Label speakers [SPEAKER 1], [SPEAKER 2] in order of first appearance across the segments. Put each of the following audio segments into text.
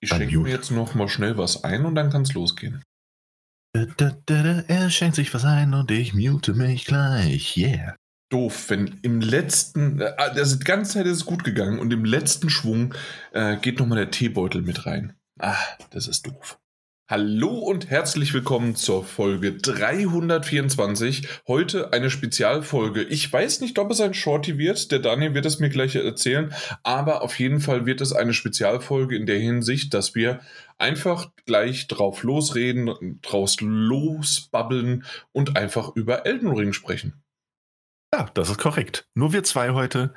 [SPEAKER 1] Ich schenke mir jetzt noch mal schnell was ein und dann kann es losgehen.
[SPEAKER 2] Er schenkt sich was ein und ich mute mich gleich. Yeah.
[SPEAKER 1] Doof, wenn im letzten, äh, also die ganze Zeit ist es gut gegangen und im letzten Schwung äh, geht nochmal der Teebeutel mit rein. Ah, das ist doof. Hallo und herzlich willkommen zur Folge 324. Heute eine Spezialfolge. Ich weiß nicht, ob es ein Shorty wird. Der Daniel wird es mir gleich erzählen. Aber auf jeden Fall wird es eine Spezialfolge in der Hinsicht, dass wir einfach gleich drauf losreden, draus losbabbeln und einfach über Elden Ring sprechen.
[SPEAKER 2] Ja, das ist korrekt. Nur wir zwei heute.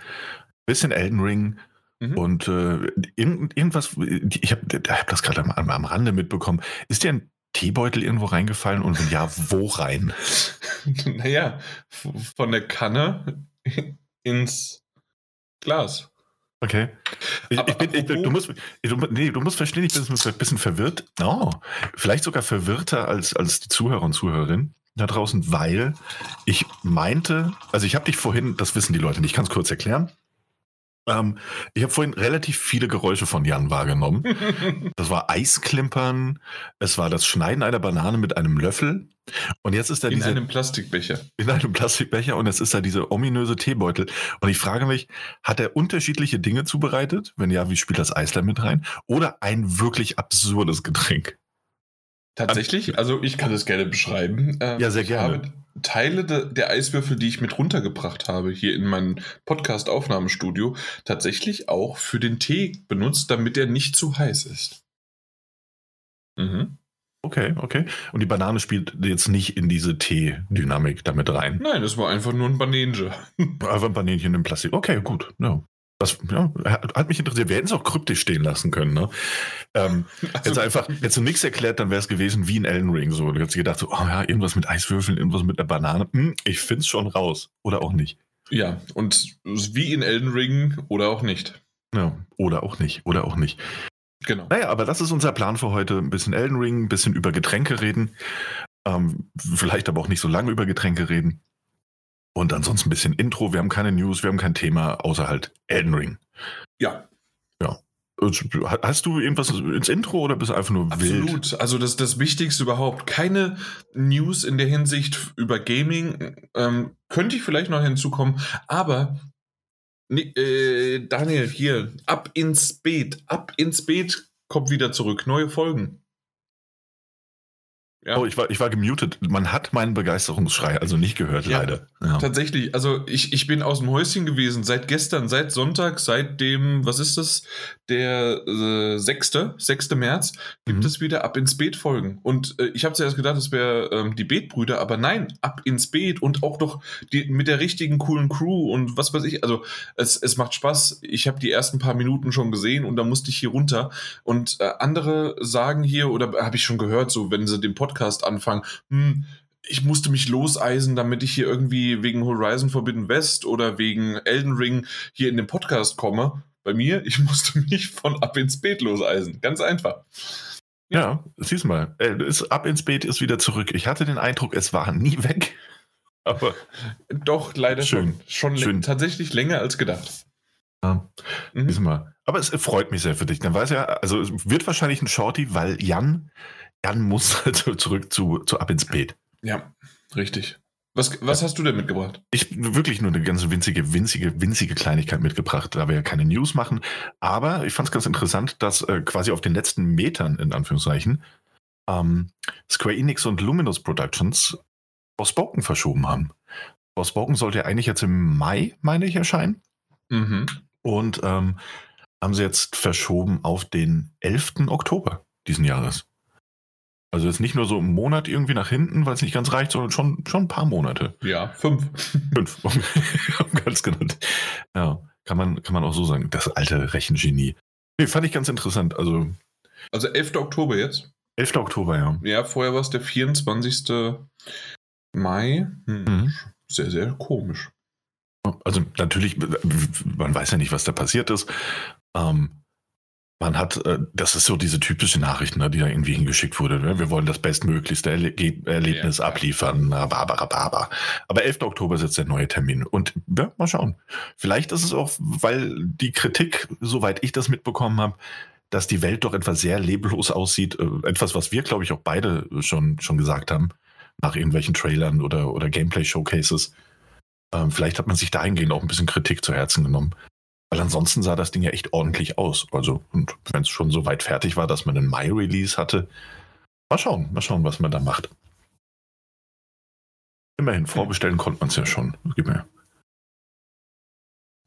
[SPEAKER 2] Bisschen Elden Ring, Mhm. Und äh, irgend, irgendwas, ich habe hab das gerade am, am, Rande mitbekommen. Ist dir ein Teebeutel irgendwo reingefallen und wenn ja, wo rein?
[SPEAKER 1] naja, von der Kanne ins Glas.
[SPEAKER 2] Okay. Ich, ich bin, ich, du, musst, du, nee, du musst verstehen, ich bin ein bisschen verwirrt. Oh, vielleicht sogar verwirrter als, als die Zuhörer und Zuhörerinnen da draußen, weil ich meinte, also ich habe dich vorhin, das wissen die Leute nicht, ich kann es kurz erklären. Ähm, ich habe vorhin relativ viele Geräusche von Jan wahrgenommen. Das war Eisklimpern, es war das Schneiden einer Banane mit einem Löffel. Und jetzt ist da
[SPEAKER 1] in
[SPEAKER 2] diese.
[SPEAKER 1] In einem Plastikbecher.
[SPEAKER 2] In einem Plastikbecher und jetzt ist da diese ominöse Teebeutel. Und ich frage mich, hat er unterschiedliche Dinge zubereitet? Wenn ja, wie spielt das Eisler mit rein? Oder ein wirklich absurdes Getränk?
[SPEAKER 1] Tatsächlich, also ich kann es gerne beschreiben.
[SPEAKER 2] Ähm, ja, sehr gerne.
[SPEAKER 1] Teile de, der Eiswürfel, die ich mit runtergebracht habe, hier in mein Podcast-Aufnahmestudio, tatsächlich auch für den Tee benutzt, damit er nicht zu heiß ist.
[SPEAKER 2] Mhm. Okay, okay. Und die Banane spielt jetzt nicht in diese Tee-Dynamik damit rein.
[SPEAKER 1] Nein, es war einfach nur ein Banänchen.
[SPEAKER 2] Einfach ein Banänchen im Plastik. Okay, gut. Ja. Das ja, hat mich interessiert. Wir hätten es auch kryptisch stehen lassen können. Ne? Ähm, also, jetzt einfach, hättest du nichts erklärt, dann wäre es gewesen wie in Elden Ring. So, du hättest gedacht, so, oh ja, irgendwas mit Eiswürfeln, irgendwas mit einer Banane. Hm, ich finde es schon raus. Oder auch nicht.
[SPEAKER 1] Ja, und wie in Elden Ring oder auch nicht.
[SPEAKER 2] Ja, oder auch nicht. Oder auch nicht. Genau. Naja, aber das ist unser Plan für heute. Ein bisschen Elden Ring, ein bisschen über Getränke reden. Ähm, vielleicht aber auch nicht so lange über Getränke reden. Und ansonsten ein bisschen Intro. Wir haben keine News, wir haben kein Thema, außer halt Elden Ring.
[SPEAKER 1] Ja.
[SPEAKER 2] Ja. Hast du irgendwas ins Intro oder bist du einfach nur
[SPEAKER 1] Absolut. wild? Absolut. Also das, das Wichtigste überhaupt. Keine News in der Hinsicht über Gaming. Ähm, könnte ich vielleicht noch hinzukommen. Aber äh, Daniel, hier, ab ins Beet. Ab ins Beet kommt wieder zurück. Neue Folgen.
[SPEAKER 2] Ja. Oh, ich war, ich war gemutet. Man hat meinen Begeisterungsschrei also nicht gehört, ja, leider.
[SPEAKER 1] Ja. Tatsächlich, also ich, ich bin aus dem Häuschen gewesen, seit gestern, seit Sonntag, seit dem, was ist das, der äh, 6. 6. März, gibt mhm. es wieder Ab ins Beet Folgen. Und äh, ich habe zuerst gedacht, das wäre ähm, die Beetbrüder, aber nein, Ab ins Beet und auch doch die, mit der richtigen coolen Crew und was weiß ich. Also es, es macht Spaß. Ich habe die ersten paar Minuten schon gesehen und da musste ich hier runter. Und äh, andere sagen hier, oder habe ich schon gehört, so wenn sie den Podcast Podcast anfangen, hm, ich musste mich loseisen, damit ich hier irgendwie wegen Horizon Forbidden West oder wegen Elden Ring hier in den Podcast komme. Bei mir, ich musste mich von ab ins Beet loseisen. Ganz einfach.
[SPEAKER 2] Ja, siehst mal, äh, ist, ab ins Beet ist wieder zurück. Ich hatte den Eindruck, es war nie weg.
[SPEAKER 1] Aber doch, leider schön. schon. Schon schön. tatsächlich länger als gedacht.
[SPEAKER 2] Ja, mhm. mal. Aber es freut mich sehr für dich. Dann weiß ja, also es wird wahrscheinlich ein Shorty, weil Jan Jan muss also zurück zu, zu Ab ins Beet.
[SPEAKER 1] Ja, richtig. Was, was hast du denn mitgebracht?
[SPEAKER 2] Ich wirklich nur eine ganz winzige, winzige, winzige Kleinigkeit mitgebracht, da wir ja keine News machen. Aber ich fand es ganz interessant, dass äh, quasi auf den letzten Metern, in Anführungszeichen, ähm, Square Enix und Luminous Productions Forspoken verschoben haben. Forspoken sollte ja eigentlich jetzt im Mai, meine ich, erscheinen. Mhm. Und ähm, haben sie jetzt verschoben auf den 11. Oktober diesen Jahres. Also jetzt nicht nur so einen Monat irgendwie nach hinten, weil es nicht ganz reicht, sondern schon, schon ein paar Monate.
[SPEAKER 1] Ja, fünf.
[SPEAKER 2] Fünf, ganz genau. Ja, kann man, kann man auch so sagen. Das alte Rechengenie. Nee, fand ich ganz interessant. Also,
[SPEAKER 1] also 11. Oktober jetzt?
[SPEAKER 2] 11. Oktober, ja.
[SPEAKER 1] Ja, vorher war es der 24. Mai. Hm. Mhm. Sehr, sehr komisch.
[SPEAKER 2] Also natürlich, man weiß ja nicht, was da passiert ist. Ähm, man hat, äh, das ist so diese typische Nachricht, ne, die da irgendwie hingeschickt wurde. Ne? Wir wollen das bestmöglichste Erle Erlebnis ja, abliefern. Ja. Aber 11. Oktober ist jetzt der neue Termin. Und ja, mal schauen. Vielleicht ist es auch, weil die Kritik, soweit ich das mitbekommen habe, dass die Welt doch etwas sehr leblos aussieht. Äh, etwas, was wir, glaube ich, auch beide schon, schon gesagt haben, nach irgendwelchen Trailern oder, oder Gameplay-Showcases. Ähm, vielleicht hat man sich dahingehend auch ein bisschen Kritik zu Herzen genommen. Weil ansonsten sah das Ding ja echt ordentlich aus. Also, und wenn es schon so weit fertig war, dass man einen Mai-Release hatte, mal schauen, mal schauen, was man da macht. Immerhin, vorbestellen konnte man es ja schon. Gib mir.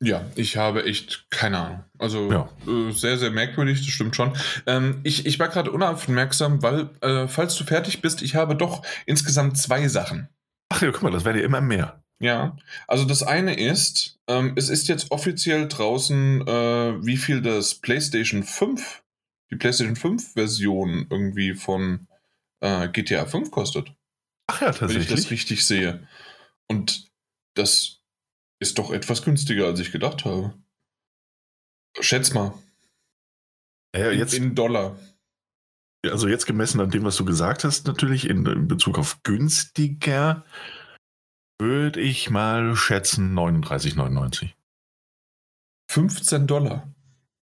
[SPEAKER 1] Ja, ich habe echt keine Ahnung. Also ja. äh, sehr, sehr merkwürdig, das stimmt schon. Ähm, ich, ich war gerade unaufmerksam, weil, äh, falls du fertig bist, ich habe doch insgesamt zwei Sachen.
[SPEAKER 2] Ach ja, guck mal, das werden ja immer mehr.
[SPEAKER 1] Ja, also das eine ist, ähm, es ist jetzt offiziell draußen, äh, wie viel das PlayStation 5, die PlayStation 5 Version irgendwie von äh, GTA 5 kostet.
[SPEAKER 2] Ach ja, tatsächlich.
[SPEAKER 1] Wenn ich das richtig sehe. Und das ist doch etwas günstiger, als ich gedacht habe. Schätz mal.
[SPEAKER 2] Ja, jetzt,
[SPEAKER 1] in, Dollar.
[SPEAKER 2] Also jetzt gemessen an dem, was du gesagt hast, natürlich in, in Bezug auf günstiger, würde ich mal schätzen 39,99.
[SPEAKER 1] 15 Dollar.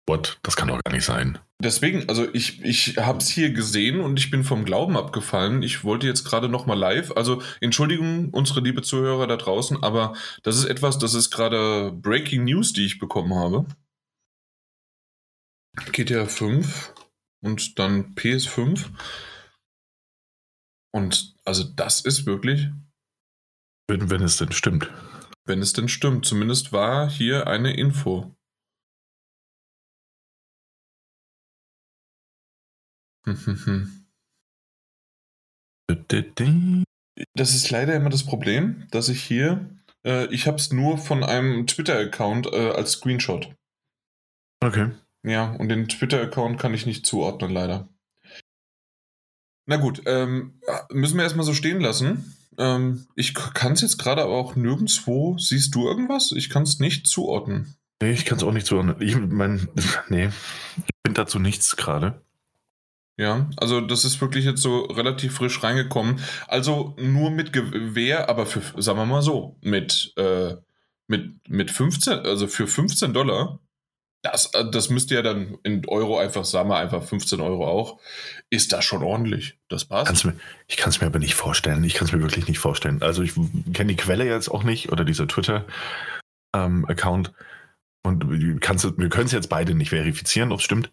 [SPEAKER 2] What? Das kann doch gar nicht sein.
[SPEAKER 1] Deswegen, also ich, ich habe es hier gesehen und ich bin vom Glauben abgefallen. Ich wollte jetzt gerade nochmal live, also Entschuldigung, unsere liebe Zuhörer da draußen, aber das ist etwas, das ist gerade Breaking News, die ich bekommen habe. GTA 5 und dann PS5. Und also das ist wirklich.
[SPEAKER 2] Wenn, wenn es denn stimmt.
[SPEAKER 1] Wenn es denn stimmt. Zumindest war hier eine Info. Das ist leider immer das Problem, dass ich hier, äh, ich habe es nur von einem Twitter-Account äh, als Screenshot.
[SPEAKER 2] Okay.
[SPEAKER 1] Ja, und den Twitter-Account kann ich nicht zuordnen, leider. Na gut, ähm, müssen wir erstmal so stehen lassen. Ähm, ich kann es jetzt gerade aber auch nirgendwo. Siehst du irgendwas? Ich kann es nicht zuordnen.
[SPEAKER 2] Nee, ich kann es auch nicht zuordnen. Ich mein, nee, ich bin dazu nichts gerade.
[SPEAKER 1] Ja, also das ist wirklich jetzt so relativ frisch reingekommen. Also nur mit Gewehr, aber für, sagen wir mal so, mit, äh, mit, mit 15, also für 15 Dollar, das, äh, das müsst ihr dann in Euro einfach, sagen wir einfach 15 Euro auch, ist das schon ordentlich. Das passt.
[SPEAKER 2] Kannst mir, ich kann es mir aber nicht vorstellen. Ich kann es mir wirklich nicht vorstellen. Also ich kenne die Quelle jetzt auch nicht oder dieser Twitter-Account. Ähm, und kannst, wir können es jetzt beide nicht verifizieren, ob es stimmt.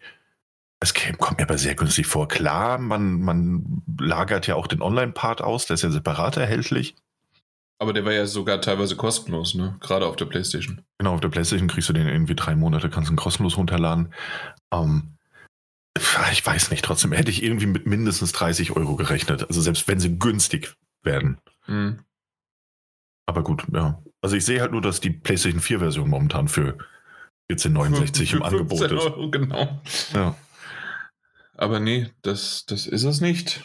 [SPEAKER 2] Es kommt mir aber sehr günstig vor. Klar, man, man lagert ja auch den Online-Part aus, der ist ja separat erhältlich.
[SPEAKER 1] Aber der war ja sogar teilweise kostenlos, ne? Gerade auf der PlayStation.
[SPEAKER 2] Genau, auf der PlayStation kriegst du den irgendwie drei Monate, kannst du ihn kostenlos runterladen. Ähm, ich weiß nicht, trotzdem hätte ich irgendwie mit mindestens 30 Euro gerechnet. Also selbst wenn sie günstig werden. Mhm. Aber gut, ja. Also ich sehe halt nur, dass die PlayStation 4-Version momentan für 14,69 im Angebot ist. Euro,
[SPEAKER 1] genau. Ja. Aber nee, das, das ist es nicht.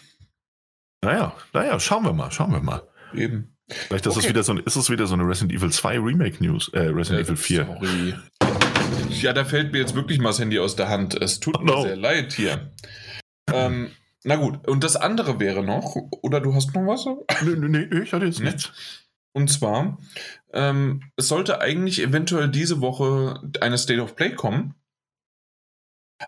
[SPEAKER 2] Naja, naja, schauen wir mal, schauen wir mal.
[SPEAKER 1] Eben.
[SPEAKER 2] Vielleicht ist, okay. es wieder so, ist es wieder so eine Resident Evil 2 Remake News, äh, Resident äh, Evil 4. Sorry.
[SPEAKER 1] Ja, da fällt mir jetzt wirklich mal das Handy aus der Hand. Es tut oh no. mir sehr leid hier. ähm, na gut, und das andere wäre noch, oder du hast noch was?
[SPEAKER 2] Nee, nee, nee ich hatte jetzt nichts.
[SPEAKER 1] Und zwar, ähm, es sollte eigentlich eventuell diese Woche eine State of Play kommen.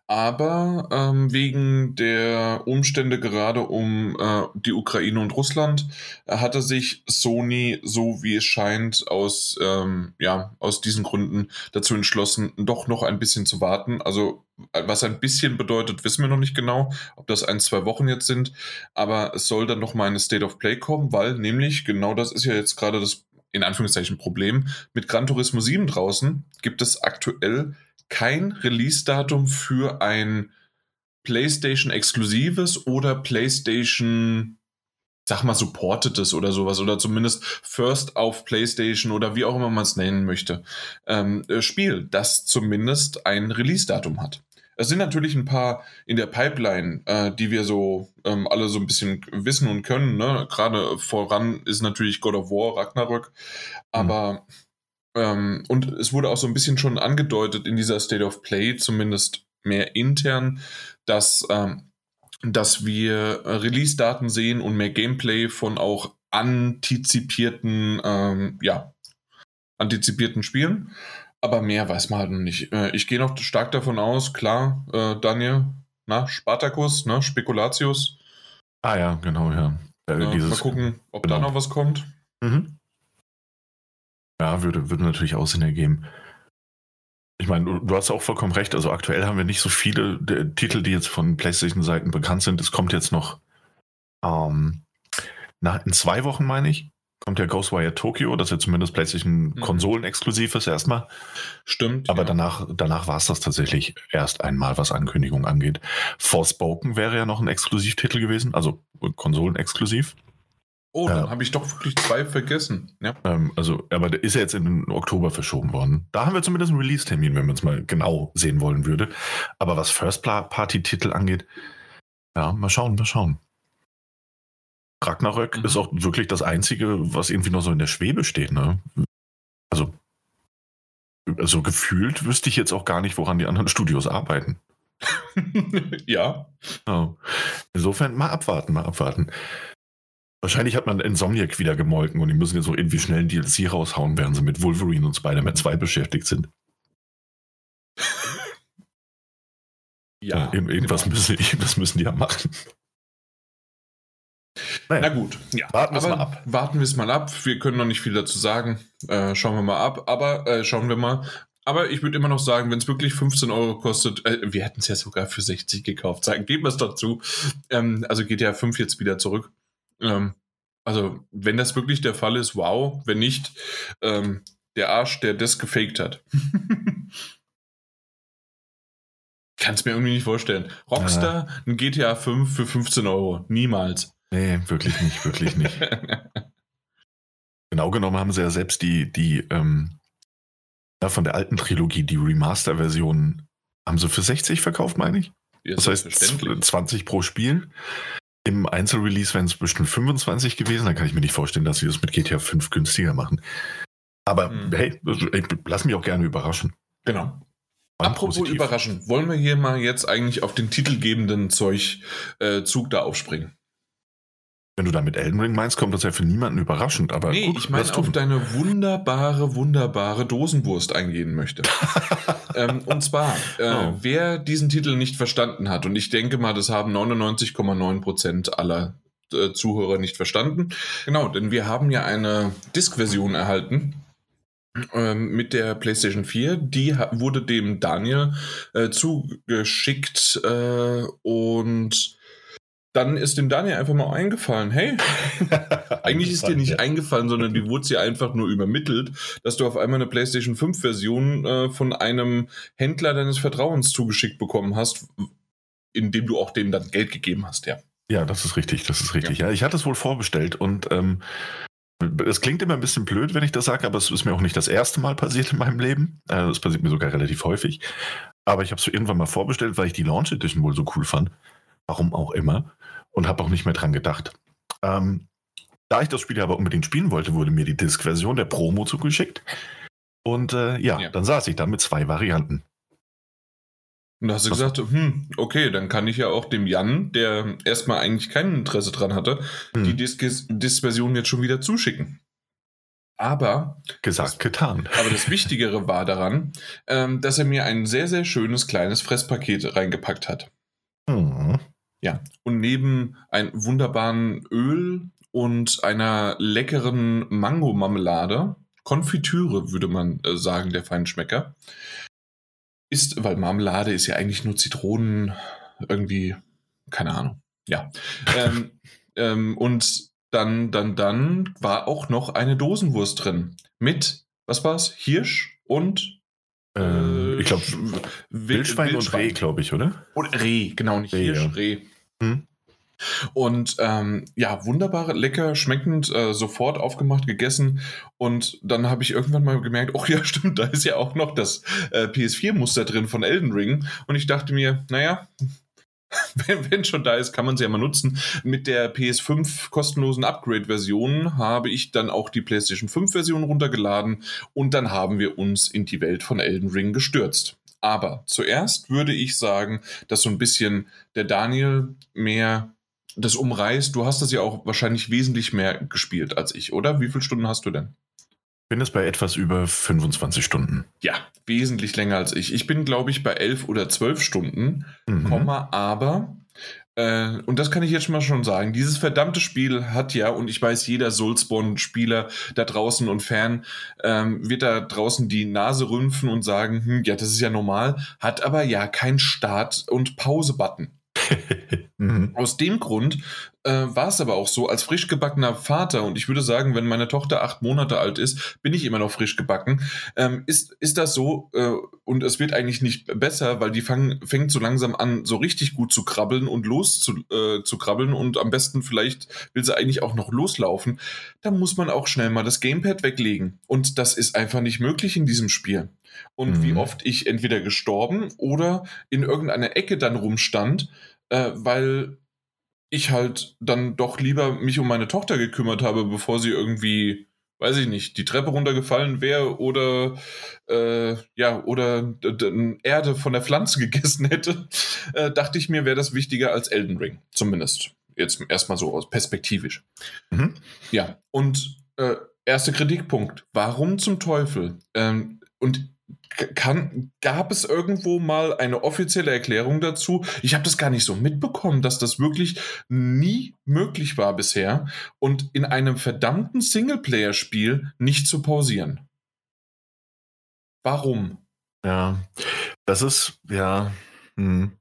[SPEAKER 1] Aber ähm, wegen der Umstände gerade um äh, die Ukraine und Russland äh, hatte sich Sony, so wie es scheint, aus, ähm, ja, aus diesen Gründen dazu entschlossen, doch noch ein bisschen zu warten. Also was ein bisschen bedeutet, wissen wir noch nicht genau, ob das ein, zwei Wochen jetzt sind. Aber es soll dann noch mal eine State of Play kommen, weil nämlich genau das ist ja jetzt gerade das in Anführungszeichen Problem. Mit Gran Turismo 7 draußen gibt es aktuell kein Release-Datum für ein PlayStation-exklusives oder PlayStation, sag mal, supportedes oder sowas oder zumindest First auf PlayStation oder wie auch immer man es nennen möchte, ähm, äh, Spiel, das zumindest ein Release-Datum hat. Es sind natürlich ein paar in der Pipeline, äh, die wir so ähm, alle so ein bisschen wissen und können. Ne? Gerade voran ist natürlich God of War, Ragnarök. Aber mhm ähm, und es wurde auch so ein bisschen schon angedeutet in dieser State of Play, zumindest mehr intern, dass, ähm, dass wir Release-Daten sehen und mehr Gameplay von auch antizipierten, ähm, ja, antizipierten Spielen. aber mehr weiß man halt noch nicht. Äh, ich gehe noch stark davon aus, klar, äh, Daniel, na, Spartacus, ne, Spekulatius.
[SPEAKER 2] Ah ja, genau, ja.
[SPEAKER 1] Äh, mal gucken, ob genau. da noch was kommt. Mhm.
[SPEAKER 2] Ja, würde, würde natürlich Aussinn ergeben. Ich meine, du, du, hast auch vollkommen recht. Also aktuell haben wir nicht so viele Titel, die jetzt von PlayStation-Seiten bekannt sind. Es kommt jetzt noch ähm, na, in zwei Wochen, meine ich, kommt ja Ghostwire Tokyo, das ja zumindest PlayStation mhm. Konsolen-exklusiv ist erstmal.
[SPEAKER 1] Stimmt.
[SPEAKER 2] Aber ja. danach, danach war es das tatsächlich erst einmal, was Ankündigung angeht. Forspoken wäre ja noch ein Exklusivtitel gewesen, also Konsolen-exklusiv.
[SPEAKER 1] Oh, dann äh, habe ich doch wirklich zwei vergessen. Ja.
[SPEAKER 2] Ähm, also, aber der ist ja jetzt in den Oktober verschoben worden. Da haben wir zumindest einen Release-Termin, wenn man es mal genau sehen wollen würde. Aber was First-Party-Titel angeht, ja, mal schauen, mal schauen. Ragnarök mhm. ist auch wirklich das Einzige, was irgendwie noch so in der Schwebe steht. Ne? Also, also gefühlt wüsste ich jetzt auch gar nicht, woran die anderen Studios arbeiten.
[SPEAKER 1] ja.
[SPEAKER 2] ja. Insofern mal abwarten, mal abwarten. Wahrscheinlich hat man Insomniac wieder gemolken und die müssen jetzt so irgendwie schnell ein DLC raushauen, während sie mit Wolverine und Spider-Man 2 beschäftigt sind. Ja. ja irgendwas, genau. müssen, irgendwas müssen die ja machen.
[SPEAKER 1] Naja. Na gut, ja.
[SPEAKER 2] Warten wir es mal ab.
[SPEAKER 1] Warten wir es mal ab. Wir können noch nicht viel dazu sagen. Äh, schauen wir mal ab. Aber äh, schauen wir mal. Aber ich würde immer noch sagen, wenn es wirklich 15 Euro kostet, äh, wir hätten es ja sogar für 60 gekauft. Sagen, geben wir es dazu. Ähm, also geht ja 5 jetzt wieder zurück. Ähm, also, wenn das wirklich der Fall ist, wow. Wenn nicht, ähm, der Arsch, der das gefaked hat. Kann es mir irgendwie nicht vorstellen. Rockstar, ja. ein GTA 5 für 15 Euro. Niemals.
[SPEAKER 2] Nee, wirklich nicht, wirklich nicht. genau genommen haben sie ja selbst die, die ähm, ja, von der alten Trilogie, die Remaster-Version, haben sie für 60 verkauft, meine ich. Ja, das heißt 20 pro Spiel. Im Einzelrelease wären es bestimmt 25 gewesen. Dann kann ich mir nicht vorstellen, dass sie das mit GTA 5 günstiger machen. Aber hm. hey, lass mich auch gerne überraschen.
[SPEAKER 1] Genau. Apropos positiv. überraschen, wollen wir hier mal jetzt eigentlich auf den titelgebenden Zeug äh, Zug da aufspringen?
[SPEAKER 2] Wenn du da mit Elden Ring meinst, kommt das ja für niemanden überraschend. Aber
[SPEAKER 1] nee, gut, ich meine auf deine wunderbare, wunderbare Dosenwurst eingehen möchte. ähm, und zwar, äh, oh. wer diesen Titel nicht verstanden hat, und ich denke mal, das haben 99,9% aller äh, Zuhörer nicht verstanden. Genau, denn wir haben ja eine Disk-Version erhalten ähm, mit der PlayStation 4. Die wurde dem Daniel äh, zugeschickt äh, und dann ist dem Daniel einfach mal eingefallen, hey, eigentlich ist dir nicht ja. eingefallen, sondern die wurde sie einfach nur übermittelt, dass du auf einmal eine PlayStation 5 Version äh, von einem Händler deines Vertrauens zugeschickt bekommen hast, indem du auch dem dann Geld gegeben hast, ja.
[SPEAKER 2] Ja, das ist richtig, das ist richtig. Ja, ja ich hatte es wohl vorbestellt und ähm, es klingt immer ein bisschen blöd, wenn ich das sage, aber es ist mir auch nicht das erste Mal passiert in meinem Leben. Äh, es äh, passiert mir sogar relativ häufig. Aber ich habe es irgendwann mal vorbestellt, weil ich die Launch Edition wohl so cool fand. Warum auch immer und habe auch nicht mehr dran gedacht. Ähm, da ich das Spiel aber unbedingt spielen wollte, wurde mir die Disk-Version der Promo zugeschickt. Und äh, ja, ja, dann saß ich da mit zwei Varianten.
[SPEAKER 1] Und da hast du Was? gesagt, hm, okay, dann kann ich ja auch dem Jan, der erstmal eigentlich kein Interesse dran hatte, hm. die Disk-Version jetzt schon wieder zuschicken. Aber.
[SPEAKER 2] Gesagt, das, getan.
[SPEAKER 1] Aber das Wichtigere war daran, ähm, dass er mir ein sehr, sehr schönes kleines Fresspaket reingepackt hat. Hm. Ja, und neben einem wunderbaren Öl und einer leckeren Mango-Marmelade, Konfitüre würde man äh, sagen, der Feinschmecker, ist, weil Marmelade ist ja eigentlich nur Zitronen, irgendwie, keine Ahnung, ja. ähm, ähm, und dann, dann, dann war auch noch eine Dosenwurst drin mit, was war's, Hirsch und
[SPEAKER 2] äh, ich glaube, Wildschwein, Wildschwein, und Reh, glaube ich, oder?
[SPEAKER 1] Und Reh, genau, nicht Reh, Hirsch, ja. Reh. Hm. Und ähm, ja, wunderbar, lecker, schmeckend, äh, sofort aufgemacht, gegessen. Und dann habe ich irgendwann mal gemerkt, oh ja, stimmt, da ist ja auch noch das äh, PS4-Muster drin von Elden Ring. Und ich dachte mir, naja, wenn, wenn schon da ist, kann man sie ja mal nutzen. Mit der PS5 kostenlosen Upgrade-Version habe ich dann auch die PlayStation 5-Version runtergeladen und dann haben wir uns in die Welt von Elden Ring gestürzt. Aber zuerst würde ich sagen, dass so ein bisschen der Daniel mehr das umreißt. Du hast das ja auch wahrscheinlich wesentlich mehr gespielt als ich, oder? Wie viele Stunden hast du denn?
[SPEAKER 2] bin es bei etwas über 25 Stunden.
[SPEAKER 1] Ja, wesentlich länger als ich. Ich bin, glaube ich, bei 11 oder 12 Stunden, mhm. Komma, aber äh, und das kann ich jetzt mal schon sagen. Dieses verdammte Spiel hat ja, und ich weiß, jeder Soulspawn-Spieler da draußen und Fan ähm, wird da draußen die Nase rümpfen und sagen, hm, ja, das ist ja normal, hat aber ja kein Start- und Pause-Button. mhm. Aus dem Grund äh, war es aber auch so, als frisch gebackener Vater, und ich würde sagen, wenn meine Tochter acht Monate alt ist, bin ich immer noch frisch gebacken, ähm, ist, ist das so, äh, und es wird eigentlich nicht besser, weil die fang, fängt so langsam an, so richtig gut zu krabbeln und los zu, äh, zu krabbeln und am besten vielleicht will sie eigentlich auch noch loslaufen, dann muss man auch schnell mal das Gamepad weglegen. Und das ist einfach nicht möglich in diesem Spiel. Und mhm. wie oft ich entweder gestorben oder in irgendeiner Ecke dann rumstand, äh, weil ich halt dann doch lieber mich um meine Tochter gekümmert habe, bevor sie irgendwie, weiß ich nicht, die Treppe runtergefallen wäre oder äh, ja, oder Erde von der Pflanze gegessen hätte, äh, dachte ich mir, wäre das wichtiger als Elden Ring. Zumindest. Jetzt erstmal so aus perspektivisch. Mhm. Ja, und äh, erster Kritikpunkt. Warum zum Teufel? Ähm, und kann, gab es irgendwo mal eine offizielle Erklärung dazu? Ich habe das gar nicht so mitbekommen, dass das wirklich nie möglich war bisher und in einem verdammten Singleplayer-Spiel nicht zu pausieren. Warum?
[SPEAKER 2] Ja, das ist, ja, hm,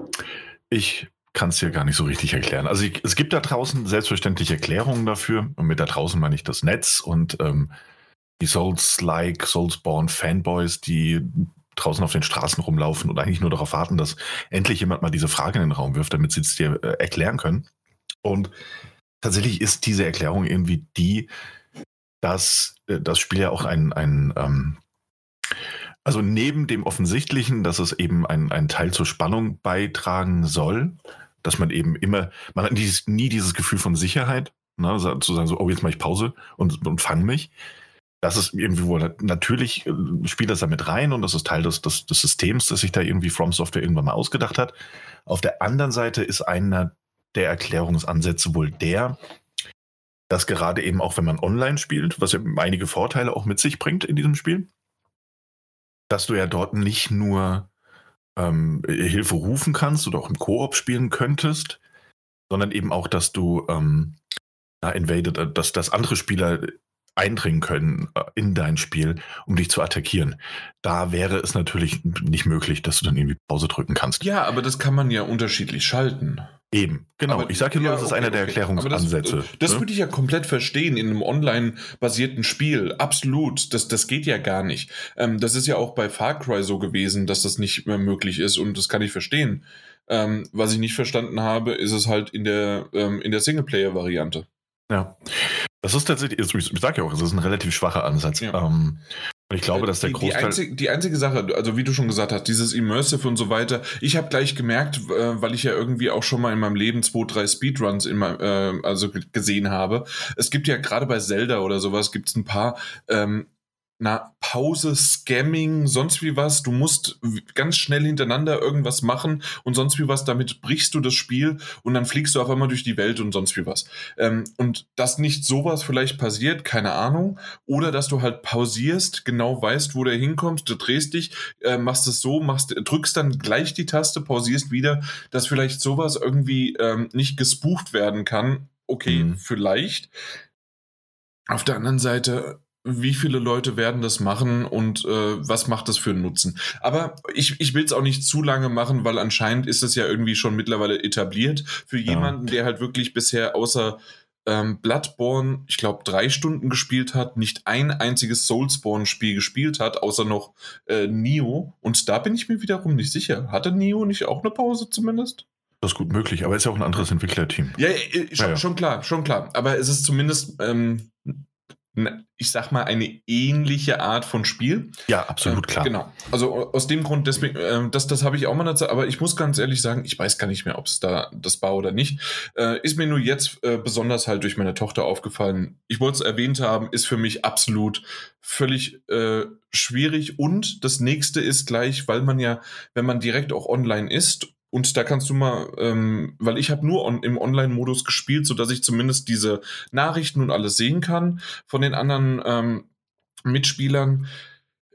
[SPEAKER 2] ich kann es dir gar nicht so richtig erklären. Also ich, es gibt da draußen selbstverständlich Erklärungen dafür und mit da draußen meine ich das Netz und ähm, die Souls-like, Soulsborne-Fanboys, die draußen auf den Straßen rumlaufen und eigentlich nur darauf warten, dass endlich jemand mal diese Frage in den Raum wirft, damit sie es dir äh, erklären können. Und tatsächlich ist diese Erklärung irgendwie die, dass äh, das Spiel ja auch ein, ein ähm, also neben dem Offensichtlichen, dass es eben ein, Teil zur Spannung beitragen soll, dass man eben immer, man hat dieses, nie dieses Gefühl von Sicherheit, ne, zu sagen so, oh, jetzt mache ich Pause und, und fang mich das ist irgendwie wohl natürlich äh, spielt das da mit rein und das ist Teil des, des, des Systems, das sich da irgendwie From Software irgendwann mal ausgedacht hat. Auf der anderen Seite ist einer der Erklärungsansätze wohl der, dass gerade eben auch wenn man online spielt, was ja einige Vorteile auch mit sich bringt in diesem Spiel, dass du ja dort nicht nur ähm, Hilfe rufen kannst oder auch im Koop spielen könntest, sondern eben auch, dass du ähm, na, invaded, äh, dass, dass andere Spieler eindringen können äh, in dein Spiel, um dich zu attackieren. Da wäre es natürlich nicht möglich, dass du dann irgendwie Pause drücken kannst.
[SPEAKER 1] Ja, aber das kann man ja unterschiedlich schalten.
[SPEAKER 2] Eben, genau. Aber, ich sage nur, ja, das ist okay, einer der okay. Erklärungsansätze.
[SPEAKER 1] das, das ne? würde ich ja komplett verstehen in einem online-basierten Spiel. Absolut. Das, das geht ja gar nicht. Ähm, das ist ja auch bei Far Cry so gewesen, dass das nicht mehr möglich ist und das kann ich verstehen. Ähm, was ich nicht verstanden habe, ist es halt in der, ähm, in der Singleplayer-Variante.
[SPEAKER 2] Ja. Das ist tatsächlich, ich sage ja auch, es ist ein relativ schwacher Ansatz. Ja. Ähm, ich glaube, dass der
[SPEAKER 1] die, Großteil. Die einzige, die einzige, Sache, also wie du schon gesagt hast, dieses Immersive und so weiter, ich habe gleich gemerkt, äh, weil ich ja irgendwie auch schon mal in meinem Leben zwei, drei Speedruns in mein, äh, also gesehen habe. Es gibt ja gerade bei Zelda oder sowas, gibt es ein paar ähm, na, Pause, Scamming, sonst wie was. Du musst ganz schnell hintereinander irgendwas machen und sonst wie was. Damit brichst du das Spiel und dann fliegst du auf einmal durch die Welt und sonst wie was. Ähm, und dass nicht sowas vielleicht passiert, keine Ahnung. Oder dass du halt pausierst, genau weißt, wo du hinkommst, du drehst dich, äh, machst es so, machst, drückst dann gleich die Taste, pausierst wieder, dass vielleicht sowas irgendwie ähm, nicht gespucht werden kann. Okay, mhm. vielleicht. Auf der anderen Seite, wie viele Leute werden das machen und äh, was macht das für einen Nutzen. Aber ich, ich will es auch nicht zu lange machen, weil anscheinend ist es ja irgendwie schon mittlerweile etabliert für jemanden, ja. der halt wirklich bisher außer ähm, Bloodborne, ich glaube, drei Stunden gespielt hat, nicht ein einziges Soulsborne-Spiel gespielt hat, außer noch äh, Nio. Und da bin ich mir wiederum nicht sicher. Hatte Nio nicht auch eine Pause zumindest?
[SPEAKER 2] Das ist gut möglich, aber ist ja auch ein anderes Entwicklerteam.
[SPEAKER 1] Ja, äh, schon, ja, ja. schon klar, schon klar. Aber es ist zumindest ähm, ich sag mal, eine ähnliche Art von Spiel.
[SPEAKER 2] Ja, absolut
[SPEAKER 1] äh,
[SPEAKER 2] klar.
[SPEAKER 1] Genau. Also aus dem Grund, deswegen, äh, das, das habe ich auch mal dazu, aber ich muss ganz ehrlich sagen, ich weiß gar nicht mehr, ob es da das war oder nicht. Äh, ist mir nur jetzt äh, besonders halt durch meine Tochter aufgefallen. Ich wollte es erwähnt haben, ist für mich absolut völlig äh, schwierig. Und das nächste ist gleich, weil man ja, wenn man direkt auch online ist und da kannst du mal, ähm, weil ich habe nur on, im Online-Modus gespielt, sodass ich zumindest diese Nachrichten und alles sehen kann von den anderen ähm, Mitspielern.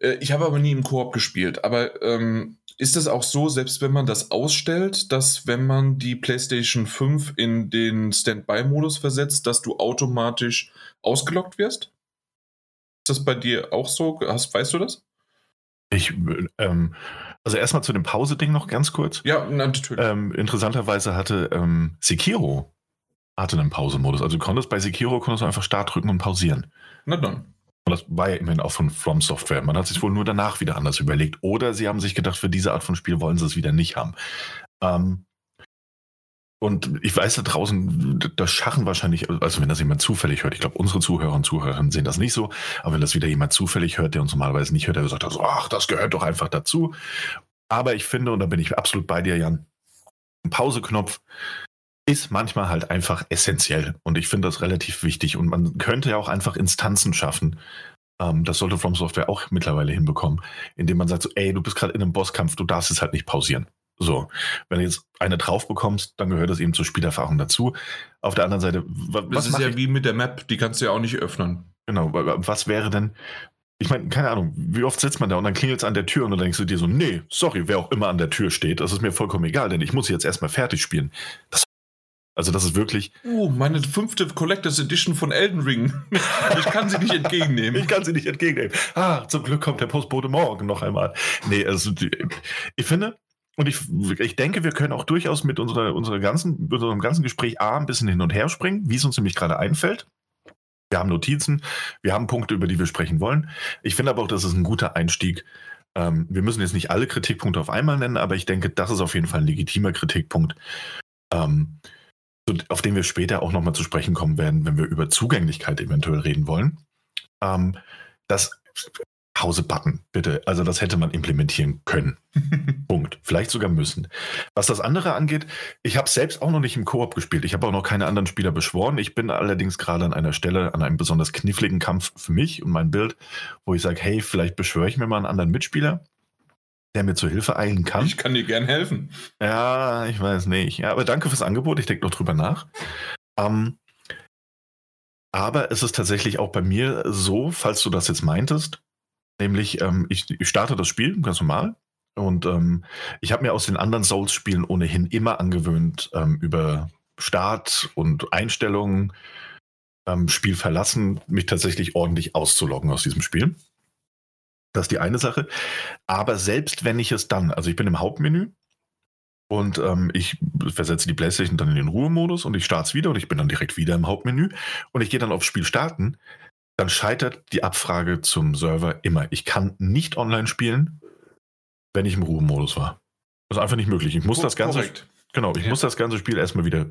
[SPEAKER 1] Äh, ich habe aber nie im Koop gespielt. Aber ähm, ist es auch so, selbst wenn man das ausstellt, dass wenn man die PlayStation 5 in den Standby-Modus versetzt, dass du automatisch ausgelockt wirst? Ist das bei dir auch so? Hast, weißt du das?
[SPEAKER 2] Ich, ähm, also erstmal zu dem Pause-Ding noch ganz kurz.
[SPEAKER 1] Ja, natürlich.
[SPEAKER 2] Ähm, interessanterweise hatte ähm, Sekiro hatte einen Pause-Modus. Also du konntest bei Sekiro konntest du einfach Start drücken und pausieren.
[SPEAKER 1] Na dann.
[SPEAKER 2] Und das war ja immerhin auch von From Software. Man hat sich wohl nur danach wieder anders überlegt. Oder sie haben sich gedacht, für diese Art von Spiel wollen sie es wieder nicht haben. Ähm, und ich weiß da draußen, das Schachen wahrscheinlich, also wenn das jemand zufällig hört, ich glaube, unsere Zuhörer und Zuhörerinnen sehen das nicht so, aber wenn das wieder jemand zufällig hört, der uns normalerweise nicht hört, der sagt so, ach, das gehört doch einfach dazu. Aber ich finde, und da bin ich absolut bei dir, Jan, ein Pauseknopf ist manchmal halt einfach essentiell. Und ich finde das relativ wichtig. Und man könnte ja auch einfach Instanzen schaffen. Ähm, das sollte From Software auch mittlerweile hinbekommen, indem man sagt so, ey, du bist gerade in einem Bosskampf, du darfst es halt nicht pausieren. So, wenn du jetzt eine drauf bekommst, dann gehört das eben zur Spielerfahrung dazu. Auf der anderen Seite,
[SPEAKER 1] was Das ist ja ich? wie mit der Map, die kannst du ja auch nicht öffnen.
[SPEAKER 2] Genau, was wäre denn, ich meine, keine Ahnung, wie oft sitzt man da und dann klingelt es an der Tür und dann denkst du dir so, nee, sorry, wer auch immer an der Tür steht, das ist mir vollkommen egal, denn ich muss jetzt erstmal fertig spielen. Das also das ist wirklich.
[SPEAKER 1] Oh, meine fünfte Collectors Edition von Elden Ring. Ich kann sie nicht entgegennehmen.
[SPEAKER 2] ich kann sie nicht entgegennehmen. Ah, zum Glück kommt der Postbote morgen noch einmal. Nee, also ich finde, und ich, ich denke, wir können auch durchaus mit unserer, unserer ganzen, unserem ganzen Gespräch A ein bisschen hin und her springen, wie es uns nämlich gerade einfällt. Wir haben Notizen, wir haben Punkte, über die wir sprechen wollen. Ich finde aber auch, das ist ein guter Einstieg. Ähm, wir müssen jetzt nicht alle Kritikpunkte auf einmal nennen, aber ich denke, das ist auf jeden Fall ein legitimer Kritikpunkt, ähm, auf den wir später auch nochmal zu sprechen kommen werden, wenn wir über Zugänglichkeit eventuell reden wollen. Ähm, das Pause-Button, bitte. Also das hätte man implementieren können. Punkt. Vielleicht sogar müssen. Was das andere angeht, ich habe selbst auch noch nicht im Koop gespielt. Ich habe auch noch keine anderen Spieler beschworen. Ich bin allerdings gerade an einer Stelle, an einem besonders kniffligen Kampf für mich und mein Bild, wo ich sage, hey, vielleicht beschwöre ich mir mal einen anderen Mitspieler, der mir zur Hilfe eilen kann.
[SPEAKER 1] Ich kann dir gern helfen.
[SPEAKER 2] Ja, ich weiß nicht. Ja, aber danke fürs Angebot. Ich denke noch drüber nach. Ähm, aber es ist tatsächlich auch bei mir so, falls du das jetzt meintest, Nämlich, ähm, ich, ich, starte das Spiel ganz normal. Und ähm, ich habe mir aus den anderen Souls-Spielen ohnehin immer angewöhnt, ähm, über Start und Einstellungen, ähm, Spiel verlassen, mich tatsächlich ordentlich auszuloggen aus diesem Spiel. Das ist die eine Sache. Aber selbst wenn ich es dann, also ich bin im Hauptmenü und ähm, ich versetze die Playstation dann in den Ruhemodus und ich starte es wieder und ich bin dann direkt wieder im Hauptmenü und ich gehe dann auf Spiel starten, dann scheitert die Abfrage zum Server immer. Ich kann nicht online spielen, wenn ich im Ruhemodus war. Das ist einfach nicht möglich. Ich muss oh, das ganze korrekt. Genau, ich ja. muss das ganze Spiel erstmal wieder.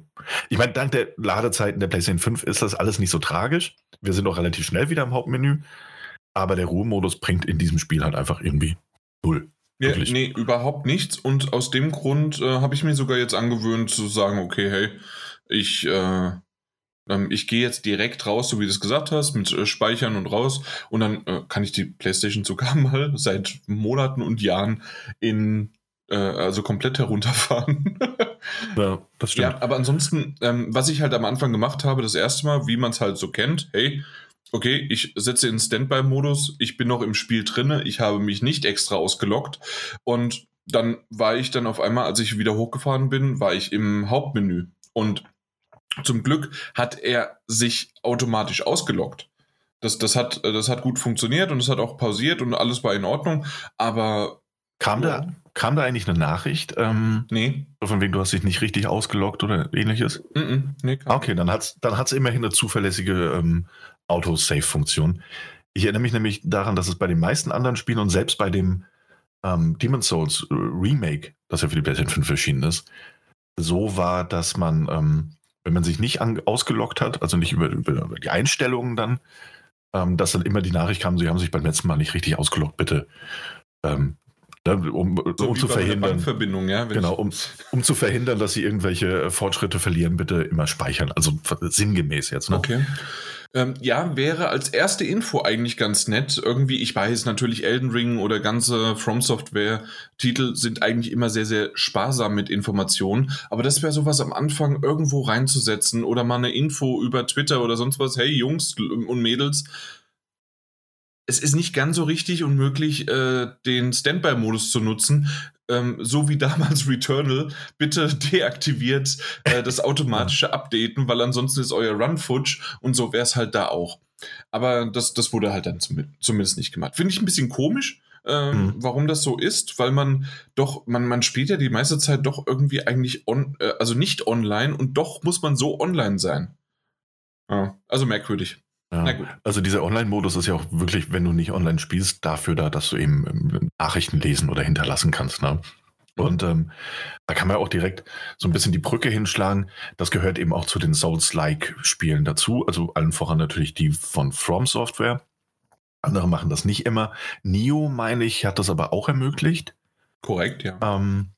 [SPEAKER 2] Ich meine, dank der Ladezeiten der PlayStation 5 ist das alles nicht so tragisch. Wir sind auch relativ schnell wieder im Hauptmenü. Aber der Ruhemodus bringt in diesem Spiel halt einfach irgendwie null.
[SPEAKER 1] Ja, nee, überhaupt nichts. Und aus dem Grund äh, habe ich mir sogar jetzt angewöhnt zu sagen, okay, hey, ich äh, ähm, ich gehe jetzt direkt raus, so wie du es gesagt hast, mit äh, Speichern und raus und dann äh, kann ich die PlayStation sogar mal seit Monaten und Jahren in äh, also komplett herunterfahren.
[SPEAKER 2] ja, das stimmt. Ja,
[SPEAKER 1] aber ansonsten, ähm, was ich halt am Anfang gemacht habe, das erste Mal, wie man es halt so kennt, hey, okay, ich setze in Standby-Modus, ich bin noch im Spiel drinne, ich habe mich nicht extra ausgelockt und dann war ich dann auf einmal, als ich wieder hochgefahren bin, war ich im Hauptmenü und zum Glück hat er sich automatisch ausgelockt. Das, das, hat, das hat gut funktioniert und es hat auch pausiert und alles war in Ordnung, aber.
[SPEAKER 2] Kam, ja. da, kam da eigentlich eine Nachricht? Ähm,
[SPEAKER 1] nee.
[SPEAKER 2] Von wegen, du hast dich nicht richtig ausgelockt oder ähnliches?
[SPEAKER 1] Mm -mm, nee,
[SPEAKER 2] okay, dann hat es dann hat's immerhin eine zuverlässige ähm, Autosave-Funktion. Ich erinnere mich nämlich daran, dass es bei den meisten anderen Spielen und selbst bei dem ähm, Demon's Souls Remake, das ja für die PlayStation 5 erschienen ist, so war, dass man ähm, wenn man sich nicht an, ausgelockt hat, also nicht über, über die Einstellungen dann, ähm, dass dann immer die Nachricht kam, sie haben sich beim letzten Mal nicht richtig ausgelockt, bitte. Ähm, ne, um, so um zu verhindern.
[SPEAKER 1] Ja,
[SPEAKER 2] genau, um, um zu verhindern, dass sie irgendwelche Fortschritte verlieren, bitte immer speichern. Also sinngemäß jetzt. Ne?
[SPEAKER 1] Okay. Ähm, ja, wäre als erste Info eigentlich ganz nett. Irgendwie, ich weiß natürlich, Elden Ring oder ganze From Software-Titel sind eigentlich immer sehr, sehr sparsam mit Informationen. Aber das wäre sowas am Anfang irgendwo reinzusetzen oder mal eine Info über Twitter oder sonst was. Hey Jungs und Mädels, es ist nicht ganz so richtig unmöglich, äh, den Standby-Modus zu nutzen. Ähm, so wie damals Returnal, bitte deaktiviert äh, das automatische Updaten, weil ansonsten ist euer Run futsch und so wäre es halt da auch. Aber das, das wurde halt dann zum, zumindest nicht gemacht. Finde ich ein bisschen komisch, ähm, mhm. warum das so ist, weil man doch, man, man spielt ja die meiste Zeit doch irgendwie eigentlich on, äh, also nicht online und doch muss man so online sein. Ja, also merkwürdig.
[SPEAKER 2] Ja. Also dieser Online-Modus ist ja auch wirklich, wenn du nicht online spielst, dafür da, dass du eben ähm, Nachrichten lesen oder hinterlassen kannst. Ne? Und ähm, da kann man auch direkt so ein bisschen die Brücke hinschlagen. Das gehört eben auch zu den Souls-like-Spielen dazu. Also allen voran natürlich die von From Software. Andere machen das nicht immer. Nio, meine ich, hat das aber auch ermöglicht.
[SPEAKER 1] Korrekt, ja.
[SPEAKER 2] Ähm,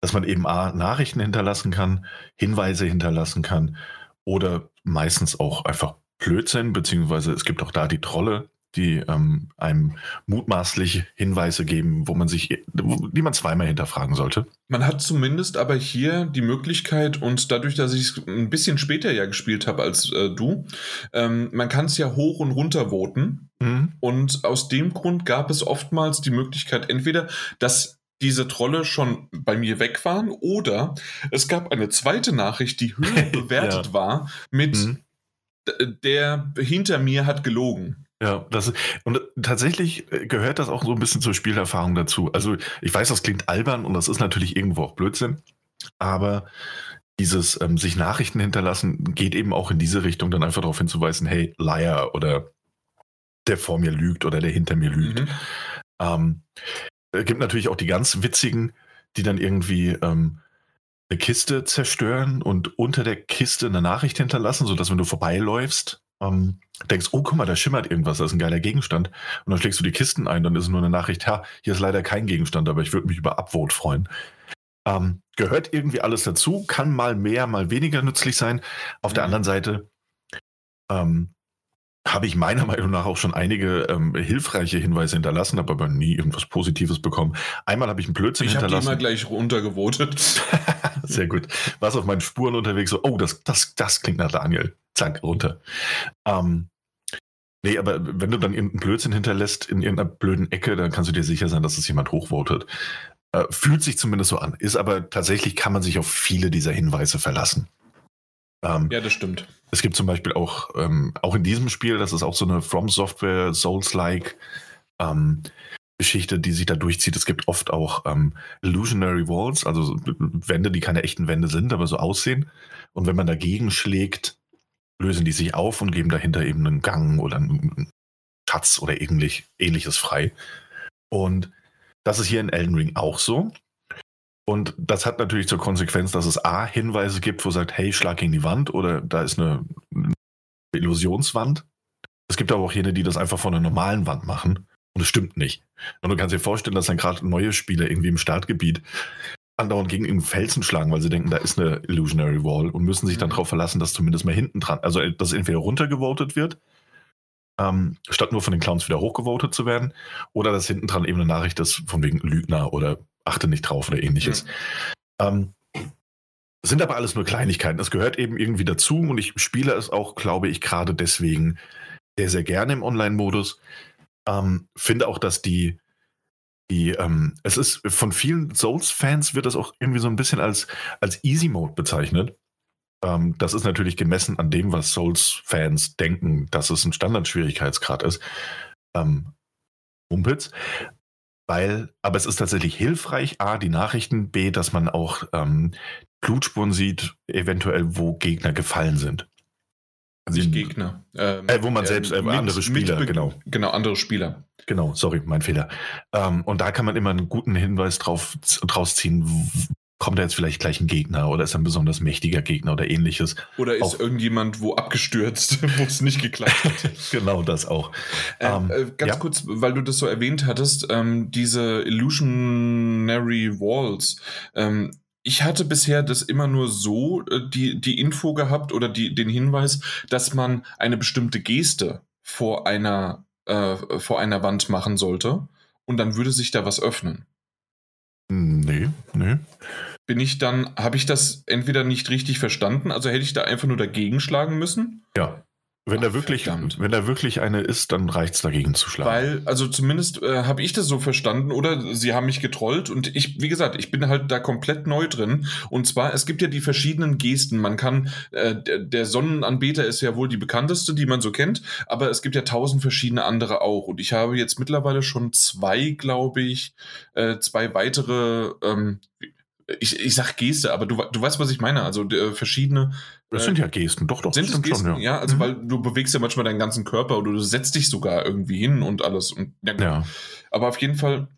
[SPEAKER 2] dass man eben A, Nachrichten hinterlassen kann, Hinweise hinterlassen kann oder meistens auch einfach Blödsinn, beziehungsweise es gibt auch da die Trolle, die ähm, einem mutmaßlich Hinweise geben, wo man sich, die man zweimal hinterfragen sollte.
[SPEAKER 1] Man hat zumindest aber hier die Möglichkeit und dadurch, dass ich es ein bisschen später ja gespielt habe als äh, du, ähm, man kann es ja hoch und runter voten. Mhm. Und aus dem Grund gab es oftmals die Möglichkeit, entweder, dass diese Trolle schon bei mir weg waren oder es gab eine zweite Nachricht, die höher bewertet ja. war mit mhm. Der hinter mir hat gelogen.
[SPEAKER 2] Ja, das und tatsächlich äh, gehört das auch so ein bisschen zur Spielerfahrung dazu. Also ich weiß, das klingt albern und das ist natürlich irgendwo auch Blödsinn, aber dieses ähm, sich Nachrichten hinterlassen geht eben auch in diese Richtung, dann einfach darauf hinzuweisen, hey, Liar oder der vor mir lügt oder der hinter mir lügt. Mhm. Ähm, es gibt natürlich auch die ganz witzigen, die dann irgendwie ähm, eine Kiste zerstören und unter der Kiste eine Nachricht hinterlassen, sodass wenn du vorbeiläufst, ähm, denkst, oh, guck mal, da schimmert irgendwas, das ist ein geiler Gegenstand. Und dann schlägst du die Kisten ein, dann ist nur eine Nachricht, ja, hier ist leider kein Gegenstand, aber ich würde mich über Upvote freuen. Ähm, gehört irgendwie alles dazu, kann mal mehr, mal weniger nützlich sein. Auf mhm. der anderen Seite ähm, habe ich meiner Meinung nach auch schon einige ähm, hilfreiche Hinweise hinterlassen, habe aber nie irgendwas Positives bekommen. Einmal habe ich einen Blödsinn
[SPEAKER 1] ich
[SPEAKER 2] hinterlassen.
[SPEAKER 1] Ich habe immer gleich runtergevotet.
[SPEAKER 2] Sehr gut. Warst auf meinen Spuren unterwegs, so, oh, das, das, das klingt nach Daniel. Zack, runter. Ähm, nee, aber wenn du dann irgendeinen Blödsinn hinterlässt in irgendeiner blöden Ecke, dann kannst du dir sicher sein, dass es jemand hochvotet. Äh, fühlt sich zumindest so an. Ist aber tatsächlich, kann man sich auf viele dieser Hinweise verlassen.
[SPEAKER 1] Ähm, ja, das stimmt.
[SPEAKER 2] Es gibt zum Beispiel auch, ähm, auch in diesem Spiel, das ist auch so eine From Software Souls-like ähm, Geschichte, die sich da durchzieht. Es gibt oft auch ähm, Illusionary Walls, also Wände, die keine echten Wände sind, aber so aussehen. Und wenn man dagegen schlägt, lösen die sich auf und geben dahinter eben einen Gang oder einen Schatz oder ähnlich, ähnliches frei. Und das ist hier in Elden Ring auch so. Und das hat natürlich zur Konsequenz, dass es A, Hinweise gibt, wo sagt, hey, schlag gegen die Wand oder da ist eine, eine Illusionswand. Es gibt aber auch jene, die das einfach von einer normalen Wand machen. Und es stimmt nicht. Und du kannst dir vorstellen, dass dann gerade neue Spieler irgendwie im Startgebiet andauernd gegen einen Felsen schlagen, weil sie denken, da ist eine Illusionary Wall und müssen sich dann mhm. darauf verlassen, dass zumindest mal hinten dran, also dass entweder runtergevotet wird, ähm, statt nur von den Clowns wieder hochgevotet zu werden, oder dass hinten dran eben eine Nachricht ist von wegen Lügner oder achte nicht drauf oder ähnliches. Mhm. Ähm, sind aber alles nur Kleinigkeiten. Es gehört eben irgendwie dazu und ich spiele es auch, glaube ich, gerade deswegen sehr, sehr gerne im Online-Modus. Ähm, finde auch, dass die, die, ähm, es ist von vielen Souls-Fans wird das auch irgendwie so ein bisschen als, als Easy Mode bezeichnet. Ähm, das ist natürlich gemessen an dem, was Souls-Fans denken, dass es ein Standardschwierigkeitsgrad ist. Ähm, Mumpitz. Weil, aber es ist tatsächlich hilfreich, A, die Nachrichten, B, dass man auch ähm, Blutspuren sieht, eventuell, wo Gegner gefallen sind.
[SPEAKER 1] Also nicht Gegner.
[SPEAKER 2] Ähm, äh, wo man selbst, äh, mit, andere Spieler, genau.
[SPEAKER 1] Genau, andere Spieler.
[SPEAKER 2] Genau, sorry, mein Fehler. Ähm, und da kann man immer einen guten Hinweis drauf, draus ziehen, kommt da jetzt vielleicht gleich ein Gegner oder ist ein besonders mächtiger Gegner oder ähnliches.
[SPEAKER 1] Oder ist auch, irgendjemand wo abgestürzt, wo es nicht geklappt hat.
[SPEAKER 2] genau, das auch.
[SPEAKER 1] Äh, ähm, äh, ganz ja? kurz, weil du das so erwähnt hattest, ähm, diese Illusionary Walls. Ähm, ich hatte bisher das immer nur so, äh, die, die Info gehabt oder die, den Hinweis, dass man eine bestimmte Geste vor einer, äh, vor einer Wand machen sollte und dann würde sich da was öffnen.
[SPEAKER 2] Nee, nee.
[SPEAKER 1] Bin ich dann, habe ich das entweder nicht richtig verstanden, also hätte ich da einfach nur dagegen schlagen müssen?
[SPEAKER 2] Ja. Wenn da wirklich, wenn da wirklich eine ist, dann reicht es dagegen zu schlagen.
[SPEAKER 1] Weil, also zumindest äh, habe ich das so verstanden oder sie haben mich getrollt und ich, wie gesagt, ich bin halt da komplett neu drin. Und zwar, es gibt ja die verschiedenen Gesten. Man kann, äh, der, der Sonnenanbeter ist ja wohl die bekannteste, die man so kennt, aber es gibt ja tausend verschiedene andere auch. Und ich habe jetzt mittlerweile schon zwei, glaube ich, äh, zwei weitere ähm, ich, ich sag Geste, aber du, du weißt, was ich meine. Also äh, verschiedene.
[SPEAKER 2] Das sind ja Gesten, doch, doch.
[SPEAKER 1] Sind es Gesten? Schon, ja. ja, also mhm. weil du bewegst ja manchmal deinen ganzen Körper oder du setzt dich sogar irgendwie hin und alles. Und, ja, ja. Aber auf jeden Fall,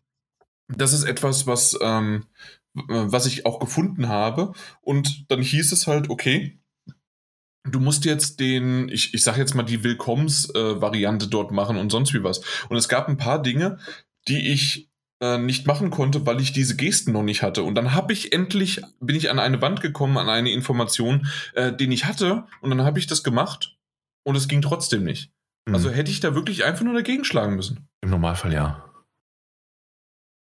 [SPEAKER 1] das ist etwas, was, ähm, was ich auch gefunden habe. Und dann hieß es halt, okay, du musst jetzt den, ich, ich sag jetzt mal die Willkommens-Variante äh, dort machen und sonst wie was. Und es gab ein paar Dinge, die ich äh, nicht machen konnte, weil ich diese Gesten noch nicht hatte. Und dann habe ich endlich, bin ich an eine Wand gekommen, an eine Information, äh, den ich hatte. Und dann habe ich das gemacht und es ging trotzdem nicht. Mhm. Also hätte ich da wirklich einfach nur dagegen schlagen müssen.
[SPEAKER 2] Im Normalfall ja.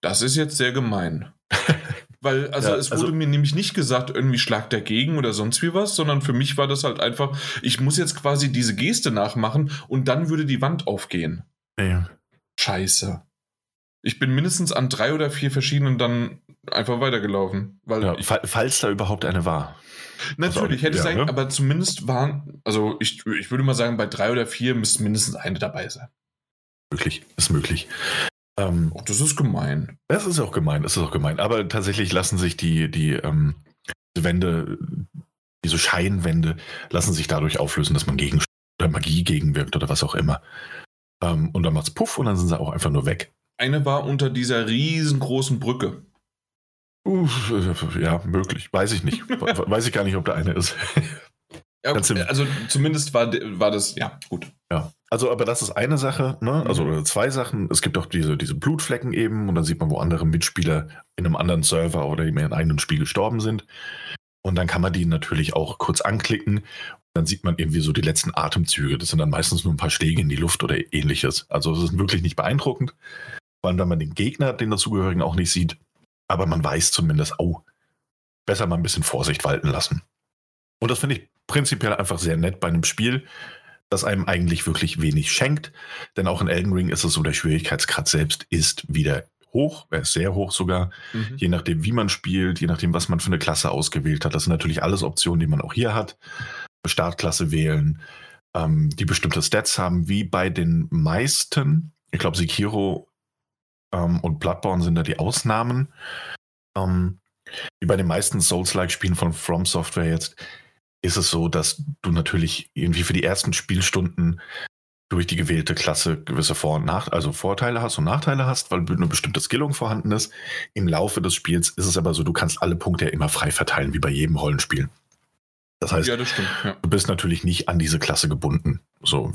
[SPEAKER 1] Das ist jetzt sehr gemein. Weil, also ja, es wurde also, mir nämlich nicht gesagt, irgendwie schlag dagegen oder sonst wie was, sondern für mich war das halt einfach, ich muss jetzt quasi diese Geste nachmachen und dann würde die Wand aufgehen. Ja. Scheiße ich bin mindestens an drei oder vier verschiedenen dann einfach weitergelaufen. Weil
[SPEAKER 2] ja,
[SPEAKER 1] ich,
[SPEAKER 2] falls da überhaupt eine war.
[SPEAKER 1] Natürlich, hätte ja, sein, ne? aber zumindest waren, also ich, ich würde mal sagen, bei drei oder vier müsste mindestens eine dabei sein.
[SPEAKER 2] Möglich, ist möglich.
[SPEAKER 1] Ähm, oh, das ist gemein.
[SPEAKER 2] Das ist auch gemein, das ist auch gemein. Aber tatsächlich lassen sich die, die ähm, Wände, diese Scheinwände, lassen sich dadurch auflösen, dass man gegen oder Magie gegenwirkt oder was auch immer. Ähm, und dann macht's Puff und dann sind sie auch einfach nur weg.
[SPEAKER 1] Eine war unter dieser riesengroßen Brücke.
[SPEAKER 2] Uff, ja, möglich. Weiß ich nicht. Weiß ich gar nicht, ob da eine ist.
[SPEAKER 1] Ja, also zumindest war, war das, ja, gut.
[SPEAKER 2] Ja, also aber das ist eine Sache, ne? also zwei Sachen. Es gibt auch diese, diese Blutflecken eben und dann sieht man, wo andere Mitspieler in einem anderen Server oder in einem eigenen Spiel gestorben sind. Und dann kann man die natürlich auch kurz anklicken. Dann sieht man irgendwie so die letzten Atemzüge. Das sind dann meistens nur ein paar Schläge in die Luft oder ähnliches. Also es ist wirklich nicht beeindruckend vor allem wenn man den Gegner, den dazugehörigen, auch nicht sieht. Aber man weiß zumindest, oh, besser mal ein bisschen Vorsicht walten lassen. Und das finde ich prinzipiell einfach sehr nett bei einem Spiel, das einem eigentlich wirklich wenig schenkt. Denn auch in Elden Ring ist es so, der Schwierigkeitsgrad selbst ist wieder hoch, er ist sehr hoch sogar, mhm. je nachdem, wie man spielt, je nachdem, was man für eine Klasse ausgewählt hat. Das sind natürlich alles Optionen, die man auch hier hat. Startklasse wählen, ähm, die bestimmte Stats haben, wie bei den meisten. Ich glaube, Sekiro ähm, und Bloodborne sind da die Ausnahmen. Ähm, wie bei den meisten Souls-like-Spielen von From Software jetzt, ist es so, dass du natürlich irgendwie für die ersten Spielstunden durch die gewählte Klasse gewisse Vor- und Nach also Vorteile hast und Nachteile hast, weil eine bestimmte Skillung vorhanden ist. Im Laufe des Spiels ist es aber so, du kannst alle Punkte ja immer frei verteilen, wie bei jedem Rollenspiel. Das heißt, ja, das stimmt, ja. du bist natürlich nicht an diese Klasse gebunden. So,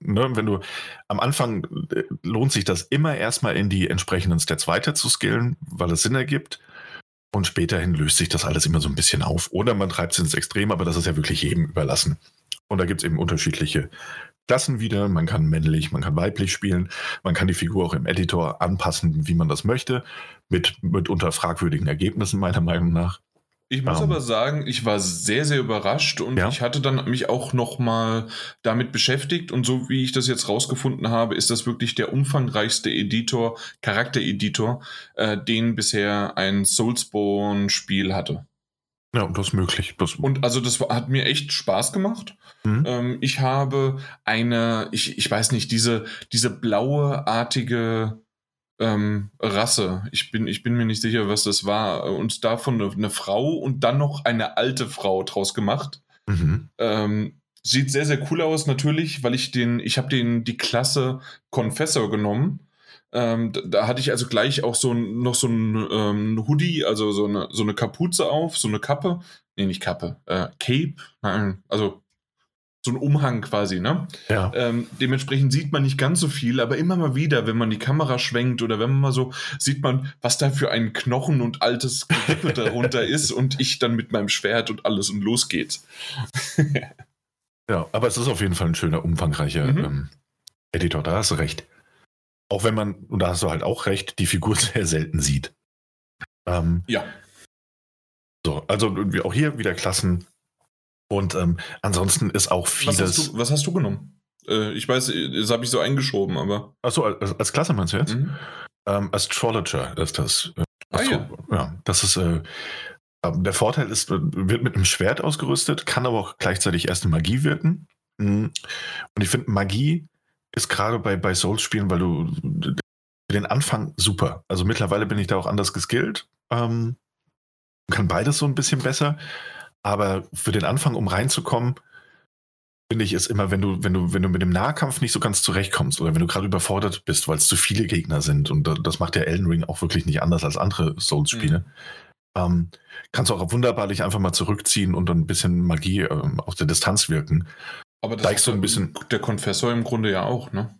[SPEAKER 2] ne, wenn du am Anfang äh, lohnt sich das immer erstmal in die entsprechenden Stats weiter zu skillen, weil es Sinn ergibt. Und späterhin löst sich das alles immer so ein bisschen auf. Oder man treibt es ins Extrem, aber das ist ja wirklich jedem überlassen. Und da gibt es eben unterschiedliche Klassen wieder. Man kann männlich, man kann weiblich spielen. Man kann die Figur auch im Editor anpassen, wie man das möchte. Mit mitunter fragwürdigen Ergebnissen, meiner Meinung nach.
[SPEAKER 1] Ich muss um, aber sagen, ich war sehr, sehr überrascht und ja? ich hatte dann mich auch noch mal damit beschäftigt und so wie ich das jetzt rausgefunden habe, ist das wirklich der umfangreichste Editor, Charaktereditor, äh, den bisher ein Soulsborne-Spiel hatte.
[SPEAKER 2] Ja, das ist möglich.
[SPEAKER 1] Das und also das hat mir echt Spaß gemacht. Mhm. Ähm, ich habe eine, ich, ich weiß nicht, diese, diese blaue artige ähm, Rasse. Ich bin, ich bin mir nicht sicher, was das war. Und davon eine, eine Frau und dann noch eine alte Frau draus gemacht. Mhm. Ähm, sieht sehr, sehr cool aus, natürlich, weil ich den, ich habe den, die Klasse Confessor genommen. Ähm, da, da, hatte ich also gleich auch so noch so ein ähm, Hoodie, also so eine, so eine Kapuze auf, so eine Kappe. Nee, nicht Kappe, äh, Cape. Nein, also so ein Umhang quasi, ne? Ja. Ähm, dementsprechend sieht man nicht ganz so viel, aber immer mal wieder, wenn man die Kamera schwenkt oder wenn man mal so, sieht man, was da für ein Knochen und altes Gerippe darunter ist und ich dann mit meinem Schwert und alles und los geht's.
[SPEAKER 2] ja, aber es ist auf jeden Fall ein schöner, umfangreicher mhm. ähm, Editor, da hast du recht. Auch wenn man, und da hast du halt auch recht, die Figur sehr selten sieht. Ähm,
[SPEAKER 1] ja.
[SPEAKER 2] So, also auch hier wieder Klassen Und ähm, ansonsten ist auch vieles.
[SPEAKER 1] Was hast du, was hast du genommen? Äh, ich weiß, das habe ich so eingeschoben, aber.
[SPEAKER 2] Achso, als, als Klasse meinst du jetzt? Mhm. Ähm, Astrologer ist das. Äh, ah, ja. ja. Das ist. Äh, ähm, der Vorteil ist, äh, wird mit einem Schwert ausgerüstet, kann aber auch gleichzeitig erst eine Magie wirken. Mhm. Und ich finde, Magie ist gerade bei, bei Souls-Spielen, weil du den Anfang super. Also mittlerweile bin ich da auch anders geskillt. Ähm, kann beides so ein bisschen besser. Aber für den Anfang, um reinzukommen, finde ich, ist immer, wenn du, wenn du, wenn du mit dem Nahkampf nicht so ganz zurechtkommst oder wenn du gerade überfordert bist, weil es zu viele Gegner sind, und das macht der Elden Ring auch wirklich nicht anders als andere Souls-Spiele, mhm. ähm, kannst du auch wunderbar dich einfach mal zurückziehen und ein bisschen Magie ähm, aus der Distanz wirken.
[SPEAKER 1] Aber das ist so ein bisschen. Der Konfessor im Grunde ja auch, ne?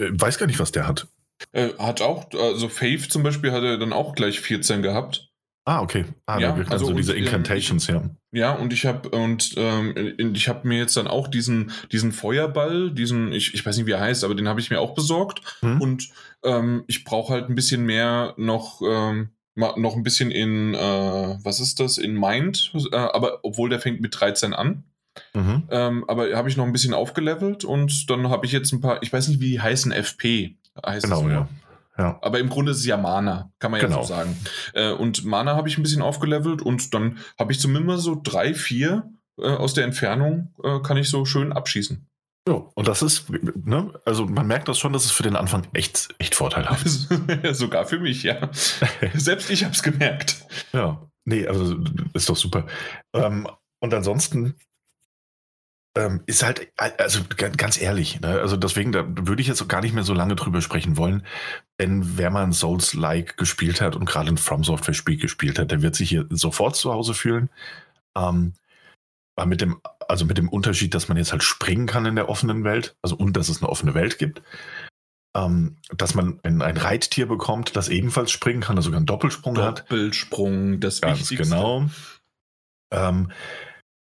[SPEAKER 2] Äh, weiß gar nicht, was der hat.
[SPEAKER 1] Äh, hat auch, also Faith zum Beispiel hat er dann auch gleich 14 gehabt.
[SPEAKER 2] Ah, okay. Ah,
[SPEAKER 1] ja,
[SPEAKER 2] also so diese Incantations, ja.
[SPEAKER 1] Ja, und ich habe und ähm, ich habe mir jetzt dann auch diesen diesen Feuerball, diesen ich, ich weiß nicht wie er heißt, aber den habe ich mir auch besorgt hm. und ähm, ich brauche halt ein bisschen mehr noch ähm, noch ein bisschen in äh, was ist das in Mind, äh, aber obwohl der fängt mit 13 an. Mhm. Ähm, aber habe ich noch ein bisschen aufgelevelt und dann habe ich jetzt ein paar, ich weiß nicht, wie die heißen, FP heißt
[SPEAKER 2] genau, ja.
[SPEAKER 1] Ja. Aber im Grunde ist es ja Mana, kann man ja genau. so sagen. Äh, und Mana habe ich ein bisschen aufgelevelt und dann habe ich zumindest so drei, vier äh, aus der Entfernung, äh, kann ich so schön abschießen.
[SPEAKER 2] Ja, und das ist, ne, also man merkt das schon, dass es für den Anfang echt, echt vorteilhaft ist.
[SPEAKER 1] Sogar für mich, ja. Selbst ich habe es gemerkt.
[SPEAKER 2] Ja, nee, also ist doch super. Ähm, und ansonsten ähm, ist halt, also ganz ehrlich, ne? also deswegen, da würde ich jetzt gar nicht mehr so lange drüber sprechen wollen, denn wer mal ein Souls-like gespielt hat und gerade ein From Software-Spiel gespielt hat, der wird sich hier sofort zu Hause fühlen. Ähm, mit dem, also mit dem Unterschied, dass man jetzt halt springen kann in der offenen Welt, also und dass es eine offene Welt gibt. Ähm, dass man ein, ein, Reittier bekommt, das ebenfalls springen kann, also sogar einen Doppelsprung,
[SPEAKER 1] Doppelsprung hat. Doppelsprung, das Ganz Wichtigste.
[SPEAKER 2] genau. Ähm,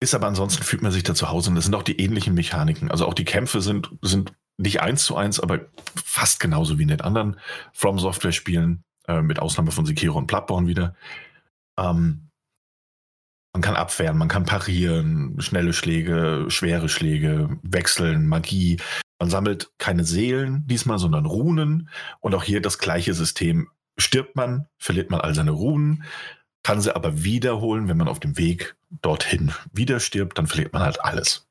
[SPEAKER 2] ist aber ansonsten fühlt man sich da zu Hause und es sind auch die ähnlichen Mechaniken. Also auch die Kämpfe sind, sind nicht eins zu eins, aber fast genauso wie in den anderen From Software Spielen, äh, mit Ausnahme von Sekiro und Bloodborne wieder. Ähm, man kann abwehren, man kann parieren, schnelle Schläge, schwere Schläge, wechseln, Magie. Man sammelt keine Seelen diesmal, sondern Runen. Und auch hier das gleiche System. Stirbt man, verliert man all seine Runen kann sie aber wiederholen, wenn man auf dem Weg dorthin wieder stirbt, dann verliert man halt alles.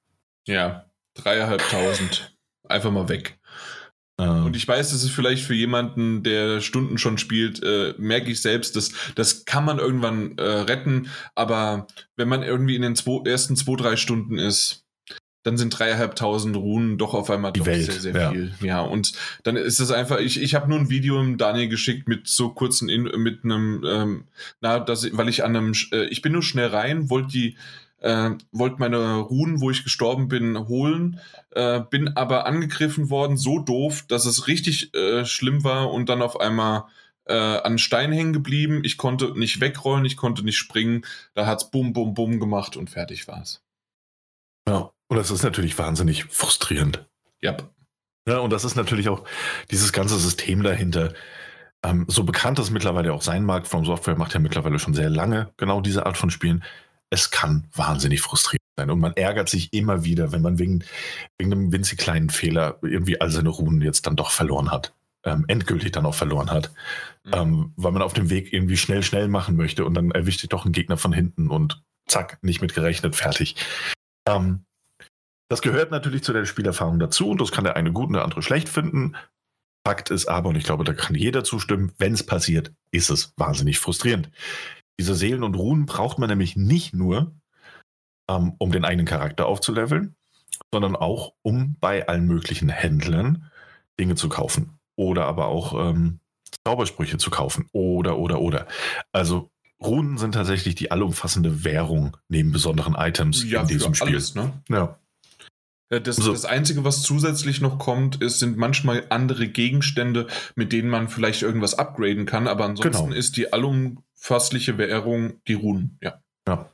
[SPEAKER 1] Ja, dreieinhalbtausend. Einfach mal weg. Ähm. Und ich weiß, das ist vielleicht für jemanden, der Stunden schon spielt, äh, merke ich selbst, dass das kann man irgendwann äh, retten, aber wenn man irgendwie in den zwei, ersten zwei, drei Stunden ist, dann sind dreieinhalbtausend Runen doch auf einmal
[SPEAKER 2] Die
[SPEAKER 1] doch
[SPEAKER 2] Welt,
[SPEAKER 1] sehr, sehr ja. viel. Ja, und dann ist es einfach, ich, ich habe nur ein Video im Daniel geschickt mit so kurzen, in, mit einem, ähm, na, das, weil ich an einem, äh, ich bin nur schnell rein, wollte die, äh, wollte meine Runen, wo ich gestorben bin, holen, äh, bin aber angegriffen worden, so doof, dass es richtig äh, schlimm war und dann auf einmal äh, an Stein hängen geblieben. Ich konnte nicht wegrollen, ich konnte nicht springen. Da hat's bum, bum, bum gemacht und fertig war's.
[SPEAKER 2] Ja. Und das ist natürlich wahnsinnig frustrierend.
[SPEAKER 1] Ja.
[SPEAKER 2] Ja, und das ist natürlich auch dieses ganze System dahinter. Ähm, so bekannt es mittlerweile auch sein mag, From Software macht ja mittlerweile schon sehr lange genau diese Art von Spielen. Es kann wahnsinnig frustrierend sein. Und man ärgert sich immer wieder, wenn man wegen, wegen einem winzig kleinen Fehler irgendwie all seine Runen jetzt dann doch verloren hat. Ähm, endgültig dann auch verloren hat. Mhm. Ähm, weil man auf dem Weg irgendwie schnell, schnell machen möchte und dann erwischt sich doch ein Gegner von hinten und zack, nicht mit gerechnet, fertig. Ähm, das gehört natürlich zu der Spielerfahrung dazu und das kann der eine gut und der andere schlecht finden. Fakt ist aber, und ich glaube, da kann jeder zustimmen, wenn es passiert, ist es wahnsinnig frustrierend. Diese Seelen und Runen braucht man nämlich nicht nur, ähm, um den eigenen Charakter aufzuleveln, sondern auch, um bei allen möglichen Händlern Dinge zu kaufen. Oder aber auch ähm, Zaubersprüche zu kaufen. Oder, oder, oder. Also Runen sind tatsächlich die allumfassende Währung neben besonderen Items
[SPEAKER 1] ja,
[SPEAKER 2] in diesem Spiel.
[SPEAKER 1] Alles, ne? Ja. Äh, das, so. das Einzige, was zusätzlich noch kommt, ist, sind manchmal andere Gegenstände, mit denen man vielleicht irgendwas upgraden kann, aber ansonsten genau. ist die allumfassliche Währung die Runen, ja.
[SPEAKER 2] Ja.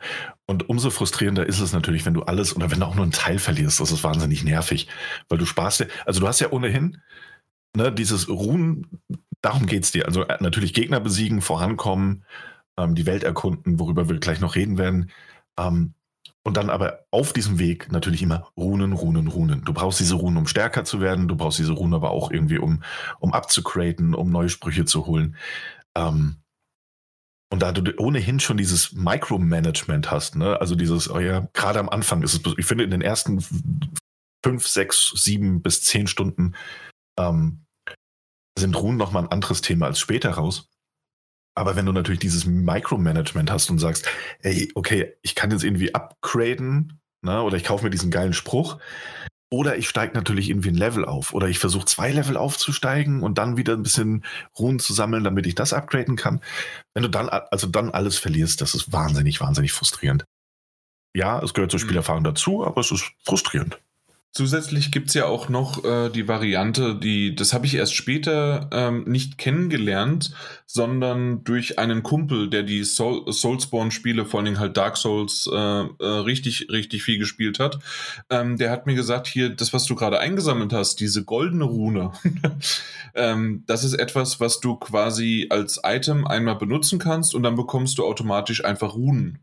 [SPEAKER 2] Und umso frustrierender ist es natürlich, wenn du alles oder wenn du auch nur einen Teil verlierst. Das ist wahnsinnig nervig. Weil du sparst ja, also du hast ja ohnehin ne, dieses Runen, darum geht es dir. Also äh, natürlich Gegner besiegen, vorankommen, ähm, die Welt erkunden, worüber wir gleich noch reden werden. Ähm, Und dann aber auf diesem Weg natürlich immer Runen, Runen, Runen. Du brauchst diese Runen, um stärker zu werden. Du brauchst diese Runen aber auch irgendwie, um, um abzugraden, um neue Sprüche zu holen. Ähm, und da du ohnehin schon dieses Micromanagement hast, ne? also dieses, oh ja, gerade am Anfang ist es, ich finde, in den ersten fünf, sechs, sieben bis zehn Stunden ähm, sind Runen nochmal ein anderes Thema als später raus. Aber wenn du natürlich dieses Micromanagement hast und sagst, ey, okay, ich kann jetzt irgendwie upgraden, ne, oder ich kaufe mir diesen geilen Spruch, oder ich steige natürlich irgendwie ein Level auf, oder ich versuche zwei Level aufzusteigen und dann wieder ein bisschen Runen zu sammeln, damit ich das upgraden kann. Wenn du dann, also dann alles verlierst, das ist wahnsinnig, wahnsinnig frustrierend. Ja, es gehört zur mhm. Spielerfahrung dazu, aber es ist frustrierend.
[SPEAKER 1] Zusätzlich gibt es ja auch noch äh, die Variante, die, das habe ich erst später ähm, nicht kennengelernt, sondern durch einen Kumpel, der die Soul, Soulspawn-Spiele, vor allen Dingen halt Dark Souls, äh, äh, richtig, richtig viel gespielt hat. Ähm, der hat mir gesagt, hier, das, was du gerade eingesammelt hast, diese goldene Rune, ähm, das ist etwas, was du quasi als Item einmal benutzen kannst und dann bekommst du automatisch einfach Runen.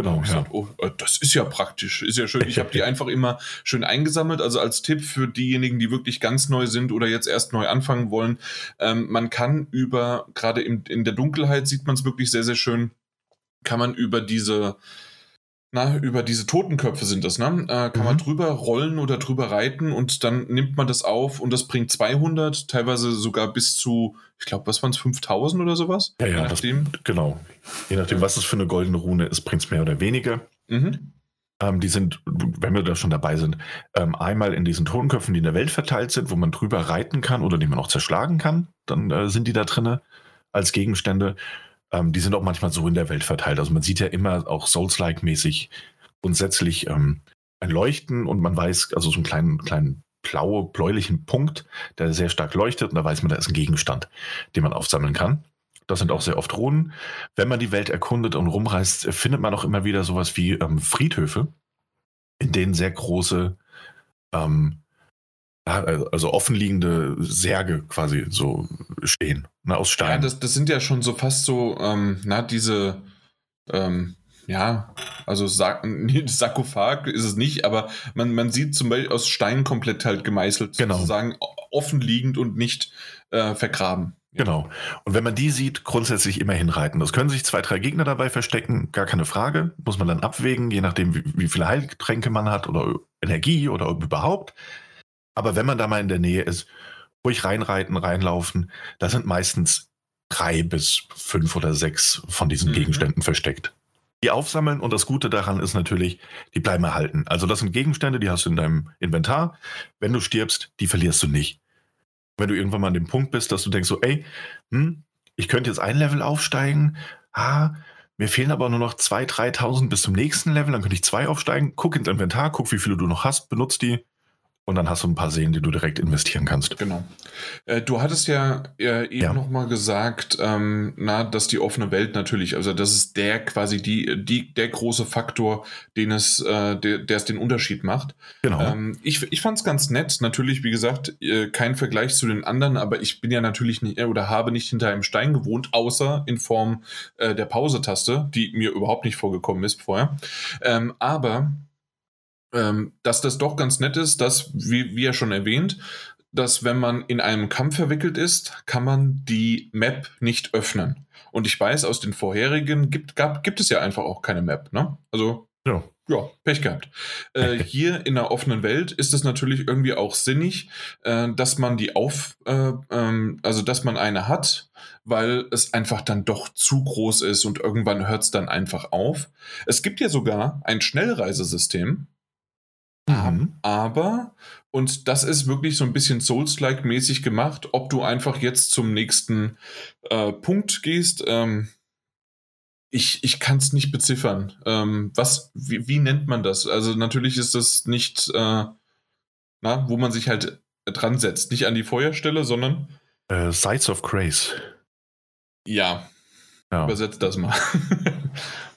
[SPEAKER 1] Genau, ja. oh, äh, das ist ja praktisch, ist ja schön. Ich habe die einfach immer schön eingesammelt. Also als Tipp für diejenigen, die wirklich ganz neu sind oder jetzt erst neu anfangen wollen, ähm, man kann über, gerade in der Dunkelheit sieht man es wirklich sehr, sehr schön, kann man über diese na, über diese Totenköpfe sind das, ne? Äh, kann mhm. man drüber rollen oder drüber reiten und dann nimmt man das auf und das bringt 200, teilweise sogar bis zu, ich glaube, was waren es, 5000 oder sowas?
[SPEAKER 2] Ja, ja, das, genau. Je nachdem, was es für eine goldene Rune ist, bringt es mehr oder weniger. Mhm. Ähm, die sind, wenn wir da schon dabei sind, ähm, einmal in diesen Totenköpfen, die in der Welt verteilt sind, wo man drüber reiten kann oder die man auch zerschlagen kann, dann äh, sind die da drinne als Gegenstände. Ähm, die sind auch manchmal so in der Welt verteilt. Also man sieht ja immer auch Souls-like-mäßig grundsätzlich ähm, ein Leuchten und man weiß, also so einen kleinen, kleinen blaue, bläulichen Punkt, der sehr stark leuchtet und da weiß man, da ist ein Gegenstand, den man aufsammeln kann. Das sind auch sehr oft Runen. Wenn man die Welt erkundet und rumreist, findet man auch immer wieder sowas wie ähm, Friedhöfe, in denen sehr große ähm, also offenliegende Särge quasi so stehen, ne, aus Stein. Ja,
[SPEAKER 1] das, das sind ja schon so fast so, ähm, na, diese, ähm, ja, also Sark Sarkophag ist es nicht, aber man, man sieht zum Beispiel aus Stein komplett halt gemeißelt,
[SPEAKER 2] genau.
[SPEAKER 1] sozusagen offenliegend und nicht äh, vergraben.
[SPEAKER 2] Genau. Und wenn man die sieht, grundsätzlich immer hinreiten. Das können sich zwei, drei Gegner dabei verstecken, gar keine Frage. Muss man dann abwägen, je nachdem, wie, wie viele Heilgetränke man hat oder Energie oder überhaupt. Aber wenn man da mal in der Nähe ist, ruhig reinreiten, reinlaufen, da sind meistens drei bis fünf oder sechs von diesen mhm. Gegenständen versteckt. Die aufsammeln und das Gute daran ist natürlich, die bleiben erhalten. Also das sind Gegenstände, die hast du in deinem Inventar. Wenn du stirbst, die verlierst du nicht. Wenn du irgendwann mal an dem Punkt bist, dass du denkst so, ey, hm, ich könnte jetzt ein Level aufsteigen, ah, mir fehlen aber nur noch 2.000, 3.000 bis zum nächsten Level, dann könnte ich zwei aufsteigen, guck ins Inventar, guck, wie viele du noch hast, benutzt die, und dann hast du ein paar Seen, die du direkt investieren kannst.
[SPEAKER 1] Genau. Äh, du hattest ja äh, eben ja. nochmal gesagt, ähm, na, dass die offene Welt natürlich, also das ist der quasi die, die, der große Faktor, den es, äh, der, der es den Unterschied macht.
[SPEAKER 2] Genau.
[SPEAKER 1] Ähm, ich ich fand es ganz nett. Natürlich, wie gesagt, äh, kein Vergleich zu den anderen, aber ich bin ja natürlich nicht oder habe nicht hinter einem Stein gewohnt, außer in Form äh, der Pause-Taste, die mir überhaupt nicht vorgekommen ist vorher. Ähm, aber ähm, dass das doch ganz nett ist, dass, wie, wie ja schon erwähnt, dass wenn man in einem Kampf verwickelt ist, kann man die Map nicht öffnen. Und ich weiß, aus den vorherigen gibt, gab, gibt es ja einfach auch keine Map. Ne? Also, ja. Ja, Pech gehabt. Äh, hier in der offenen Welt ist es natürlich irgendwie auch sinnig, äh, dass man die auf, äh, ähm, also dass man eine hat, weil es einfach dann doch zu groß ist und irgendwann hört es dann einfach auf. Es gibt ja sogar ein Schnellreisesystem, Mhm. Aber, und das ist wirklich so ein bisschen Souls-like mäßig gemacht, ob du einfach jetzt zum nächsten äh, Punkt gehst. Ähm, ich ich kann es nicht beziffern. Ähm, was, wie, wie, nennt man das? Also natürlich ist das nicht, äh, na, wo man sich halt dran setzt. Nicht an die Feuerstelle, sondern.
[SPEAKER 2] Uh, Sights of Grace.
[SPEAKER 1] Ja. ja. Übersetzt das mal.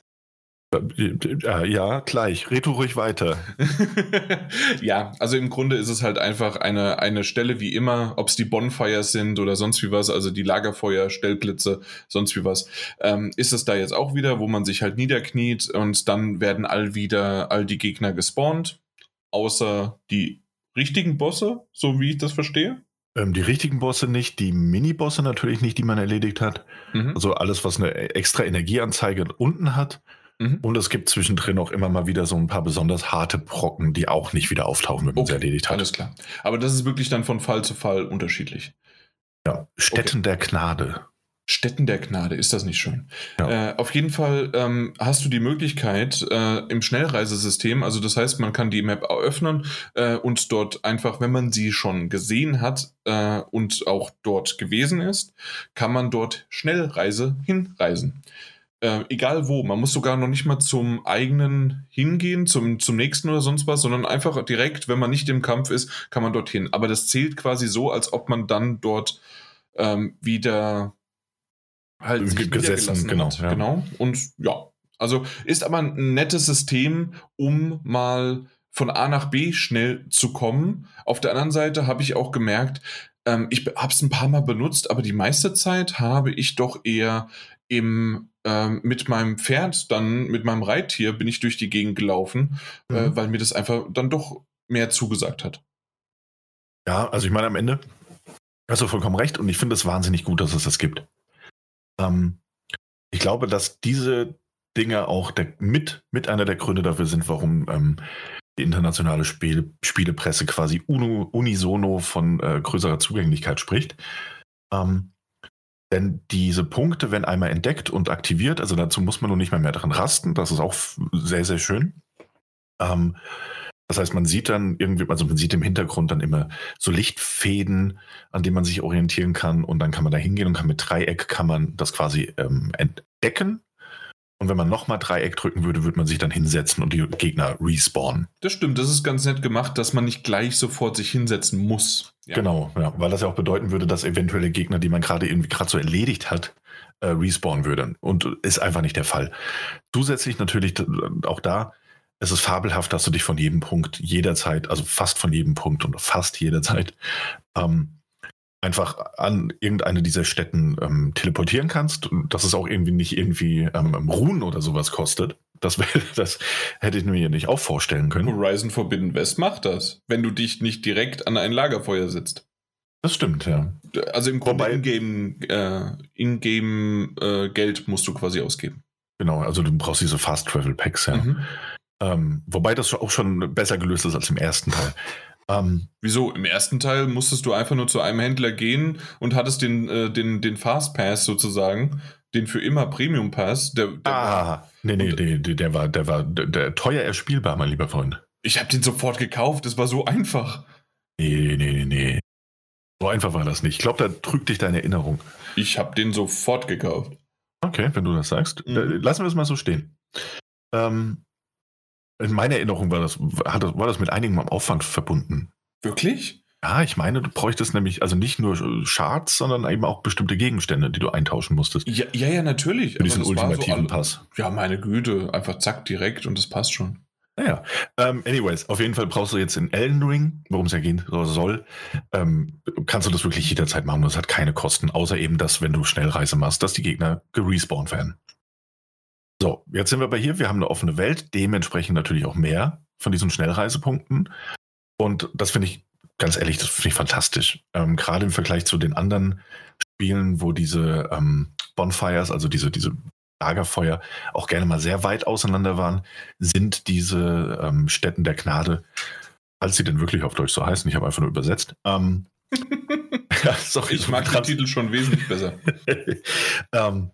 [SPEAKER 2] Äh, ja, gleich. Red du ruhig weiter.
[SPEAKER 1] ja, also im Grunde ist es halt einfach eine, eine Stelle wie immer, ob es die Bonfires sind oder sonst wie was, also die Lagerfeuer, Stellplätze, sonst wie was, ähm, ist es da jetzt auch wieder, wo man sich halt niederkniet und dann werden all wieder all die Gegner gespawnt, außer die richtigen Bosse, so wie ich das verstehe.
[SPEAKER 2] Ähm, die richtigen Bosse nicht, die Mini-Bosse natürlich nicht, die man erledigt hat. Mhm. Also alles, was eine extra Energieanzeige unten hat. Mhm. Und es gibt zwischendrin auch immer mal wieder so ein paar besonders harte Brocken, die auch nicht wieder auftauchen, wenn man okay, sie erledigt hat.
[SPEAKER 1] Alles klar. Aber das ist wirklich dann von Fall zu Fall unterschiedlich.
[SPEAKER 2] Ja, Städten okay. der Gnade.
[SPEAKER 1] Städten der Gnade, ist das nicht schön? Ja. Äh, auf jeden Fall ähm, hast du die Möglichkeit äh, im Schnellreisesystem, also das heißt, man kann die Map eröffnen äh, und dort einfach, wenn man sie schon gesehen hat äh, und auch dort gewesen ist, kann man dort Schnellreise hinreisen. Äh, egal wo, man muss sogar noch nicht mal zum eigenen hingehen, zum, zum nächsten oder sonst was, sondern einfach direkt, wenn man nicht im Kampf ist, kann man dorthin. Aber das zählt quasi so, als ob man dann dort ähm, wieder halt sich gesessen, genau, hat. Ja. Genau. Und ja, also ist aber ein nettes System, um mal von A nach B schnell zu kommen. Auf der anderen Seite habe ich auch gemerkt, ähm, ich habe es ein paar Mal benutzt, aber die meiste Zeit habe ich doch eher im ähm, mit meinem Pferd, dann mit meinem Reittier bin ich durch die Gegend gelaufen, äh, mhm. äh, weil mir das einfach dann doch mehr zugesagt hat.
[SPEAKER 2] Ja, also ich meine, am Ende hast du vollkommen recht und ich finde es wahnsinnig gut, dass es das gibt. Ähm, ich glaube, dass diese Dinge auch der, mit, mit einer der Gründe dafür sind, warum ähm, die internationale Spiel, Spielepresse quasi uno, unisono von äh, größerer Zugänglichkeit spricht. Ähm, denn diese Punkte werden einmal entdeckt und aktiviert, also dazu muss man noch nicht mal mehr dran rasten, das ist auch sehr, sehr schön. Ähm, das heißt, man sieht dann irgendwie, also man sieht im Hintergrund dann immer so Lichtfäden, an denen man sich orientieren kann und dann kann man da hingehen und kann mit Dreieck kann man das quasi ähm, entdecken und wenn man nochmal Dreieck drücken würde, würde man sich dann hinsetzen und die Gegner respawnen.
[SPEAKER 1] Das stimmt, das ist ganz nett gemacht, dass man nicht gleich sofort sich hinsetzen muss.
[SPEAKER 2] Ja. Genau, ja, weil das ja auch bedeuten würde, dass eventuelle Gegner, die man gerade irgendwie gerade so erledigt hat, äh, respawnen würden. Und ist einfach nicht der Fall. Zusätzlich natürlich auch da, es ist fabelhaft, dass du dich von jedem Punkt jederzeit, also fast von jedem Punkt und fast jederzeit ähm, einfach an irgendeine dieser Städten ähm, teleportieren kannst, dass es auch irgendwie nicht irgendwie ähm, Runen oder sowas kostet. Das, wär, das hätte ich mir nicht auch vorstellen können.
[SPEAKER 1] Horizon Forbidden West macht das, wenn du dich nicht direkt an ein Lagerfeuer sitzt.
[SPEAKER 2] Das stimmt, ja.
[SPEAKER 1] Also im Grunde Ingame, äh, äh, Geld musst du quasi ausgeben.
[SPEAKER 2] Genau, also du brauchst diese Fast Travel Packs, ja. Mhm. Ähm, wobei das auch schon besser gelöst ist als im ersten Teil.
[SPEAKER 1] Ähm, Wieso? Im ersten Teil musstest du einfach nur zu einem Händler gehen und hattest den, äh, den, den Fast Pass sozusagen, den für immer Premium Pass. Der,
[SPEAKER 2] der ah, war, nee, nee, der, der, war, der war der, teuer erspielbar, mein lieber Freund.
[SPEAKER 1] Ich habe den sofort gekauft, es war so einfach.
[SPEAKER 2] Nee, nee, nee, nee. So einfach war das nicht. Ich glaube, da trügt dich deine Erinnerung.
[SPEAKER 1] Ich habe den sofort gekauft.
[SPEAKER 2] Okay, wenn du das sagst. Mhm. Lassen wir es mal so stehen. Ähm, in meiner Erinnerung war das, war das mit einigem Aufwand verbunden.
[SPEAKER 1] Wirklich?
[SPEAKER 2] Ja, ich meine, du bräuchtest nämlich also nicht nur Charts, sondern eben auch bestimmte Gegenstände, die du eintauschen musstest.
[SPEAKER 1] Ja, ja, ja natürlich.
[SPEAKER 2] Für diesen ultimativen so Pass.
[SPEAKER 1] Ja, meine Güte, einfach zack, direkt und das passt schon.
[SPEAKER 2] Naja, ähm, anyways, auf jeden Fall brauchst du jetzt in Elden Ring, worum es ja gehen soll, ähm, kannst du das wirklich jederzeit machen. Das hat keine Kosten, außer eben, dass, wenn du Schnellreise machst, dass die Gegner gerespawnt werden. So, jetzt sind wir bei hier. Wir haben eine offene Welt, dementsprechend natürlich auch mehr von diesen Schnellreisepunkten. Und das finde ich, ganz ehrlich, das finde ich fantastisch. Ähm, Gerade im Vergleich zu den anderen Spielen, wo diese ähm, Bonfires, also diese, diese Lagerfeuer, auch gerne mal sehr weit auseinander waren, sind diese ähm, Städten der Gnade, falls sie denn wirklich auf Deutsch so heißen, ich habe einfach nur übersetzt. Ähm,
[SPEAKER 1] ja, sorry, ich mag den Titel schon wesentlich besser.
[SPEAKER 2] ähm,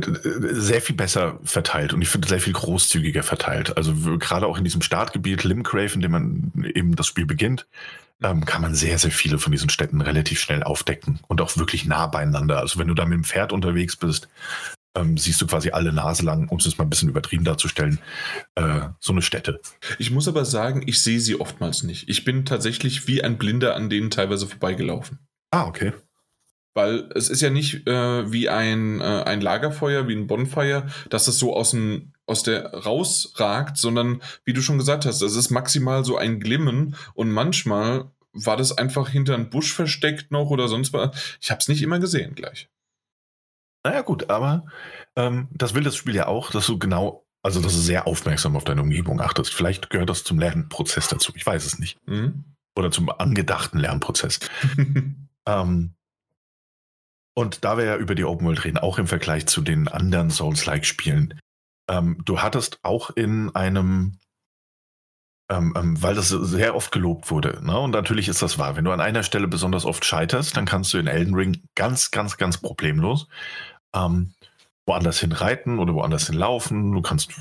[SPEAKER 2] sehr viel besser verteilt und ich finde sehr viel großzügiger verteilt. Also gerade auch in diesem Startgebiet Limgrave, in dem man eben das Spiel beginnt, ähm, kann man sehr, sehr viele von diesen Städten relativ schnell aufdecken und auch wirklich nah beieinander. Also wenn du da mit dem Pferd unterwegs bist, ähm, siehst du quasi alle Nase lang, um es mal ein bisschen übertrieben darzustellen, äh, so eine Stätte.
[SPEAKER 1] Ich muss aber sagen, ich sehe sie oftmals nicht. Ich bin tatsächlich wie ein Blinder an denen teilweise vorbeigelaufen.
[SPEAKER 2] Ah, okay.
[SPEAKER 1] Weil es ist ja nicht äh, wie ein, äh, ein Lagerfeuer, wie ein Bonfire, dass es so aus, dem, aus der rausragt, sondern wie du schon gesagt hast, es ist maximal so ein Glimmen und manchmal war das einfach hinter einem Busch versteckt noch oder sonst was. Ich habe es nicht immer gesehen gleich.
[SPEAKER 2] Naja gut, aber ähm, das will das Spiel ja auch, dass du genau, also dass du sehr aufmerksam auf deine Umgebung achtest. Vielleicht gehört das zum Lernprozess dazu, ich weiß es nicht. Mhm. Oder zum angedachten Lernprozess. ähm, und da wir ja über die Open World reden, auch im Vergleich zu den anderen Souls-like-Spielen, ähm, du hattest auch in einem, ähm, ähm, weil das sehr oft gelobt wurde, ne? und natürlich ist das wahr, wenn du an einer Stelle besonders oft scheiterst, dann kannst du in Elden Ring ganz, ganz, ganz problemlos ähm, woanders hin reiten oder woanders hin laufen. Du kannst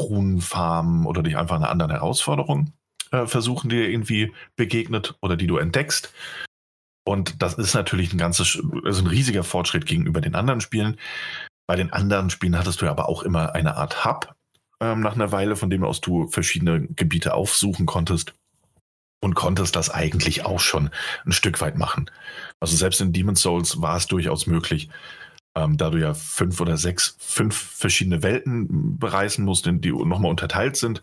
[SPEAKER 2] Runen farmen oder dich einfach einer anderen Herausforderung äh, versuchen, die dir irgendwie begegnet oder die du entdeckst. Und das ist natürlich ein ganzes, also ein riesiger Fortschritt gegenüber den anderen Spielen. Bei den anderen Spielen hattest du aber auch immer eine Art Hub ähm, nach einer Weile, von dem aus du verschiedene Gebiete aufsuchen konntest und konntest das eigentlich auch schon ein Stück weit machen. Also selbst in Demon's Souls war es durchaus möglich, ähm, da du ja fünf oder sechs, fünf verschiedene Welten bereisen musst, die nochmal unterteilt sind,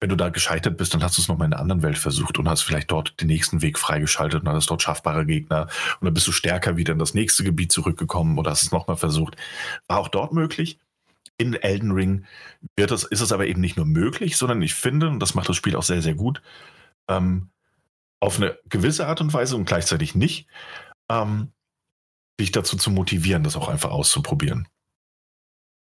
[SPEAKER 2] wenn du da gescheitert bist, dann hast du es nochmal in einer anderen Welt versucht und hast vielleicht dort den nächsten Weg freigeschaltet und hattest dort schaffbare Gegner und dann bist du stärker wieder in das nächste Gebiet zurückgekommen oder hast es nochmal versucht. War auch dort möglich. In Elden Ring wird es, ist es aber eben nicht nur möglich, sondern ich finde, und das macht das Spiel auch sehr, sehr gut, ähm, auf eine gewisse Art und Weise und gleichzeitig nicht, ähm, dich dazu zu motivieren, das auch einfach auszuprobieren.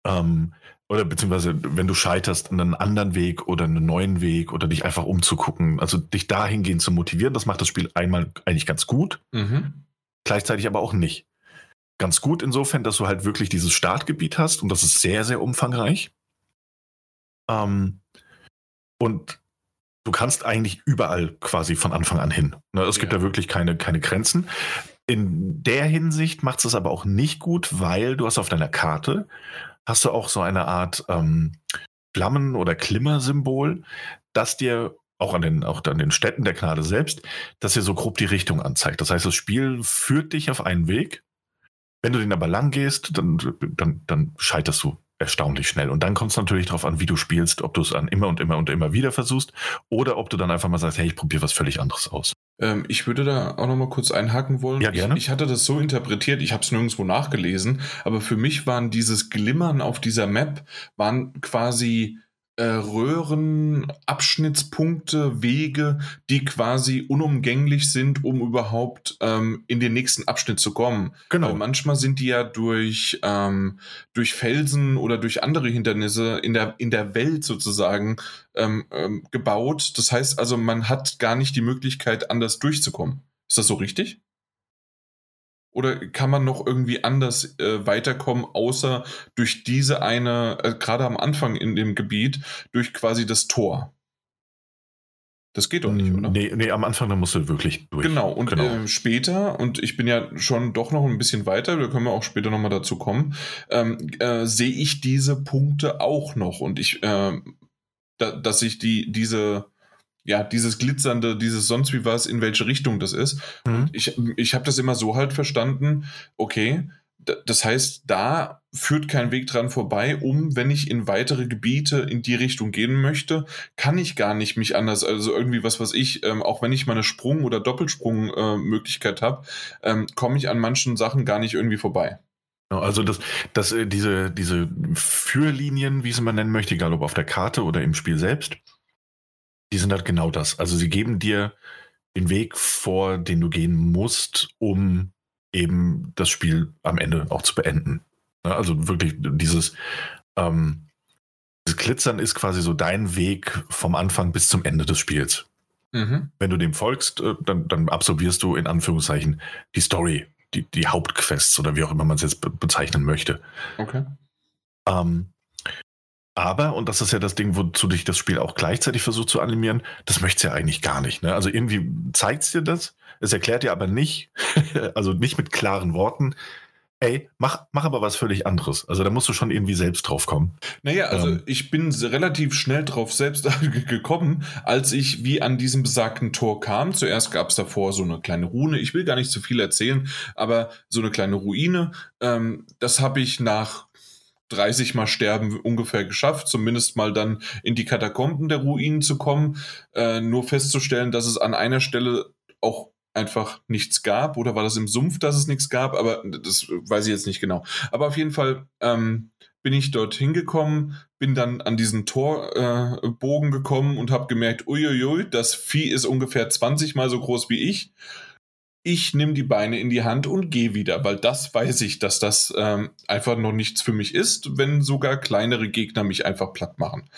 [SPEAKER 2] Ähm, oder beziehungsweise, wenn du scheiterst, einen anderen Weg oder einen neuen Weg oder dich einfach umzugucken, also dich dahingehend zu motivieren, das macht das Spiel einmal eigentlich ganz gut, mhm. gleichzeitig aber auch nicht. Ganz gut insofern, dass du halt wirklich dieses Startgebiet hast und das ist sehr, sehr umfangreich. Ähm, und du kannst eigentlich überall quasi von Anfang an hin. Ne, es gibt ja. da wirklich keine, keine Grenzen. In der Hinsicht macht es aber auch nicht gut, weil du hast auf deiner Karte hast du auch so eine Art ähm, Flammen- oder Klimmersymbol, das dir auch an den, auch an den Städten der Gnade selbst, dass dir so grob die Richtung anzeigt. Das heißt, das Spiel führt dich auf einen Weg. Wenn du den aber lang gehst, dann, dann, dann scheiterst du erstaunlich schnell. Und dann kommt es natürlich darauf an, wie du spielst, ob du es an immer und immer und immer wieder versuchst oder ob du dann einfach mal sagst, hey, ich probiere was völlig anderes aus.
[SPEAKER 1] Ähm, ich würde da auch noch mal kurz einhaken wollen.
[SPEAKER 2] Ja, gerne.
[SPEAKER 1] Ich, ich hatte das so interpretiert, ich habe es nirgendwo nachgelesen, aber für mich waren dieses Glimmern auf dieser Map, waren quasi Röhren, Abschnittspunkte, Wege, die quasi unumgänglich sind, um überhaupt ähm, in den nächsten Abschnitt zu kommen. Genau. Weil manchmal sind die ja durch, ähm, durch Felsen oder durch andere Hindernisse in der, in der Welt sozusagen ähm, ähm, gebaut. Das heißt also, man hat gar nicht die Möglichkeit, anders durchzukommen. Ist das so richtig? Oder kann man noch irgendwie anders äh, weiterkommen, außer durch diese eine, äh, gerade am Anfang in dem Gebiet, durch quasi das Tor? Das geht doch nicht, oder?
[SPEAKER 2] Nee, nee am Anfang, da musst du wirklich
[SPEAKER 1] durch. Genau, und genau. Äh, später, und ich bin ja schon doch noch ein bisschen weiter, da können wir auch später nochmal dazu kommen, ähm, äh, sehe ich diese Punkte auch noch. Und ich, äh, da, dass ich die, diese, ja, dieses Glitzernde, dieses sonst wie was, in welche Richtung das ist. Mhm. Ich, ich habe das immer so halt verstanden, okay, das heißt, da führt kein Weg dran vorbei, um, wenn ich in weitere Gebiete in die Richtung gehen möchte, kann ich gar nicht mich anders, also irgendwie was, was ich, ähm, auch wenn ich meine Sprung- oder Doppelsprung-Möglichkeit äh, habe, ähm, komme ich an manchen Sachen gar nicht irgendwie vorbei.
[SPEAKER 2] Also das, das, äh, diese, diese Führlinien, wie es man nennen möchte, egal ob auf der Karte oder im Spiel selbst, die sind halt genau das. Also sie geben dir den Weg vor, den du gehen musst, um eben das Spiel am Ende auch zu beenden. Also wirklich dieses, ähm, dieses Glitzern ist quasi so dein Weg vom Anfang bis zum Ende des Spiels. Mhm. Wenn du dem folgst, äh, dann, dann absolvierst du in Anführungszeichen die Story, die, die Hauptquests oder wie auch immer man es jetzt bezeichnen möchte.
[SPEAKER 1] Okay.
[SPEAKER 2] Ähm, aber, und das ist ja das Ding, wozu dich das Spiel auch gleichzeitig versucht zu animieren, das möchte es ja eigentlich gar nicht. Ne? Also irgendwie zeigt es dir das, es erklärt dir aber nicht, also nicht mit klaren Worten, ey, mach, mach aber was völlig anderes. Also da musst du schon irgendwie selbst drauf kommen.
[SPEAKER 1] Naja, also ähm. ich bin relativ schnell drauf selbst gekommen, als ich wie an diesem besagten Tor kam. Zuerst gab es davor so eine kleine Rune. Ich will gar nicht zu viel erzählen, aber so eine kleine Ruine. Ähm, das habe ich nach 30 Mal Sterben ungefähr geschafft, zumindest mal dann in die Katakomben der Ruinen zu kommen. Äh, nur festzustellen, dass es an einer Stelle auch einfach nichts gab oder war das im Sumpf, dass es nichts gab, aber das weiß ich jetzt nicht genau. Aber auf jeden Fall ähm, bin ich dort hingekommen, bin dann an diesen Torbogen äh, gekommen und habe gemerkt, uiuiui, das Vieh ist ungefähr 20 mal so groß wie ich. Ich nehme die Beine in die Hand und gehe wieder, weil das weiß ich, dass das ähm, einfach noch nichts für mich ist, wenn sogar kleinere Gegner mich einfach platt machen.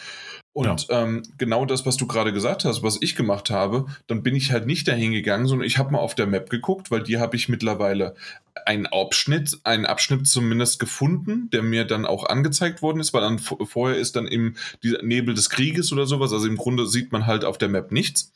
[SPEAKER 1] Und ja. ähm, genau das, was du gerade gesagt hast, was ich gemacht habe, dann bin ich halt nicht dahin gegangen, sondern ich habe mal auf der Map geguckt, weil die habe ich mittlerweile einen Abschnitt, einen Abschnitt zumindest gefunden, der mir dann auch angezeigt worden ist, weil dann vorher ist dann im Nebel des Krieges oder sowas, also im Grunde sieht man halt auf der Map nichts.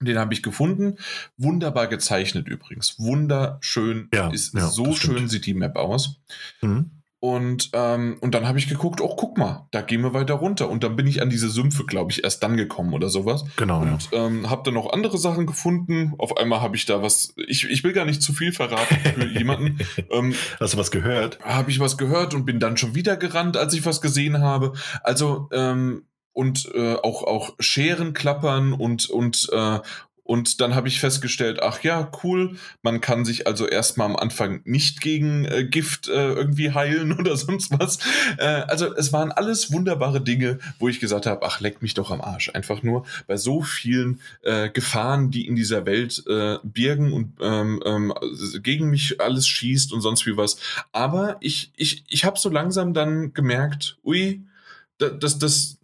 [SPEAKER 1] Den habe ich gefunden. Wunderbar gezeichnet übrigens. Wunderschön. Ja, ist ja, so schön sieht die Map aus. Mhm. Und, ähm, und dann habe ich geguckt, oh, guck mal, da gehen wir weiter runter. Und dann bin ich an diese Sümpfe, glaube ich, erst dann gekommen oder sowas.
[SPEAKER 2] Genau.
[SPEAKER 1] Und ja. ähm, habe dann noch andere Sachen gefunden. Auf einmal habe ich da was, ich, ich will gar nicht zu viel verraten für jemanden.
[SPEAKER 2] Ähm, Hast du was gehört?
[SPEAKER 1] Habe ich was gehört und bin dann schon wieder gerannt, als ich was gesehen habe. Also, ähm, und äh, auch, auch Scheren klappern und, und, äh, und dann habe ich festgestellt, ach ja, cool, man kann sich also erstmal am Anfang nicht gegen äh, Gift äh, irgendwie heilen oder sonst was. Äh, also es waren alles wunderbare Dinge, wo ich gesagt habe, ach, leck mich doch am Arsch. Einfach nur bei so vielen äh, Gefahren, die in dieser Welt äh, birgen und ähm, ähm, gegen mich alles schießt und sonst wie was. Aber ich, ich, ich habe so langsam dann gemerkt, ui, das, das,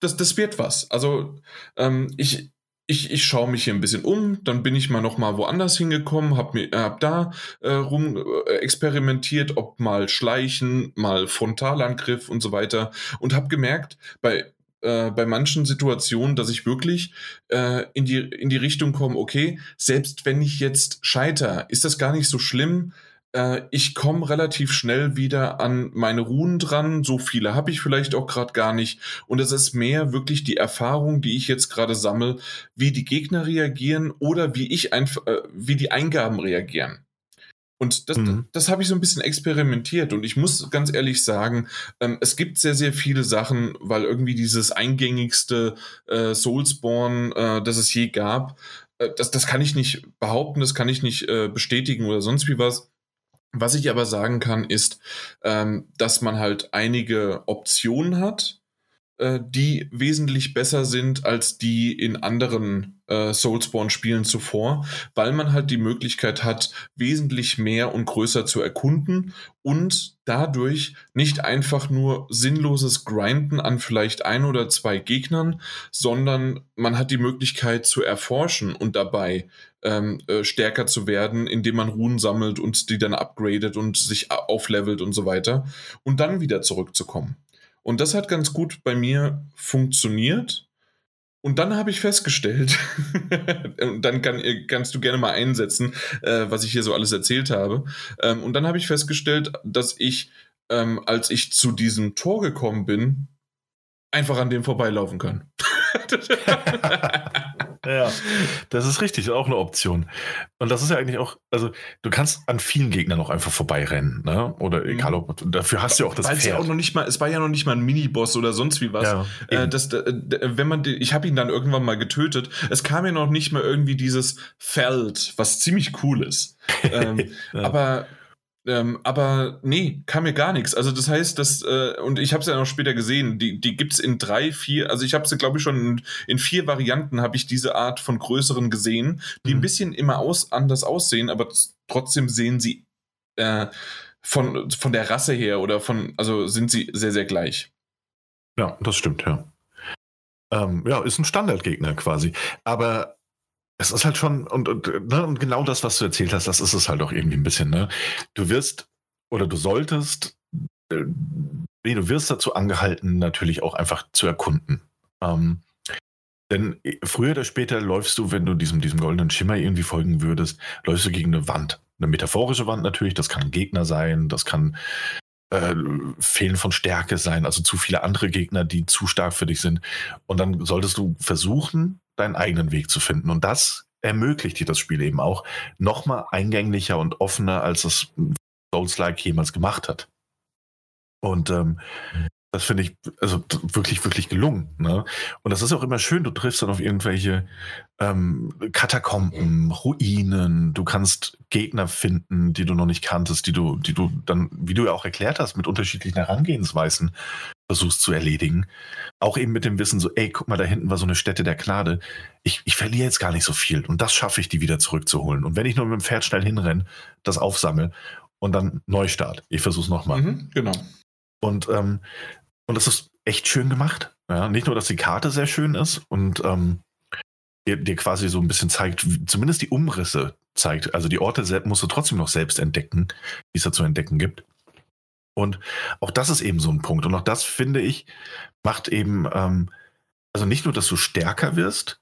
[SPEAKER 1] das, das wird was. Also ähm, ich, ich, ich schaue mich hier ein bisschen um, dann bin ich mal noch mal woanders hingekommen, habe mir hab da äh, rum äh, experimentiert, ob mal Schleichen, mal Frontalangriff und so weiter und habe gemerkt, bei äh, bei manchen Situationen, dass ich wirklich äh, in, die, in die Richtung komme, okay, selbst wenn ich jetzt scheiter, ist das gar nicht so schlimm, äh, ich komme relativ schnell wieder an meine Ruhen dran. So viele habe ich vielleicht auch gerade gar nicht. Und es ist mehr wirklich die Erfahrung, die ich jetzt gerade sammle, wie die Gegner reagieren oder wie ich einfach, äh, wie die Eingaben reagieren. Und das, mhm. das, das habe ich so ein bisschen experimentiert. Und ich muss ganz ehrlich sagen, ähm, es gibt sehr, sehr viele Sachen, weil irgendwie dieses eingängigste äh, Soulsborne, äh, das es je gab, äh, das, das kann ich nicht behaupten, das kann ich nicht äh, bestätigen oder sonst wie was. Was ich aber sagen kann, ist, ähm, dass man halt einige Optionen hat, äh, die wesentlich besser sind als die in anderen äh, Soulspawn-Spielen zuvor, weil man halt die Möglichkeit hat, wesentlich mehr und größer zu erkunden und dadurch nicht einfach nur sinnloses Grinden an vielleicht ein oder zwei Gegnern, sondern man hat die Möglichkeit zu erforschen und dabei ähm, äh, stärker zu werden, indem man Runen sammelt und die dann upgradet und sich auflevelt und so weiter und dann wieder zurückzukommen. Und das hat ganz gut bei mir funktioniert. Und dann habe ich festgestellt, und dann kann, kannst du gerne mal einsetzen, äh, was ich hier so alles erzählt habe. Ähm, und dann habe ich festgestellt, dass ich, ähm, als ich zu diesem Tor gekommen bin, einfach an dem vorbeilaufen kann.
[SPEAKER 2] ja, das ist richtig, auch eine Option. Und das ist ja eigentlich auch, also du kannst an vielen Gegnern noch einfach vorbeirennen, ne? Oder mhm. egal ob, dafür hast du ja auch das
[SPEAKER 1] Weil's Pferd. Ja auch noch nicht mal, es war ja noch nicht mal ein Miniboss oder sonst wie was. Ja, äh, das, äh, wenn man, ich habe ihn dann irgendwann mal getötet. Es kam ja noch nicht mal irgendwie dieses Feld, was ziemlich cool ist. ähm, ja. Aber ähm, aber nee, kam mir gar nichts. Also das heißt, dass, äh, und ich habe es ja noch später gesehen, die, die gibt es in drei, vier, also ich habe sie, glaube ich, schon in, in vier Varianten habe ich diese Art von größeren gesehen, die mhm. ein bisschen immer aus, anders aussehen, aber trotzdem sehen sie äh, von, von der Rasse her oder von, also sind sie sehr, sehr gleich.
[SPEAKER 2] Ja, das stimmt, ja. Ähm, ja, ist ein Standardgegner quasi. Aber es ist halt schon, und, und, ne, und genau das, was du erzählt hast, das ist es halt auch irgendwie ein bisschen. Ne? Du wirst oder du solltest, äh, nee, du wirst dazu angehalten, natürlich auch einfach zu erkunden. Ähm, denn äh, früher oder später läufst du, wenn du diesem, diesem goldenen Schimmer irgendwie folgen würdest, läufst du gegen eine Wand. eine metaphorische Wand natürlich, das kann ein Gegner sein, das kann äh, Fehlen von Stärke sein, also zu viele andere Gegner, die zu stark für dich sind. Und dann solltest du versuchen, deinen eigenen Weg zu finden. Und das ermöglicht dir das Spiel eben auch nochmal eingänglicher und offener, als es Souls-like jemals gemacht hat. Und ähm, das finde ich also wirklich, wirklich gelungen. Ne? Und das ist auch immer schön, du triffst dann auf irgendwelche ähm, Katakomben, Ruinen, du kannst Gegner finden, die du noch nicht kanntest, die du, die du dann, wie du ja auch erklärt hast, mit unterschiedlichen Herangehensweisen versuchst zu erledigen. Auch eben mit dem Wissen, so, ey, guck mal, da hinten war so eine Stätte der Gnade. Ich, ich verliere jetzt gar nicht so viel. Und das schaffe ich, die wieder zurückzuholen. Und wenn ich nur mit dem Pferd schnell hinrenne, das aufsammle und dann Neustart. Ich versuche es nochmal. Mhm,
[SPEAKER 1] genau.
[SPEAKER 2] Und ähm, und das ist echt schön gemacht. Ja, nicht nur, dass die Karte sehr schön ist und ähm, dir, dir, quasi so ein bisschen zeigt, zumindest die Umrisse zeigt. Also die Orte selbst musst du trotzdem noch selbst entdecken, die es da zu entdecken gibt. Und auch das ist eben so ein Punkt. Und auch das, finde ich, macht eben, ähm, also nicht nur, dass du stärker wirst,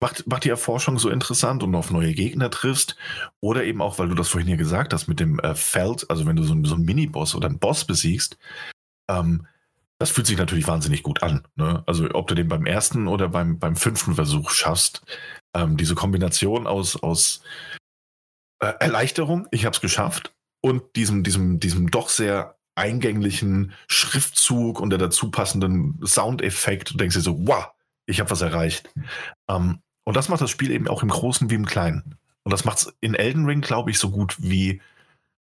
[SPEAKER 2] macht, macht die Erforschung so interessant und auf neue Gegner triffst. Oder eben auch, weil du das vorhin hier gesagt hast, mit dem äh, Feld, also wenn du so, so einen Miniboss oder einen Boss besiegst, ähm, das fühlt sich natürlich wahnsinnig gut an. Ne? Also ob du den beim ersten oder beim, beim fünften Versuch schaffst, ähm, diese Kombination aus, aus äh, Erleichterung, ich habe es geschafft, und diesem, diesem, diesem doch sehr eingänglichen Schriftzug und der dazu passenden Soundeffekt, du denkst dir so, wow, ich habe was erreicht. Ähm, und das macht das Spiel eben auch im Großen wie im Kleinen. Und das macht es in Elden Ring, glaube ich, so gut wie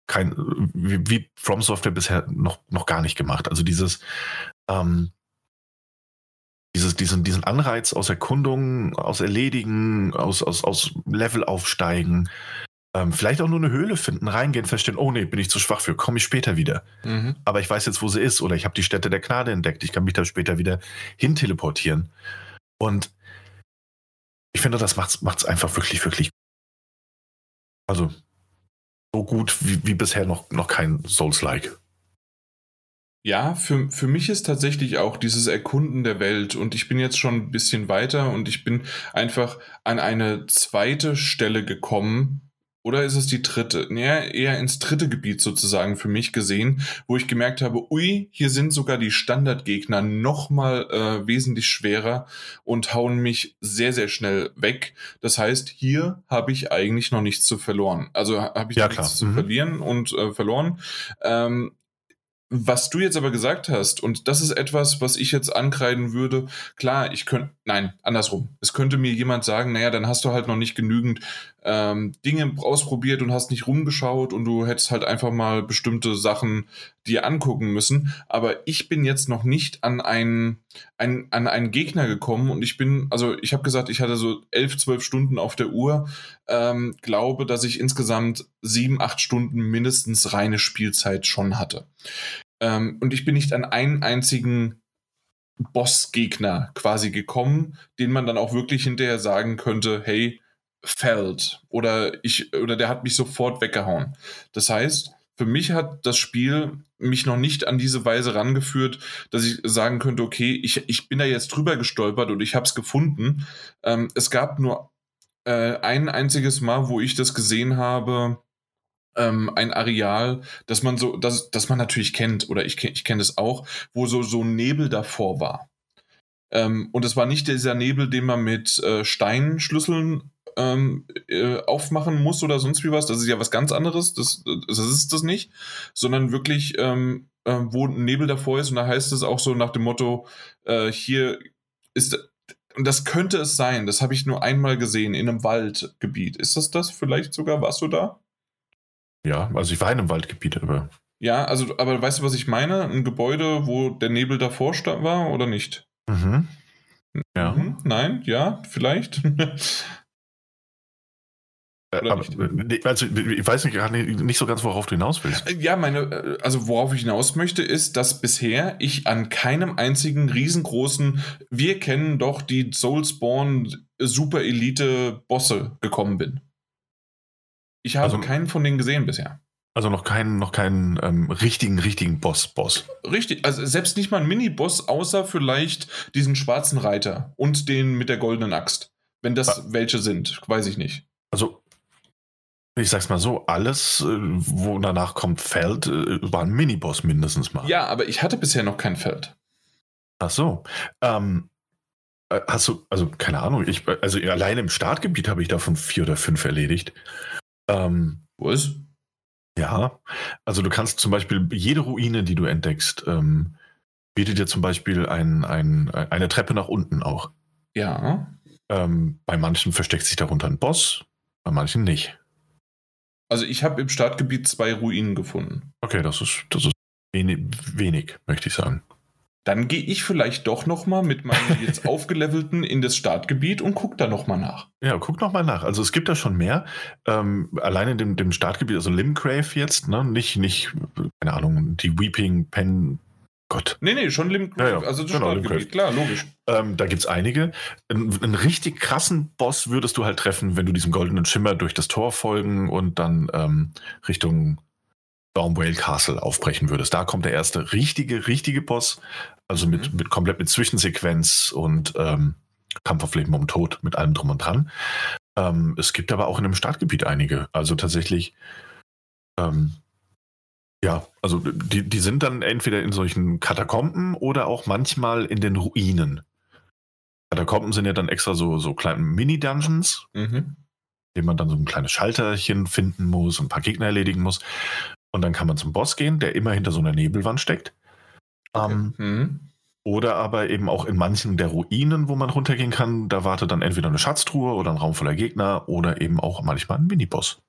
[SPEAKER 2] kein, wie, wie From Software bisher noch, noch gar nicht gemacht. Also dieses, ähm, dieses, diesen, diesen Anreiz aus Erkundung, aus Erledigen, aus, aus, aus Level aufsteigen, ähm, vielleicht auch nur eine Höhle finden, reingehen, feststellen, oh nee, bin ich zu schwach für, komme ich später wieder. Mhm. Aber ich weiß jetzt, wo sie ist, oder ich habe die Stätte der Gnade entdeckt, ich kann mich da später wieder hin teleportieren. Und ich finde, das macht es einfach wirklich, wirklich. Also, so gut wie, wie bisher noch, noch kein Souls-like.
[SPEAKER 1] Ja, für, für mich ist tatsächlich auch dieses Erkunden der Welt und ich bin jetzt schon ein bisschen weiter und ich bin einfach an eine zweite Stelle gekommen, oder ist es die dritte? Naja, eher ins dritte Gebiet sozusagen für mich gesehen, wo ich gemerkt habe, ui, hier sind sogar die Standardgegner nochmal äh, wesentlich schwerer und hauen mich sehr, sehr schnell weg. Das heißt, hier habe ich eigentlich noch nichts zu verloren. Also habe ich ja, nichts zu mhm. verlieren und äh, verloren. Ähm, was du jetzt aber gesagt hast, und das ist etwas, was ich jetzt ankreiden würde, klar, ich könnte, nein, andersrum. Es könnte mir jemand sagen, naja, dann hast du halt noch nicht genügend ähm, Dinge ausprobiert und hast nicht rumgeschaut und du hättest halt einfach mal bestimmte Sachen dir angucken müssen. Aber ich bin jetzt noch nicht an einen, ein, an einen Gegner gekommen und ich bin, also ich habe gesagt, ich hatte so elf, zwölf Stunden auf der Uhr, ähm, glaube, dass ich insgesamt sieben, acht Stunden mindestens reine Spielzeit schon hatte. Ähm, und ich bin nicht an einen einzigen Bossgegner quasi gekommen, den man dann auch wirklich hinterher sagen könnte, hey, fällt oder ich oder der hat mich sofort weggehauen. Das heißt, für mich hat das Spiel mich noch nicht an diese Weise rangeführt, dass ich sagen könnte, okay, ich, ich bin da jetzt drüber gestolpert und ich habe es gefunden. Ähm, es gab nur äh, ein einziges Mal, wo ich das gesehen habe, ähm, ein Areal, das man so, das, das man natürlich kennt, oder ich, ich kenne es auch, wo so, so Nebel davor war. Ähm, und es war nicht dieser Nebel, den man mit äh, Steinschlüsseln ähm, äh, aufmachen muss oder sonst wie was. Das ist ja was ganz anderes. Das, das ist das nicht. Sondern wirklich, ähm, äh, wo ein Nebel davor ist. Und da heißt es auch so nach dem Motto, äh, hier ist und das könnte es sein, das habe ich nur einmal gesehen, in einem Waldgebiet. Ist das das vielleicht sogar? Warst du da?
[SPEAKER 2] Ja, also ich war in einem Waldgebiet, aber.
[SPEAKER 1] Ja, also, aber weißt du, was ich meine? Ein Gebäude, wo der Nebel davor war oder nicht? Mhm. Ja. Mhm. Nein, ja, vielleicht.
[SPEAKER 2] Äh, aber, also, ich weiß nicht, nicht so ganz, worauf du hinaus willst.
[SPEAKER 1] Äh, ja, meine, äh, also worauf ich hinaus möchte, ist, dass bisher ich an keinem einzigen riesengroßen, wir kennen doch die Soulsborne Super Elite Bosse gekommen bin. Ich habe also, keinen von denen gesehen bisher.
[SPEAKER 2] Also noch keinen, noch keinen ähm, richtigen, richtigen Boss-Boss.
[SPEAKER 1] Richtig, also selbst nicht mal ein Mini-Boss, außer vielleicht diesen schwarzen Reiter und den mit der goldenen Axt. Wenn das ah. welche sind, weiß ich nicht.
[SPEAKER 2] Also Ich sag's mal so, alles, äh, wo danach kommt Feld, äh, war ein Miniboss mindestens mal.
[SPEAKER 1] Ja, aber ich hatte bisher noch kein Feld.
[SPEAKER 2] Ach so. Ähm, äh, hast du, also keine Ahnung, ich, also allein im Startgebiet habe ich davon vier oder fünf erledigt. Ähm,
[SPEAKER 1] Was?
[SPEAKER 2] ja, also du kannst zum Beispiel jede Ruine, die du entdeckst, ähm, bietet dir zum Beispiel ein, ein, eine Treppe nach unten auch.
[SPEAKER 1] Ja.
[SPEAKER 2] Ähm, bei manchen versteckt sich darunter ein Boss, bei manchen nicht.
[SPEAKER 1] Also ich habe im Startgebiet zwei Ruinen gefunden.
[SPEAKER 2] Okay, das ist, das ist wenig, wenig möchte ich sagen.
[SPEAKER 1] Dann gehe ich vielleicht doch noch mal mit meinem jetzt aufgelevelten in das Startgebiet und gucke da noch mal nach.
[SPEAKER 2] Ja, guck noch mal nach. Also es gibt da schon mehr. Ähm, allein in dem, dem Startgebiet, also Limgrave jetzt, ne? nicht, nicht, keine Ahnung, die Weeping Pen, Gott.
[SPEAKER 1] Nee, nee, schon Limgrave,
[SPEAKER 2] Ja, ja,
[SPEAKER 1] also das
[SPEAKER 2] genau,
[SPEAKER 1] Startgebiet,
[SPEAKER 2] Limgrave.
[SPEAKER 1] klar, logisch.
[SPEAKER 2] Ähm, da gibt es einige. Einen, einen richtig krassen Boss würdest du halt treffen, wenn du diesem goldenen Schimmer durch das Tor folgen und dann ähm, Richtung Stormwale Castle aufbrechen würdest. Da kommt der erste richtige, richtige Boss. Also mit,
[SPEAKER 1] Mhm.
[SPEAKER 2] mit komplett mit Zwischensequenz und ähm, Kampf auf Leben um Tod, mit allem drum und dran. Ähm, es gibt aber auch in dem Startgebiet einige. Also tatsächlich, ähm, ja, also die, die sind dann entweder in solchen Katakomben oder auch manchmal in den Ruinen. Katakomben sind ja dann extra so, so kleine Mini-Dungeons,
[SPEAKER 1] Mhm.
[SPEAKER 2] in denen man dann so ein kleines Schalterchen finden muss und ein paar Gegner erledigen muss. Und dann kann man zum Boss gehen, der immer hinter so einer Nebelwand steckt. Ähm,
[SPEAKER 1] Mhm.
[SPEAKER 2] oder aber eben auch in manchen der Ruinen, wo man runtergehen kann, da wartet dann entweder eine Schatztruhe oder ein Raum voller Gegner oder eben auch manchmal ein Miniboss.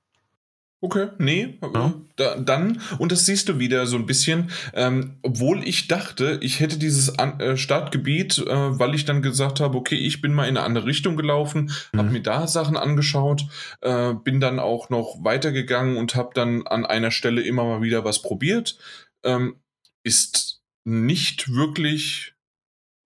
[SPEAKER 1] Okay, nee,
[SPEAKER 2] Ja.
[SPEAKER 1] äh, da, dann, und das siehst du wieder so ein bisschen, ähm, obwohl ich dachte, ich hätte dieses An äh, Startgebiet, äh, weil ich dann gesagt habe, okay, ich bin mal in eine andere Richtung gelaufen,
[SPEAKER 2] Mhm.
[SPEAKER 1] habe mir da Sachen angeschaut, äh, bin dann auch noch weitergegangen und habe dann an einer Stelle immer mal wieder was probiert. Ähm, ist nicht wirklich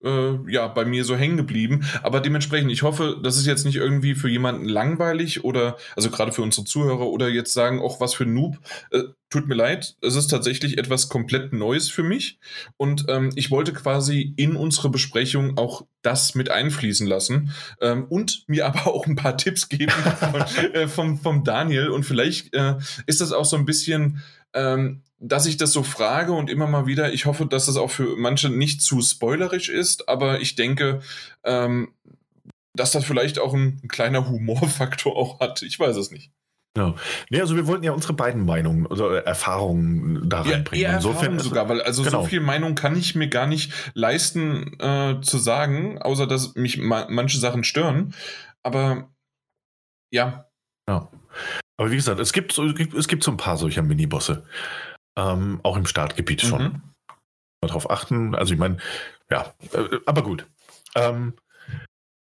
[SPEAKER 1] äh, ja, bei mir so hängen geblieben. Aber dementsprechend, ich hoffe, das ist jetzt nicht irgendwie für jemanden langweilig oder, also gerade für unsere Zuhörer oder jetzt sagen, auch was für ein Noob. Äh, tut mir leid, es ist tatsächlich etwas komplett Neues für mich. Und ähm, ich wollte quasi in unsere Besprechung auch das mit einfließen lassen ähm, und mir aber auch ein paar Tipps geben von, äh, vom, vom Daniel. Und vielleicht äh, ist das auch so ein bisschen ähm, dass ich das so frage und immer mal wieder, ich hoffe, dass das auch für manche nicht zu spoilerisch ist, aber ich denke, ähm, dass das vielleicht auch ein, ein kleiner Humorfaktor auch hat. Ich weiß es nicht.
[SPEAKER 2] Ja. Nee, also wir wollten ja unsere beiden Meinungen oder Erfahrungen da
[SPEAKER 1] Ja,
[SPEAKER 2] reinbringen.
[SPEAKER 1] eher
[SPEAKER 2] Insofern
[SPEAKER 1] sogar, weil also
[SPEAKER 2] genau.
[SPEAKER 1] so viel Meinung kann ich mir gar nicht leisten äh, zu sagen, außer dass mich ma manche Sachen stören. Aber ja,
[SPEAKER 2] Ja. Aber wie gesagt, es gibt, es gibt so ein paar solcher Minibosse. Ähm, auch im Startgebiet schon.
[SPEAKER 1] Mhm.
[SPEAKER 2] Mal drauf achten. Also ich meine, ja, äh, aber gut. Ähm,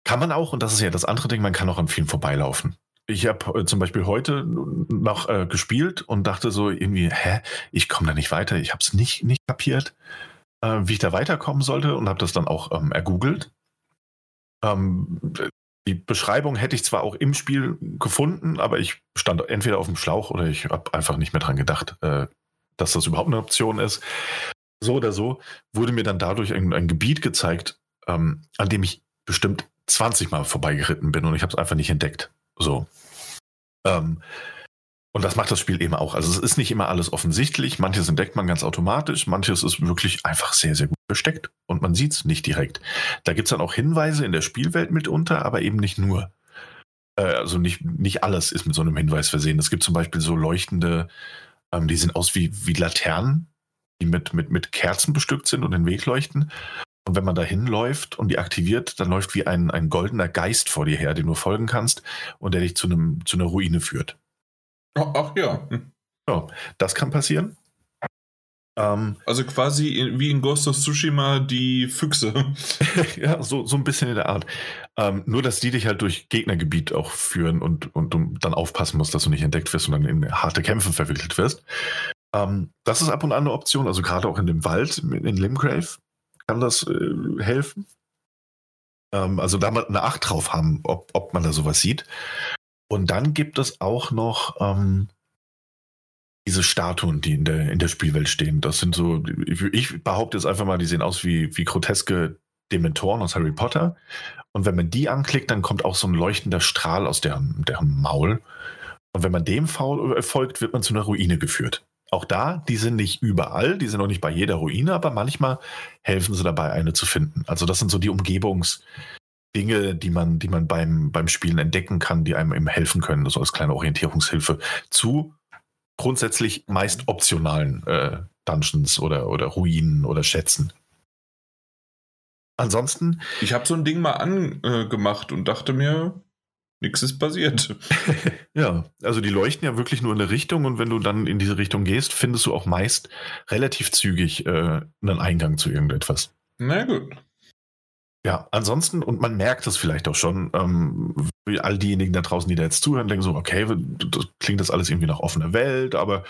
[SPEAKER 2] kann man auch, und das ist ja das andere Ding, man kann auch an vielen vorbeilaufen. Ich habe äh, zum Beispiel heute noch äh, gespielt und dachte so irgendwie, hä, ich komme da nicht weiter. Ich habe es nicht, nicht kapiert, äh, wie ich da weiterkommen sollte und habe das dann auch ähm, ergoogelt. Ähm, die Beschreibung hätte ich zwar auch im Spiel gefunden, aber ich stand entweder auf dem Schlauch oder ich habe einfach nicht mehr dran gedacht, äh, dass das überhaupt eine Option ist. So oder so wurde mir dann dadurch ein, ein Gebiet gezeigt, ähm, an dem ich bestimmt 20 Mal vorbeigeritten bin und ich habe es einfach nicht entdeckt. So. Ähm, und das macht das Spiel eben auch. Also es ist nicht immer alles offensichtlich. Manches entdeckt man ganz automatisch, manches ist wirklich einfach sehr, sehr gut versteckt und man sieht es nicht direkt. Da gibt es dann auch Hinweise in der Spielwelt mitunter, aber eben nicht nur. Äh, also nicht, nicht alles ist mit so einem Hinweis versehen. Es gibt zum Beispiel so leuchtende, ähm, die sehen aus wie, wie Laternen, die mit, mit, mit Kerzen bestückt sind und den Weg leuchten. Und wenn man da hinläuft und die aktiviert, dann läuft wie ein, ein goldener Geist vor dir her, dem du folgen kannst und der dich zu, einem, zu einer Ruine führt.
[SPEAKER 1] ach, ach ja, Hm.
[SPEAKER 2] Ja, das kann passieren. Ähm,
[SPEAKER 1] also quasi wie in Ghost of Tsushima die Füchse.
[SPEAKER 2] ja, so, so ein bisschen in der Art. Ähm, nur, dass die dich halt durch Gegnergebiet auch führen und, und du dann aufpassen musst, dass du nicht entdeckt wirst und dann in harte Kämpfe verwickelt wirst. Ähm, das ist ab und an eine Option, also gerade auch in dem Wald, in Limgrave, kann das äh, helfen. Ähm, also da mal eine Acht drauf haben, ob, ob man da sowas sieht. Und dann gibt es auch noch ähm, diese Statuen, die in der, in der Spielwelt stehen. Das sind so, ich, behaupte jetzt einfach mal, die sehen aus wie, wie groteske Dementoren aus Harry Potter. Und wenn man die anklickt, dann kommt auch so ein leuchtender Strahl aus deren, deren Maul. Und wenn man dem äh, folgt, wird man zu einer Ruine geführt. Auch da, die sind nicht überall, die sind auch nicht bei jeder Ruine, aber manchmal helfen sie dabei, eine zu finden. Also das sind so die Umgebungsdinge, die man, die man beim, beim Spielen entdecken kann, die einem eben helfen können, so als kleine Orientierungshilfe zu grundsätzlich meist optionalen äh, Dungeons oder, oder Ruinen oder Schätzen. Ansonsten.
[SPEAKER 1] Ich habe so ein Ding mal angemacht und dachte mir, nichts ist passiert.
[SPEAKER 2] ja, also die leuchten ja wirklich nur in eine Richtung und wenn du dann in diese Richtung gehst, findest du auch meist relativ zügig äh, einen Eingang zu irgendetwas.
[SPEAKER 1] Na gut.
[SPEAKER 2] Ja, ansonsten, und man merkt es vielleicht auch schon, ähm, all diejenigen da draußen, die da jetzt zuhören, denken so, okay, das klingt das alles irgendwie nach offener Welt, aber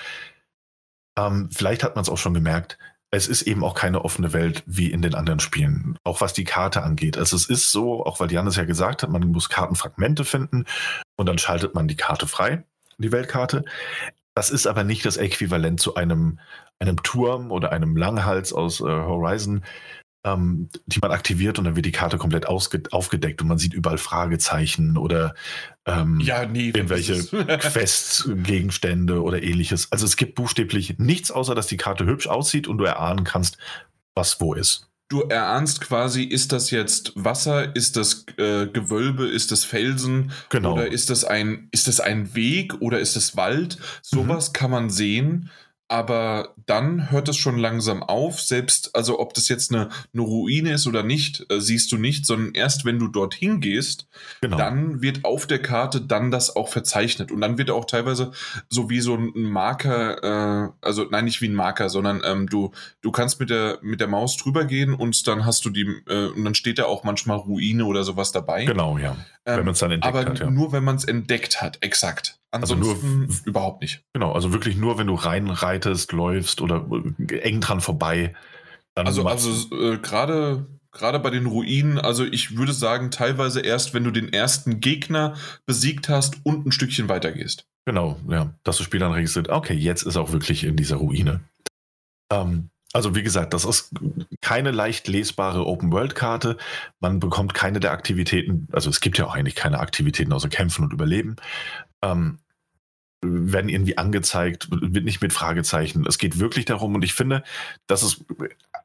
[SPEAKER 2] ähm, vielleicht hat man es auch schon gemerkt, es ist eben auch keine offene Welt wie in den anderen Spielen, auch was die Karte angeht. Also es ist so, auch weil Janis ja gesagt hat, man muss Kartenfragmente finden und dann schaltet man die Karte frei, die Weltkarte. Das ist aber nicht das Äquivalent zu einem, einem Turm oder einem Langhals aus äh, Horizon, ähm, die man aktiviert und dann wird die Karte komplett aufgedeckt und man sieht überall Fragezeichen oder ähm,
[SPEAKER 1] ja, nee,
[SPEAKER 2] irgendwelche Questgegenstände oder ähnliches. Also es gibt buchstäblich nichts, außer dass die Karte hübsch aussieht und du erahnen kannst, was wo ist.
[SPEAKER 1] Du erahnst quasi, ist das jetzt Wasser, ist das äh, Gewölbe, ist das Felsen
[SPEAKER 2] genau.
[SPEAKER 1] oder ist das ein, ist das ein Weg oder ist das Wald? Sowas mhm. kann man sehen aber dann hört es schon langsam auf. Selbst, also ob das jetzt eine, eine Ruine ist oder nicht, äh, siehst du nicht, sondern erst wenn du dorthin gehst, genau. dann wird auf der Karte dann das auch verzeichnet. Und dann wird auch teilweise so wie so ein Marker, äh, also nein, nicht wie ein Marker, sondern ähm, du, du kannst mit der, mit der Maus drüber gehen und dann hast du die, äh, und dann steht da auch manchmal Ruine oder sowas dabei.
[SPEAKER 2] Genau, ja.
[SPEAKER 1] Ähm, wenn man es dann entdeckt aber hat. Aber ja. nur wenn man es entdeckt hat, exakt.
[SPEAKER 2] Ansonsten also nur überhaupt nicht. Genau, also wirklich nur, wenn du reinreitest, läufst oder eng dran vorbei.
[SPEAKER 1] also also äh, gerade gerade bei den Ruinen, also ich würde sagen, teilweise erst, wenn du den ersten Gegner besiegt hast und ein Stückchen weiter gehst.
[SPEAKER 2] Genau, ja, dass das Spiel dann registriert, okay, jetzt ist auch wirklich in dieser Ruine. Ähm, also wie gesagt, das ist keine leicht lesbare Open-World-Karte. Man bekommt keine der Aktivitäten, also es gibt ja auch eigentlich keine Aktivitäten außer Kämpfen und Überleben. Ähm, werden irgendwie angezeigt, wird nicht mit Fragezeichen. Es geht wirklich darum, und ich finde, das ist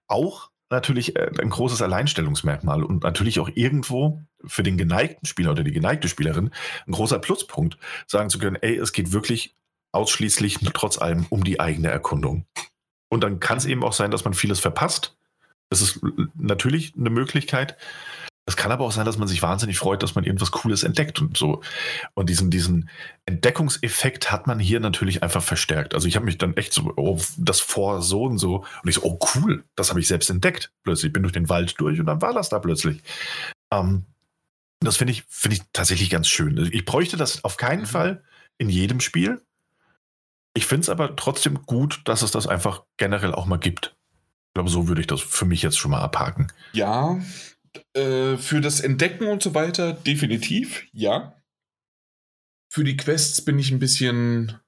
[SPEAKER 2] auch natürlich äh, ein großes Alleinstellungsmerkmal und natürlich auch irgendwo für den geneigten Spieler oder die geneigte Spielerin ein großer Pluspunkt, sagen zu können, ey, es geht wirklich ausschließlich trotz allem um die eigene Erkundung. Und dann kann es eben auch sein, dass man vieles verpasst. Das ist natürlich eine Möglichkeit. Es kann aber auch sein, dass man sich wahnsinnig freut, dass man irgendwas Cooles entdeckt und so. Und diesen, diesen Entdeckungseffekt hat man hier natürlich einfach verstärkt. Also ich habe mich dann echt so, oh, das vor so und so. Und ich so, oh cool, das habe ich selbst entdeckt. Plötzlich bin durch den Wald durch und dann war das da plötzlich. Ähm, das finde ich, finde ich tatsächlich ganz schön. Ich bräuchte das auf keinen mhm. Fall in jedem Spiel. Ich finde es aber trotzdem gut, dass es das einfach generell auch mal gibt. Ich glaube, so würde ich das für mich jetzt schon mal abhaken.
[SPEAKER 1] Ja, äh, für das Entdecken und so weiter definitiv, ja. Für die Quests bin ich ein bisschen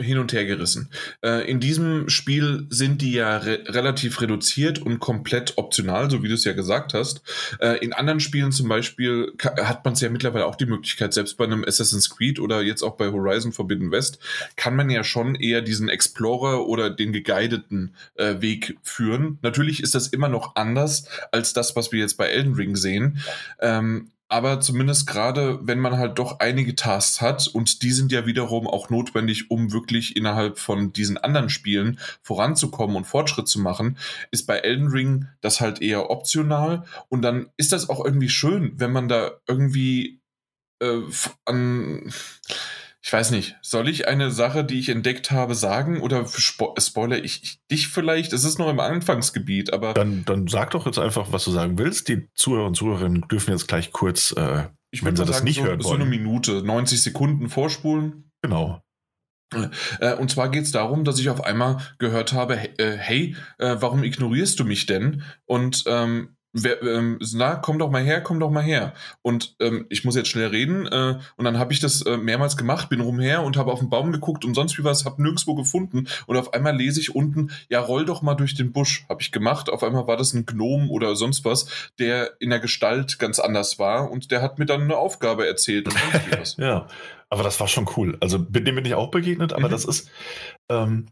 [SPEAKER 1] hin und her gerissen. Äh, in diesem Spiel sind die ja re relativ reduziert und komplett optional, so wie du es ja gesagt hast. Äh, in anderen Spielen zum Beispiel hat man es ja mittlerweile auch die Möglichkeit, selbst bei einem Assassin's Creed oder jetzt auch bei Horizon Forbidden West, kann man ja schon eher diesen Explorer oder den geguideten äh, Weg führen. Natürlich ist das immer noch anders als das, was wir jetzt bei Elden Ring sehen. Ähm, aber zumindest gerade, wenn man halt doch einige Tasks hat und die sind ja wiederum auch notwendig, um wirklich innerhalb von diesen anderen Spielen voranzukommen und Fortschritt zu machen, ist bei Elden Ring das halt eher optional. Und dann ist das auch irgendwie schön, wenn man da irgendwie äh, an ich weiß nicht, soll ich eine Sache, die ich entdeckt habe, sagen oder spo spoiler ich, ich, dich vielleicht? Es ist noch im Anfangsgebiet, aber.
[SPEAKER 2] Dann, dann sag doch jetzt einfach, was du sagen willst. Die Zuhörer und Zuhörerinnen dürfen jetzt gleich kurz, äh,
[SPEAKER 1] ich wenn sie das sagen, nicht so, hören wollen. So eine Minute, 90 Sekunden vorspulen.
[SPEAKER 2] Genau.
[SPEAKER 1] Äh, und zwar geht es darum, dass ich auf einmal gehört habe, äh, hey, äh, warum ignorierst du mich denn? Und ähm, wer, ähm, na, komm doch mal her, komm doch mal her. Und ähm, ich muss jetzt schnell reden. Äh, und dann habe ich das äh, mehrmals gemacht, bin rumher und habe auf den Baum geguckt und sonst wie was, habe nirgendwo gefunden. Und auf einmal lese ich unten, ja, roll doch mal durch den Busch. Habe ich gemacht. Auf einmal war das ein Gnom oder sonst was, der in der Gestalt ganz anders war. Und der hat mir dann eine Aufgabe erzählt und sonst
[SPEAKER 2] wie was. ja, aber das war schon cool. Also dem bin ich auch begegnet, aber mhm. das ist, ähm,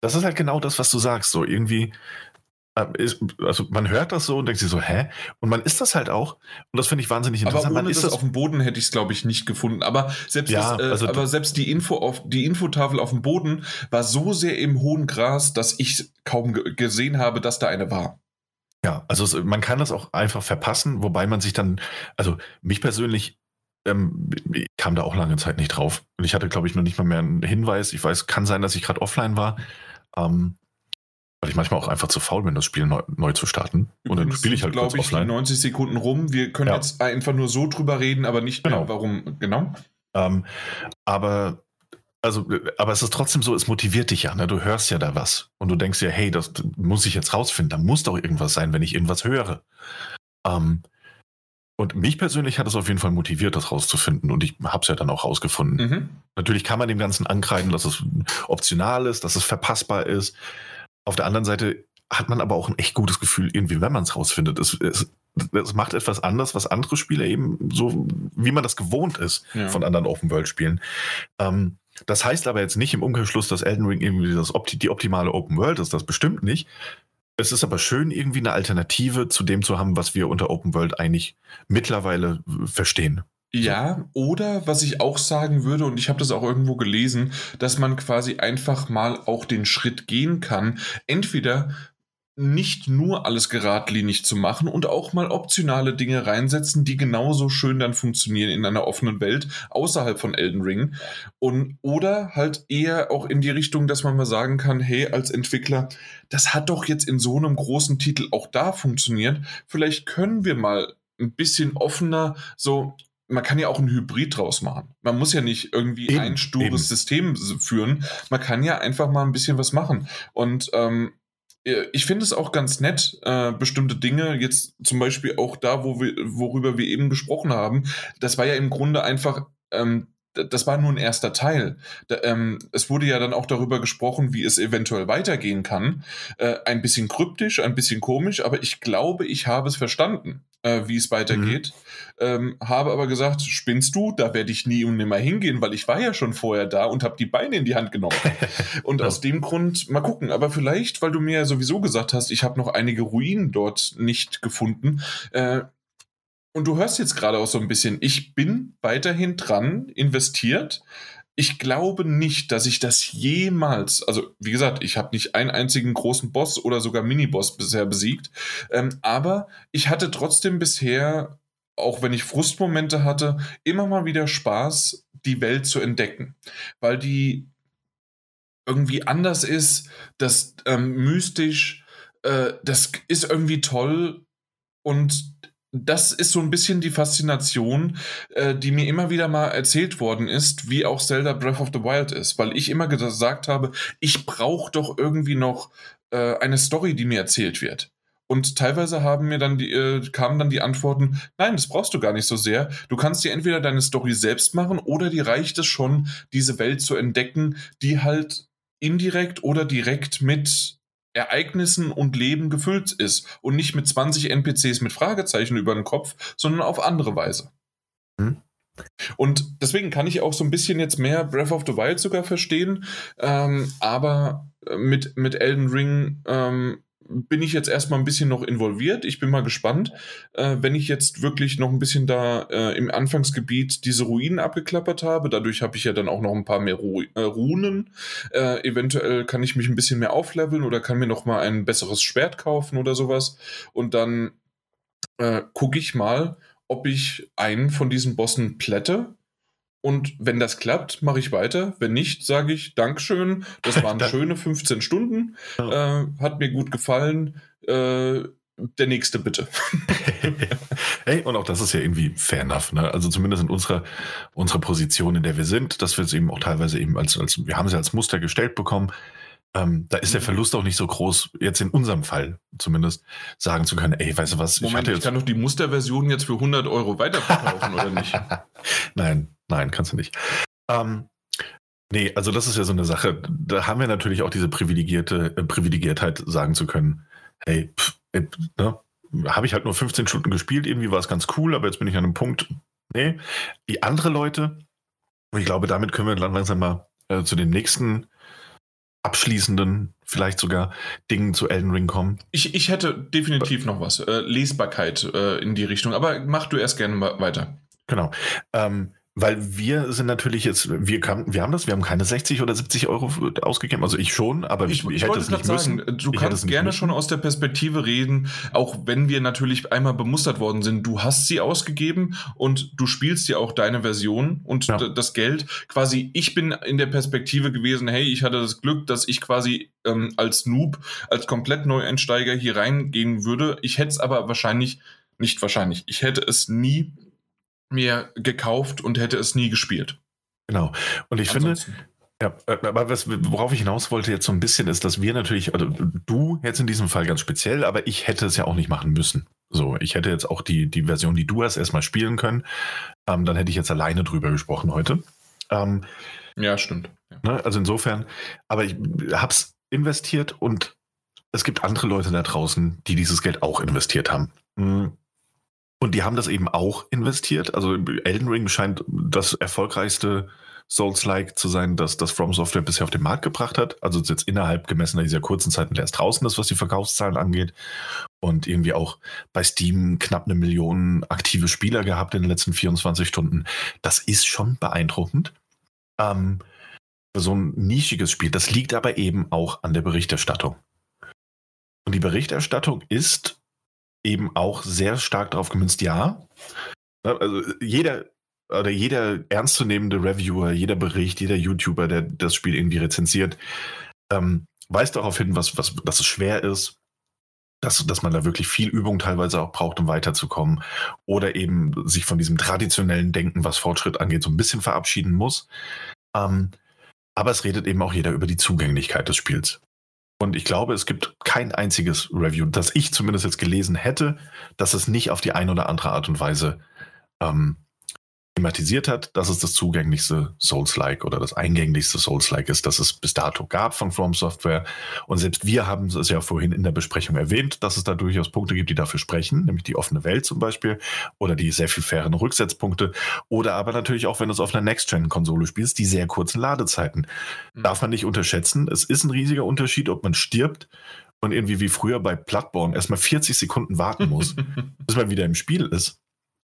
[SPEAKER 2] das ist halt genau das, was du sagst. So irgendwie, äh, also man hört das so und denkt sich so, hä? Und man ist das halt auch. Und das finde ich wahnsinnig interessant.
[SPEAKER 1] Aber
[SPEAKER 2] ohne
[SPEAKER 1] man ist das auf dem Boden hätte ich es, glaube ich, nicht gefunden. Aber selbst, ja, das, äh, also aber selbst die Info auf die Infotafel auf dem Boden war so sehr im hohen Gras, dass ich kaum gesehen habe, dass da eine war.
[SPEAKER 2] Ja, also es, man kann das auch einfach verpassen, wobei man sich dann, also mich persönlich ähm, kam da auch lange Zeit nicht drauf. Und ich hatte, glaube ich, noch nicht mal mehr einen Hinweis. Ich weiß, kann sein, dass ich gerade offline war. Ähm, weil ich manchmal auch einfach zu faul bin, das Spiel neu, neu zu starten.
[SPEAKER 1] Und dann spiele ich halt glaube ich, offline. 90 Sekunden rum. Wir können ja. jetzt einfach nur so drüber reden, aber nicht genau. mehr, warum. Genau.
[SPEAKER 2] Ähm, aber also, aber es ist trotzdem so, es motiviert dich ja. Ne? Du hörst ja da was und du denkst ja, hey, das muss ich jetzt rausfinden. Da muss doch irgendwas sein, wenn ich irgendwas höre. Ähm, und mich persönlich hat es auf jeden Fall motiviert, das rauszufinden. Und ich habe es ja dann auch rausgefunden. Mhm. Natürlich kann man dem Ganzen ankreiden, dass es optional ist, dass es verpassbar ist. Auf der anderen Seite hat man aber auch ein echt gutes Gefühl, irgendwie, wenn man es rausfindet. Es, es, es, macht etwas anders, was andere Spieler eben so, wie man das gewohnt ist ja. von anderen Open-World-Spielen. Ähm, das heißt aber jetzt nicht im Umkehrschluss, dass Elden Ring irgendwie das Opti die optimale Open World ist. Das bestimmt nicht. Es ist aber schön, irgendwie eine Alternative zu dem zu haben, was wir unter Open World eigentlich mittlerweile verstehen.
[SPEAKER 1] Ja, oder was ich auch sagen würde, und ich habe das auch irgendwo gelesen, dass man quasi einfach mal auch den Schritt gehen kann, entweder nicht nur alles geradlinig zu machen und auch mal optionale Dinge reinsetzen, die genauso schön dann funktionieren in einer offenen Welt außerhalb von Elden Ring. Und, oder halt eher auch in die Richtung, dass man mal sagen kann, hey, als Entwickler, das hat doch jetzt in so einem großen Titel auch da funktioniert. Vielleicht können wir mal ein bisschen offener so man kann ja auch ein Hybrid draus machen. Man muss ja nicht irgendwie eben, ein stures eben. System führen. Man kann ja einfach mal ein bisschen was machen. Und ähm, äh, ich finde es auch ganz nett, äh, bestimmte Dinge, jetzt zum Beispiel auch da, wo wir, worüber wir eben gesprochen haben, das war ja im Grunde einfach ähm, das war nur ein erster Teil. Da, ähm, es wurde ja dann auch darüber gesprochen, wie es eventuell weitergehen kann. Äh, ein bisschen kryptisch, ein bisschen komisch, aber ich glaube, ich habe es verstanden, äh, wie es weitergeht. Mhm. Ähm, habe aber gesagt, spinnst du? Da werde ich nie und nimmer hingehen, weil ich war ja schon vorher da und habe die Beine in die Hand genommen. und ja. aus dem Grund, mal gucken. Aber vielleicht, weil du mir ja sowieso gesagt hast, ich habe noch einige Ruinen dort nicht gefunden. Äh, und du hörst jetzt gerade auch so ein bisschen, ich bin weiterhin dran investiert. Ich glaube nicht, dass ich das jemals, also wie gesagt, ich habe nicht einen einzigen großen Boss oder sogar Mini-Boss bisher besiegt, ähm, aber ich hatte trotzdem bisher, auch wenn ich Frustmomente hatte, immer mal wieder Spaß, die Welt zu entdecken, weil die irgendwie anders ist, das ähm, mystisch, äh, das ist irgendwie toll und das ist so ein bisschen die Faszination, äh, die mir immer wieder mal erzählt worden ist, wie auch Zelda Breath of the Wild ist, weil ich immer gesagt habe, ich brauche doch irgendwie noch äh, eine Story, die mir erzählt wird. Und teilweise haben mir dann die, äh, kamen dann die Antworten, nein, das brauchst du gar nicht so sehr. Du kannst dir entweder deine Story selbst machen oder dir reicht es schon, diese Welt zu entdecken, die halt indirekt oder direkt mit Ereignissen und Leben gefüllt ist und nicht mit 20 NPCs mit Fragezeichen über den Kopf, sondern auf andere Weise. Hm. Und deswegen kann ich auch so ein bisschen jetzt mehr Breath of the Wild sogar verstehen, ähm, aber mit, mit Elden Ring ähm, bin ich jetzt erstmal ein bisschen noch involviert. Ich bin mal gespannt, äh, wenn ich jetzt wirklich noch ein bisschen da äh, im Anfangsgebiet diese Ruinen abgeklappert habe. Dadurch habe ich ja dann auch noch ein paar mehr Ru äh, Runen. Äh, eventuell kann ich mich ein bisschen mehr aufleveln oder kann mir noch mal ein besseres Schwert kaufen oder sowas. Und dann äh, gucke ich mal, ob ich einen von diesen Bossen plätte und wenn das klappt, mache ich weiter. Wenn nicht, sage ich Dankeschön. Das waren schöne 15 Stunden. Äh, hat mir gut gefallen. Äh, der nächste bitte.
[SPEAKER 2] hey, und auch das ist ja irgendwie fair enough. Ne? Also zumindest in unserer, unserer Position, in der wir sind, dass wir es eben auch teilweise eben als, als wir haben es ja als Muster gestellt bekommen. Ähm, da ist der Verlust auch nicht so groß, jetzt in unserem Fall zumindest, sagen zu können, ey, weißt du was,
[SPEAKER 1] Moment, ich, ich kann doch die Musterversion jetzt für 100 Euro weiterverkaufen, oder nicht?
[SPEAKER 2] Nein, nein, kannst du nicht. Ähm, nee, also das ist ja so eine Sache, da haben wir natürlich auch diese privilegierte äh, Privilegiertheit, sagen zu können, hey, pff, äh, ne, habe ich halt nur 15 Stunden gespielt, irgendwie war es ganz cool, aber jetzt bin ich an einem Punkt, nee. Die andere Leute, und ich glaube, damit können wir langsam mal äh, zu den nächsten abschließenden, vielleicht sogar Dingen zu Elden Ring kommen.
[SPEAKER 1] Ich, ich hätte definitiv noch was. Äh, Lesbarkeit äh, in die Richtung. Aber mach du erst gerne weiter.
[SPEAKER 2] Genau. Ähm, weil wir sind natürlich jetzt, wir, kam, wir haben das, wir haben keine 60 oder 70 Euro ausgegeben, also ich schon, aber ich, ich, ich hätte es nicht sagen, müssen.
[SPEAKER 1] Du
[SPEAKER 2] ich
[SPEAKER 1] kannst gerne müssen. schon aus der Perspektive reden, auch wenn wir natürlich einmal bemustert worden sind. Du hast sie ausgegeben und du spielst ja auch deine Version und ja. das Geld. Quasi, ich bin in der Perspektive gewesen, hey, ich hatte das Glück, dass ich quasi ähm, als Noob, als komplett Neueinsteiger hier reingehen würde. Ich hätte es aber wahrscheinlich, nicht wahrscheinlich, ich hätte es nie mir gekauft und hätte es nie gespielt.
[SPEAKER 2] Genau. Und ich Ansonsten. finde, ja, äh, aber was, worauf ich hinaus wollte jetzt so ein bisschen ist, dass wir natürlich, also du jetzt in diesem Fall ganz speziell, aber ich hätte es ja auch nicht machen müssen. So, ich hätte jetzt auch die, die Version, die du hast, erstmal spielen können. Ähm, dann hätte ich jetzt alleine drüber gesprochen heute. Ähm,
[SPEAKER 1] ja, stimmt.
[SPEAKER 2] Ja. Ne, also insofern, aber ich habe es investiert und es gibt andere Leute da draußen, die dieses Geld auch investiert haben. Hm. Und die haben das eben auch investiert. Also Elden Ring scheint das erfolgreichste Souls-like zu sein, das das From Software bisher auf den Markt gebracht hat. Also jetzt innerhalb gemessener dieser kurzen Zeit mit erst draußen ist, was die Verkaufszahlen angeht. Und irgendwie auch bei Steam knapp eine Million aktive Spieler gehabt in den letzten 24 Stunden. Das ist schon beeindruckend. Ähm, so ein nischiges Spiel. Das liegt aber eben auch an der Berichterstattung. Und die Berichterstattung ist eben auch sehr stark darauf gemünzt, ja. Also jeder oder jeder ernstzunehmende Reviewer, jeder Bericht, jeder YouTuber, der das Spiel irgendwie rezensiert, ähm, weist darauf hin, was, was, dass es schwer ist, dass, dass man da wirklich viel Übung teilweise auch braucht, um weiterzukommen. Oder eben sich von diesem traditionellen Denken, was Fortschritt angeht, so ein bisschen verabschieden muss. Ähm, aber es redet eben auch jeder über die Zugänglichkeit des Spiels. Und ich glaube, es gibt kein einziges Review, das ich zumindest jetzt gelesen hätte, dass es nicht auf die eine oder andere Art und Weise ähm, thematisiert hat, dass es das zugänglichste Souls-like oder das eingänglichste Souls-like ist, das es bis dato gab von From Software. Und selbst wir haben es ja vorhin in der Besprechung erwähnt, dass es da durchaus Punkte gibt, die dafür sprechen, nämlich die offene Welt zum Beispiel oder die sehr viel fairen Rücksetzpunkte oder aber natürlich auch, wenn du es auf einer Next-Gen-Konsole spielst, die sehr kurzen Ladezeiten. Mhm. Darf man nicht unterschätzen. Es ist ein riesiger Unterschied, ob man stirbt und irgendwie wie früher bei Bloodborne erstmal 40 Sekunden warten muss, bis man wieder im Spiel ist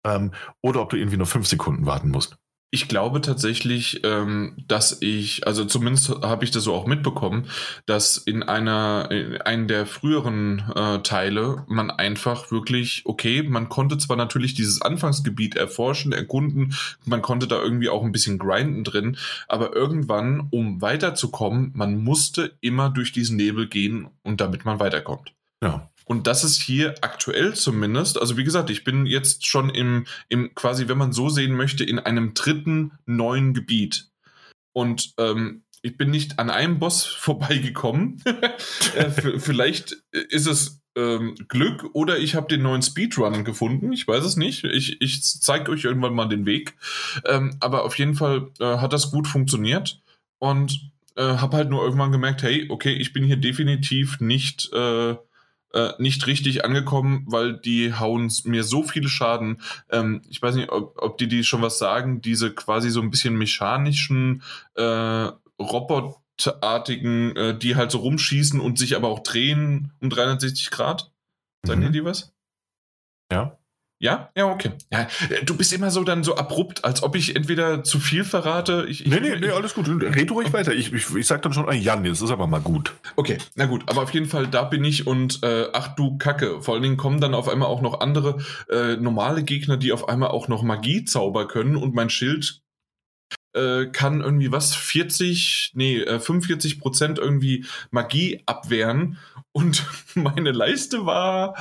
[SPEAKER 2] ähm, oder ob du irgendwie nur fünf Sekunden warten musst.
[SPEAKER 1] Ich glaube tatsächlich, ähm, dass ich, also zumindest habe ich das so auch mitbekommen, dass in einer, in einem der früheren äh, Teile man einfach wirklich, okay, man konnte zwar natürlich dieses Anfangsgebiet erforschen, erkunden, man konnte da irgendwie auch ein bisschen grinden drin, aber irgendwann, um weiterzukommen, man musste immer durch diesen Nebel gehen und damit man weiterkommt.
[SPEAKER 2] Ja.
[SPEAKER 1] Und das ist hier aktuell zumindest, also wie gesagt, ich bin jetzt schon im, im quasi, wenn man so sehen möchte, in einem dritten neuen Gebiet. Und ähm, ich bin nicht an einem Boss vorbeigekommen. äh, vielleicht ist es ähm, Glück oder ich habe den neuen Speedrun gefunden. Ich weiß es nicht. Ich, ich zeige euch irgendwann mal den Weg. Ähm, aber auf jeden Fall äh, hat das gut funktioniert und äh, habe halt nur irgendwann gemerkt, hey, okay, ich bin hier definitiv nicht äh, äh, nicht richtig angekommen, weil die hauen mir so viele Schaden. Ähm, ich weiß nicht, ob, ob die die schon was sagen, diese quasi so ein bisschen mechanischen äh, Roboterartigen, äh, die halt so rumschießen und sich aber auch drehen um 360 Grad. Sagen mhm. die was?
[SPEAKER 2] Ja.
[SPEAKER 1] Ja? Ja, okay. Ja, du bist immer so dann so abrupt, als ob ich entweder zu viel verrate. Ich,
[SPEAKER 2] ich, nee, nee, nee, alles gut. Red ruhig weiter. Ich, ich, ich sag dann schon, ah, Jan, jetzt ist aber mal gut.
[SPEAKER 1] Okay, na gut. Aber auf jeden Fall, da bin ich und äh, ach du Kacke. Vor allen Dingen kommen dann auf einmal auch noch andere äh, normale Gegner, die auf einmal auch noch Magie zauber können und mein Schild äh, kann irgendwie was 40, nee, äh, 45 Prozent irgendwie Magie abwehren und meine Leiste war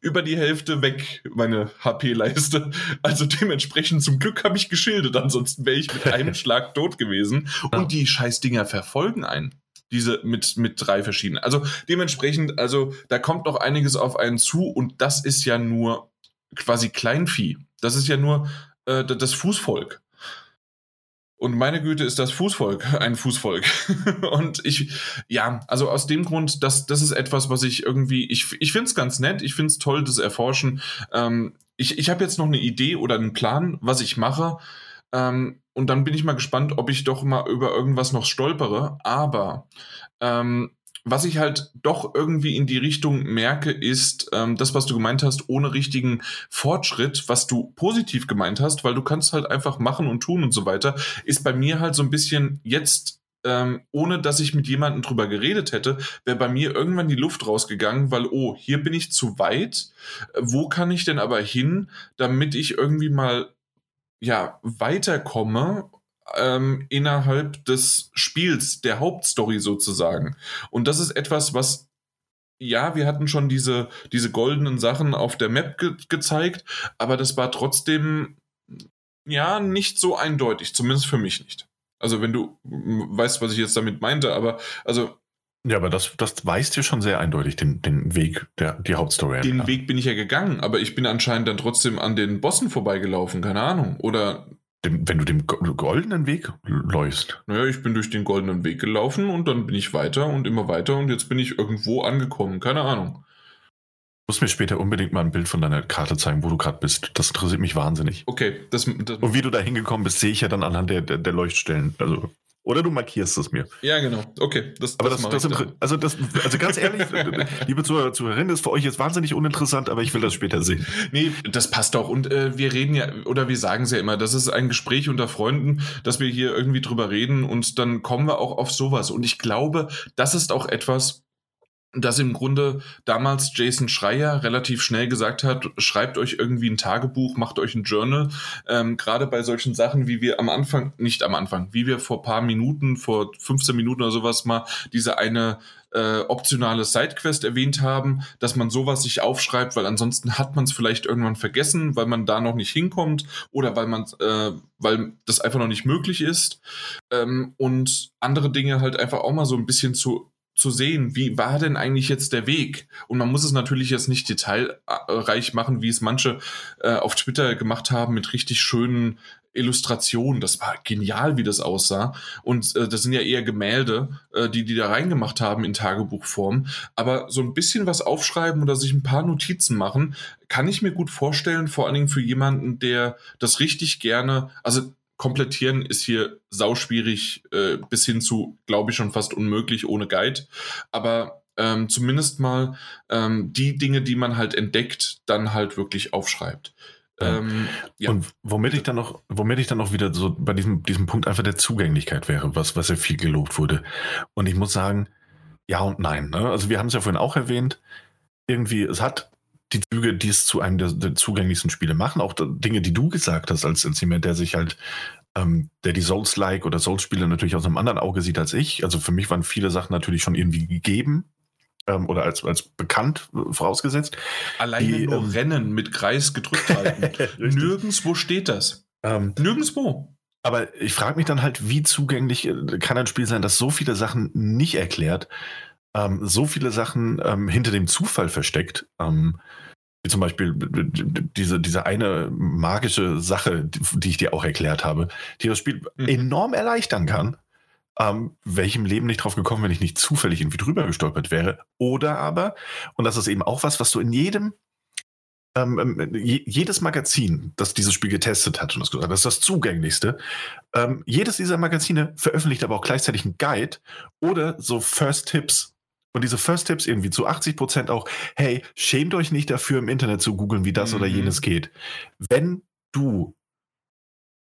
[SPEAKER 1] über die Hälfte weg, meine HP-Leiste. Also dementsprechend zum Glück habe ich geschildert, ansonsten wäre ich mit einem Schlag tot gewesen. Und die Scheißdinger verfolgen einen. diese mit, mit drei verschiedenen. Also dementsprechend, also da kommt noch einiges auf einen zu und das ist ja nur quasi Kleinvieh. Das ist ja nur äh, das Fußvolk. Und meine Güte ist das Fußvolk, ein Fußvolk. und ich, ja, also aus dem Grund, das, das ist etwas, was ich irgendwie, ich, ich finde es ganz nett, ich finde es toll, das Erforschen. Ähm, ich ich habe jetzt noch eine Idee oder einen Plan, was ich mache. Ähm, und dann bin ich mal gespannt, ob ich doch mal über irgendwas noch stolpere. Aber ähm, was ich halt doch irgendwie in die Richtung merke, ist ähm, das, was du gemeint hast, ohne richtigen Fortschritt, was du positiv gemeint hast, weil du kannst halt einfach machen und tun und so weiter, ist bei mir halt so ein bisschen jetzt ähm, ohne dass ich mit jemandem drüber geredet hätte, wäre bei mir irgendwann die Luft rausgegangen, weil, oh, hier bin ich zu weit. Wo kann ich denn aber hin, damit ich irgendwie mal ja, weiterkomme ähm, innerhalb des Spiels, der Hauptstory sozusagen. Und das ist etwas, was ja, wir hatten schon diese, diese goldenen Sachen auf der Map ge gezeigt, aber das war trotzdem ja nicht so eindeutig, zumindest für mich nicht. Also wenn du weißt, was ich jetzt damit meinte, aber also
[SPEAKER 2] ja, aber das, das weist dir schon sehr eindeutig den, den Weg, der, die Hauptstory.
[SPEAKER 1] Den an. Weg bin ich ja gegangen, aber ich bin anscheinend dann trotzdem an den Bossen vorbeigelaufen, keine Ahnung. Oder
[SPEAKER 2] dem, wenn du den goldenen Weg läufst.
[SPEAKER 1] Naja, ich bin durch den goldenen Weg gelaufen und dann bin ich weiter und immer weiter und jetzt bin ich irgendwo angekommen. Keine Ahnung.
[SPEAKER 2] Du musst mir später unbedingt mal ein Bild von deiner Karte zeigen, wo du gerade bist. Das interessiert mich wahnsinnig.
[SPEAKER 1] Okay,
[SPEAKER 2] das, das Und wie du da hingekommen bist, sehe ich ja dann anhand der, der, der Leuchtstellen. Also oder du markierst es mir.
[SPEAKER 1] Ja, genau. Okay.
[SPEAKER 2] Das, aber das, das, das also, das, also ganz ehrlich, liebe Zuhörer, Zuhörerinnen, ist für euch jetzt wahnsinnig uninteressant, aber ich will das später sehen.
[SPEAKER 1] Nee, das passt doch. Und äh, wir reden ja, oder wir sagen es ja immer, das ist ein Gespräch unter Freunden, dass wir hier irgendwie drüber reden und dann kommen wir auch auf sowas. Und ich glaube, das ist auch etwas, dass im Grunde damals Jason Schreier relativ schnell gesagt hat, schreibt euch irgendwie ein Tagebuch, macht euch ein Journal. Ähm, Gerade bei solchen Sachen, wie wir am Anfang, nicht am Anfang, wie wir vor paar Minuten, vor 15 Minuten oder sowas mal diese eine äh, optionale Sidequest erwähnt haben, dass man sowas sich aufschreibt, weil ansonsten hat man es vielleicht irgendwann vergessen, weil man da noch nicht hinkommt oder weil man äh, weil das einfach noch nicht möglich ist. Ähm, und andere Dinge halt einfach auch mal so ein bisschen zu zu sehen, wie war denn eigentlich jetzt der Weg? Und man muss es natürlich jetzt nicht detailreich machen, wie es manche äh, auf Twitter gemacht haben mit richtig schönen Illustrationen. Das war genial, wie das aussah. Und äh, das sind ja eher Gemälde, äh, die die da reingemacht haben in Tagebuchform. Aber so ein bisschen was aufschreiben oder sich ein paar Notizen machen, kann ich mir gut vorstellen, vor allen Dingen für jemanden, der das richtig gerne, also komplettieren ist hier sauschwierig äh, bis hin zu, glaube ich, schon fast unmöglich ohne Guide. Aber ähm, zumindest mal ähm, die Dinge, die man halt entdeckt, dann halt wirklich aufschreibt.
[SPEAKER 2] Ähm, ja. Und womit ich dann noch, womit ich dann noch wieder so bei diesem, diesem Punkt einfach der Zugänglichkeit wäre, was, was ja viel gelobt wurde. Und ich muss sagen, ja und nein. Ne? Also wir haben es ja vorhin auch erwähnt. Irgendwie, es hat die Züge, die es zu einem der, der, zugänglichsten Spiele machen. Auch Dinge, die du gesagt hast, als, als jemand, der sich halt, ähm, der die Souls-like oder Souls-Spiele natürlich aus einem anderen Auge sieht als ich. Also für mich waren viele Sachen natürlich schon irgendwie gegeben ähm, oder als, als bekannt äh, vorausgesetzt.
[SPEAKER 1] Alleine die, nur ähm, Rennen mit Kreis gedrückt halten. Nirgendwo steht das. Ähm, Nirgendwo.
[SPEAKER 2] Aber ich frage mich dann halt, wie zugänglich äh, kann ein Spiel sein, das so viele Sachen nicht erklärt, ähm, so viele Sachen ähm, hinter dem Zufall versteckt. Ähm, wie zum Beispiel diese, diese eine magische Sache, die ich dir auch erklärt habe, die das Spiel mhm. enorm erleichtern kann. Ähm, welchem Leben nicht drauf gekommen, wenn ich nicht zufällig irgendwie drüber gestolpert wäre. Oder aber, und das ist eben auch was, was du in jedem ähm, ähm jedes Magazin, das dieses Spiel getestet hat, und das, das ist das zugänglichste, ähm, jedes dieser Magazine veröffentlicht aber auch gleichzeitig einen Guide oder so First Tips und diese First Tips irgendwie zu 80 Prozent auch, hey, schämt euch nicht dafür, im Internet zu googeln, wie das mhm. oder jenes geht. Wenn du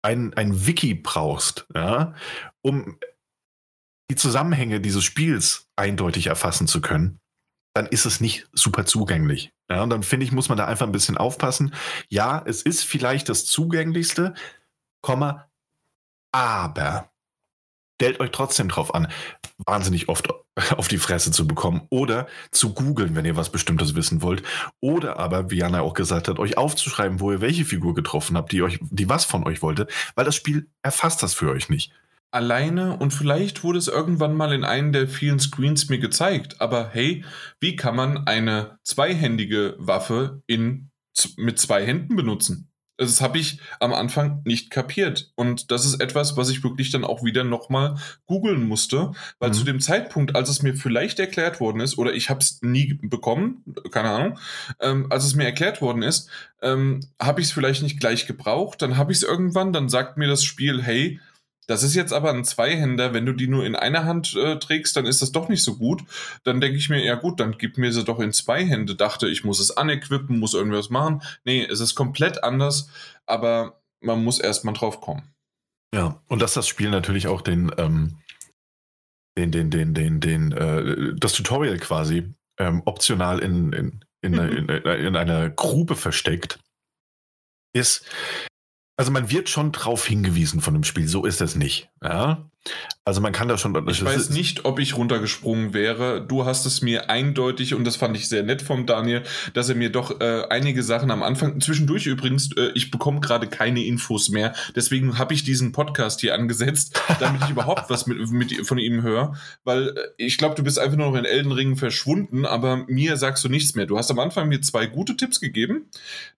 [SPEAKER 2] ein, ein Wiki brauchst, ja, um die Zusammenhänge dieses Spiels eindeutig erfassen zu können, dann ist es nicht super zugänglich. Ja, und dann finde ich, muss man da einfach ein bisschen aufpassen. Ja, es ist vielleicht das zugänglichste, Komma, aber stellt euch trotzdem drauf an, wahnsinnig oft auf die Fresse zu bekommen oder zu googeln, wenn ihr was Bestimmtes wissen wollt. Oder aber, wie Jana auch gesagt hat, euch aufzuschreiben, wo ihr welche Figur getroffen habt, die euch, die was von euch wollte, weil das Spiel erfasst das für euch nicht.
[SPEAKER 1] alleine und vielleicht wurde es irgendwann mal in einem der vielen Screens mir gezeigt. Aber hey, wie kann man eine zweihändige Waffe in, mit zwei Händen benutzen? Das habe ich am Anfang nicht kapiert. Und das ist etwas, was ich wirklich dann auch wieder nochmal googeln musste, weil mhm. zu dem Zeitpunkt, als es mir vielleicht erklärt worden ist, oder ich habe es nie bekommen, keine Ahnung, ähm, als es mir erklärt worden ist, ähm, habe ich es vielleicht nicht gleich gebraucht, dann habe ich es irgendwann, dann sagt mir das Spiel, hey, das ist jetzt aber ein Zweihänder, wenn du die nur in einer Hand äh, trägst, dann ist das doch nicht so gut. Dann denke ich mir, ja gut, dann gib mir sie doch in zwei Hände. Dachte, ich muss es anequippen, muss irgendwas machen. Nee, es ist komplett anders, aber man muss erstmal drauf kommen.
[SPEAKER 2] Ja, und dass das Spiel natürlich auch den, ähm, den, den, den, den, den, äh, das Tutorial quasi ähm, optional in, in, in, in, in einer Grube versteckt, ist, also man wird schon drauf hingewiesen von dem Spiel, so ist es nicht. Ja? Also man kann da schon.
[SPEAKER 1] Ich weiß nicht, ob ich runtergesprungen wäre. Du hast es mir eindeutig und das fand ich sehr nett vom Daniel, dass er mir doch äh, einige Sachen am Anfang, zwischendurch übrigens, äh, ich bekomme gerade keine Infos mehr. Deswegen habe ich diesen Podcast hier angesetzt, damit ich überhaupt was mit, mit von ihm höre. Weil äh, ich glaube, du bist einfach nur noch in Elden Ringen verschwunden, aber mir sagst du nichts mehr. Du hast am Anfang mir zwei gute Tipps gegeben.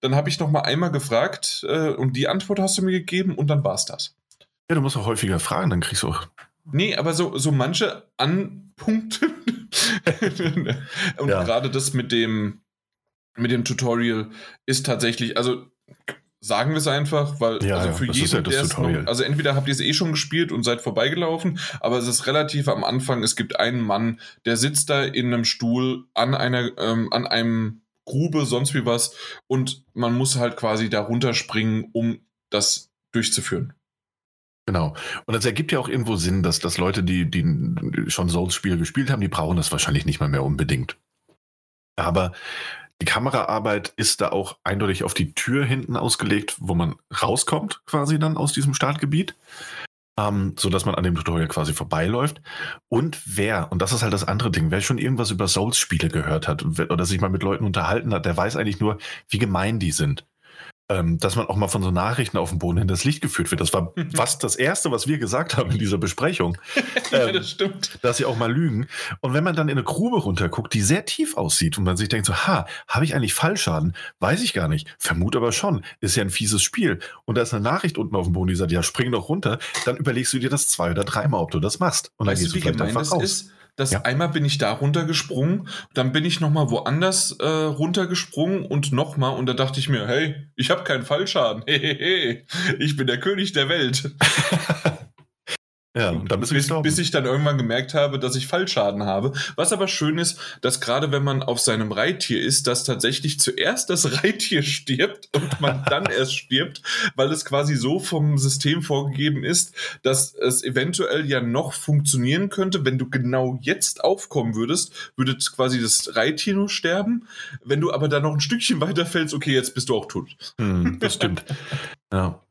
[SPEAKER 1] Dann habe ich noch mal einmal gefragt äh, und die Antwort hast du mir gegeben und dann war es das.
[SPEAKER 2] Ja, du musst auch häufiger fragen, dann kriegst du auch.
[SPEAKER 1] Nee, aber so, so manche Anpunkte. und ja. gerade das mit dem, mit dem Tutorial ist tatsächlich, also sagen wir es einfach, weil
[SPEAKER 2] ja,
[SPEAKER 1] also für
[SPEAKER 2] ja,
[SPEAKER 1] jeden, ja der noch, also entweder habt ihr es eh schon gespielt und seid vorbeigelaufen, aber es ist relativ am Anfang, es gibt einen Mann, der sitzt da in einem Stuhl an einer, ähm, an einem Grube, sonst wie was, und man muss halt quasi da runterspringen, um das durchzuführen.
[SPEAKER 2] Genau. Und das ergibt ja auch irgendwo Sinn, dass, dass Leute, die, die schon Souls-Spiele gespielt haben, die brauchen das wahrscheinlich nicht mal mehr unbedingt. Aber die Kameraarbeit ist da auch eindeutig auf die Tür hinten ausgelegt, wo man rauskommt, quasi dann aus diesem Startgebiet. Ähm, so dass man an dem Tutorial quasi vorbeiläuft. Und wer, und das ist halt das andere Ding, wer schon irgendwas über Souls-Spiele gehört hat oder sich mal mit Leuten unterhalten hat, der weiß eigentlich nur, wie gemein die sind ähm, dass man auch mal von so Nachrichten auf dem Boden in das Licht geführt wird. Das war fast das Erste, was wir gesagt haben in dieser Besprechung.
[SPEAKER 1] ja, ähm, das stimmt.
[SPEAKER 2] Dass sie auch mal lügen. Und wenn man dann in eine Grube runterguckt, die sehr tief aussieht und man sich denkt so, ha, habe ich eigentlich Fallschaden? Weiß ich gar nicht. Vermute aber schon. Ist ja ein fieses Spiel. Und da ist eine Nachricht unten auf dem Boden, die sagt, ja, spring doch runter. Dann überlegst du dir das zwei oder dreimal, ob du das machst. Und weißt dann gehst du, vielleicht einfach raus. Ist?
[SPEAKER 1] Dass ja. einmal bin ich da runtergesprungen, dann bin ich nochmal woanders äh, runtergesprungen und nochmal und da dachte ich mir, hey, ich habe keinen Fallschaden. Hehehe, ich bin der König der Welt.
[SPEAKER 2] Ja, und dann bist du
[SPEAKER 1] bis, bis ich dann irgendwann gemerkt habe, dass ich Fallschaden habe. Was aber schön ist, dass gerade wenn man auf seinem Reittier ist, dass tatsächlich zuerst das Reittier stirbt und man dann erst stirbt, weil es quasi so vom System vorgegeben ist, dass es eventuell ja noch funktionieren könnte. Wenn du genau jetzt aufkommen würdest, würde quasi das Reittier nur sterben. Wenn du aber dann noch ein Stückchen weiter fällst, okay, jetzt bist du auch tot.
[SPEAKER 2] Hm, das stimmt. ja.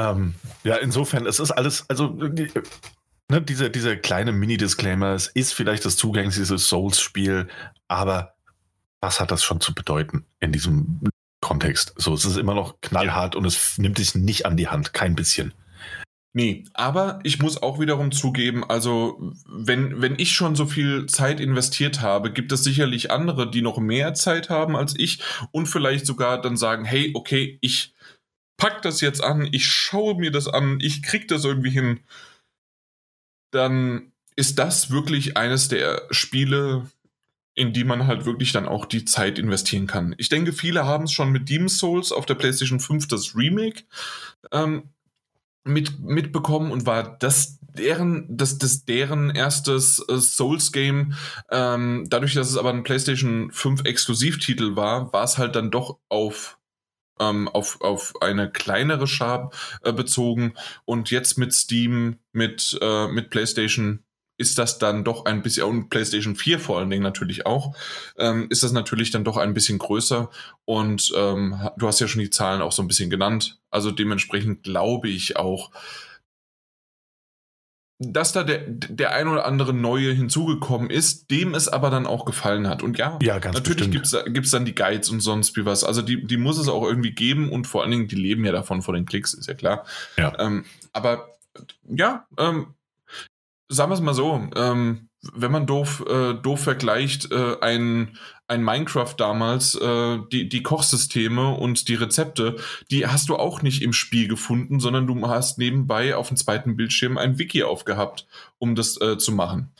[SPEAKER 2] Ähm, ja, insofern, es ist alles, also ne, dieser, dieser kleine Mini-Disclaimer, es ist vielleicht das zugänglichste Souls-Spiel, aber was hat das schon zu bedeuten in diesem Kontext? So, es ist immer noch knallhart und es nimmt sich nicht an die Hand, kein bisschen.
[SPEAKER 1] Nee, aber ich muss auch wiederum zugeben, also wenn, wenn ich schon so viel Zeit investiert habe, gibt es sicherlich andere, die noch mehr Zeit haben als ich und vielleicht sogar dann sagen, hey, okay, ich pack das jetzt an, ich schaue mir das an, ich krieg das irgendwie hin, dann ist das wirklich eines der Spiele, in die man halt wirklich dann auch die Zeit investieren kann. Ich denke, viele haben es schon mit Demon's Souls auf der PlayStation 5 das Remake ähm, mit, mitbekommen und war das deren, das, das deren erstes äh, Souls-Game. Ähm, dadurch, dass es aber ein PlayStation 5 Exklusivtitel war, war es halt dann doch auf ähm, auf, auf eine kleinere Schar äh, bezogen. Und jetzt mit Steam, mit, äh, mit PlayStation ist das dann doch ein bisschen, und PlayStation 4 vor allen Dingen natürlich auch, ähm, ist das natürlich dann doch ein bisschen größer. Und ähm, du hast ja schon die Zahlen auch so ein bisschen genannt. Also dementsprechend glaube ich auch, dass da der, der ein oder andere Neue hinzugekommen ist, dem es aber dann auch gefallen hat. Und ja,
[SPEAKER 2] ja
[SPEAKER 1] natürlich gibt es dann die Guides und sonst wie was. Also die, die muss es auch irgendwie geben und vor allen Dingen, die leben ja davon vor den Klicks, ist ja klar.
[SPEAKER 2] Ja.
[SPEAKER 1] Ähm, aber ja, ähm, sagen wir es mal so, ähm, wenn man doof, äh, doof vergleicht, äh, ein, ein Minecraft damals, äh, die, die Kochsysteme und die Rezepte, die hast du auch nicht im Spiel gefunden, sondern du hast nebenbei auf dem zweiten Bildschirm ein Wiki aufgehabt, um das äh, zu machen.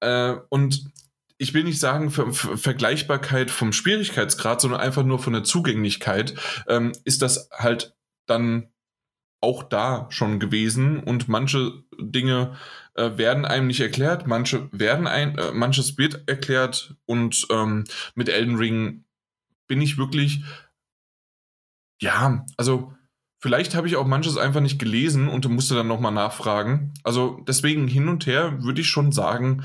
[SPEAKER 1] Äh, und ich will nicht sagen Ver Ver Vergleichbarkeit vom Schwierigkeitsgrad, sondern einfach nur von der Zugänglichkeit, ähm, ist das halt dann auch da schon gewesen und manche Dinge äh, werden einem nicht erklärt, manche werden ein, äh, manches wird erklärt und ähm, mit Elden Ring bin ich wirklich, ja, also vielleicht habe ich auch manches einfach nicht gelesen und musste dann nochmal nachfragen. Also deswegen hin und her würde ich schon sagen,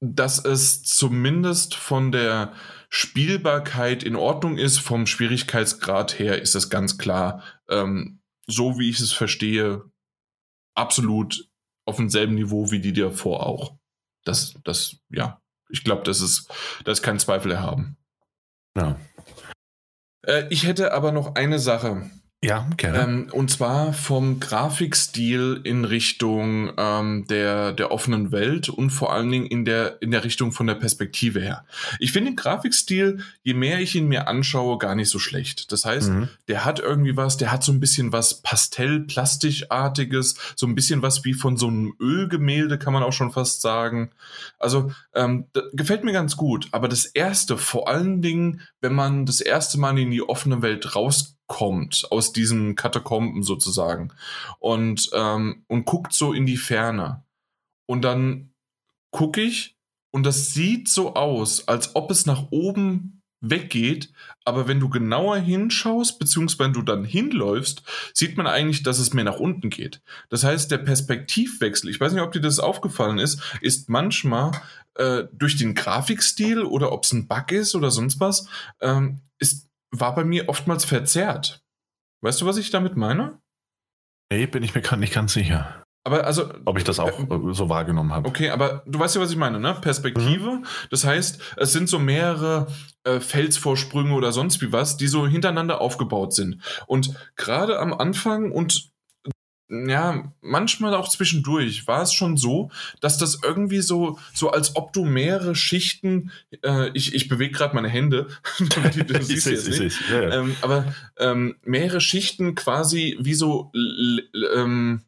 [SPEAKER 1] dass es zumindest von der Spielbarkeit in Ordnung ist, vom Schwierigkeitsgrad her ist es ganz klar, ähm, so wie ich es verstehe, absolut auf demselben Niveau wie die davor auch. Das, das, ja, ich glaube, das ist, da ist kein Zweifel erhaben.
[SPEAKER 2] Ja.
[SPEAKER 1] Äh, ich hätte aber noch eine Sache.
[SPEAKER 2] Ja, gerne.
[SPEAKER 1] Ähm, und zwar vom Grafikstil in Richtung ähm, der, der offenen Welt und vor allen Dingen in der, in der Richtung von der Perspektive her. Ich finde den Grafikstil, je mehr ich ihn mir anschaue, gar nicht so schlecht. Das heißt, mhm. der hat irgendwie was, der hat so ein bisschen was Pastell-Plastikartiges, so ein bisschen was wie von so einem Ölgemälde, kann man auch schon fast sagen. Also ähm, gefällt mir ganz gut. Aber das erste, vor allen Dingen, wenn man das erste Mal in die offene Welt rauskommt, kommt, aus diesen Katakomben sozusagen und, ähm, und guckt so in die Ferne. Und dann gucke ich und das sieht so aus, als ob es nach oben weggeht, aber wenn du genauer hinschaust, beziehungsweise wenn du dann hinläufst, sieht man eigentlich, dass es mehr nach unten geht. Das heißt, der Perspektivwechsel, ich weiß nicht, ob dir das aufgefallen ist, ist manchmal äh, durch den Grafikstil oder ob es ein Bug ist oder sonst was, ähm, ist war bei mir oftmals verzerrt. Weißt du, was ich damit meine?
[SPEAKER 2] Nee, bin ich mir gerade nicht ganz sicher.
[SPEAKER 1] Aber also.
[SPEAKER 2] Ob ich das auch äh, so wahrgenommen habe.
[SPEAKER 1] Okay, aber du weißt ja, was ich meine, ne? Perspektive. Mhm. Das heißt, es sind so mehrere äh, Felsvorsprünge oder sonst wie was, die so hintereinander aufgebaut sind. Und gerade am Anfang und ja, manchmal auch zwischendurch war es schon so, dass das irgendwie so, so als ob du mehrere Schichten, äh, ich, ich bewege gerade meine Hände, du siehst jetzt nicht, ja, ja. Ähm, aber ähm, mehrere Schichten quasi wie so ähm,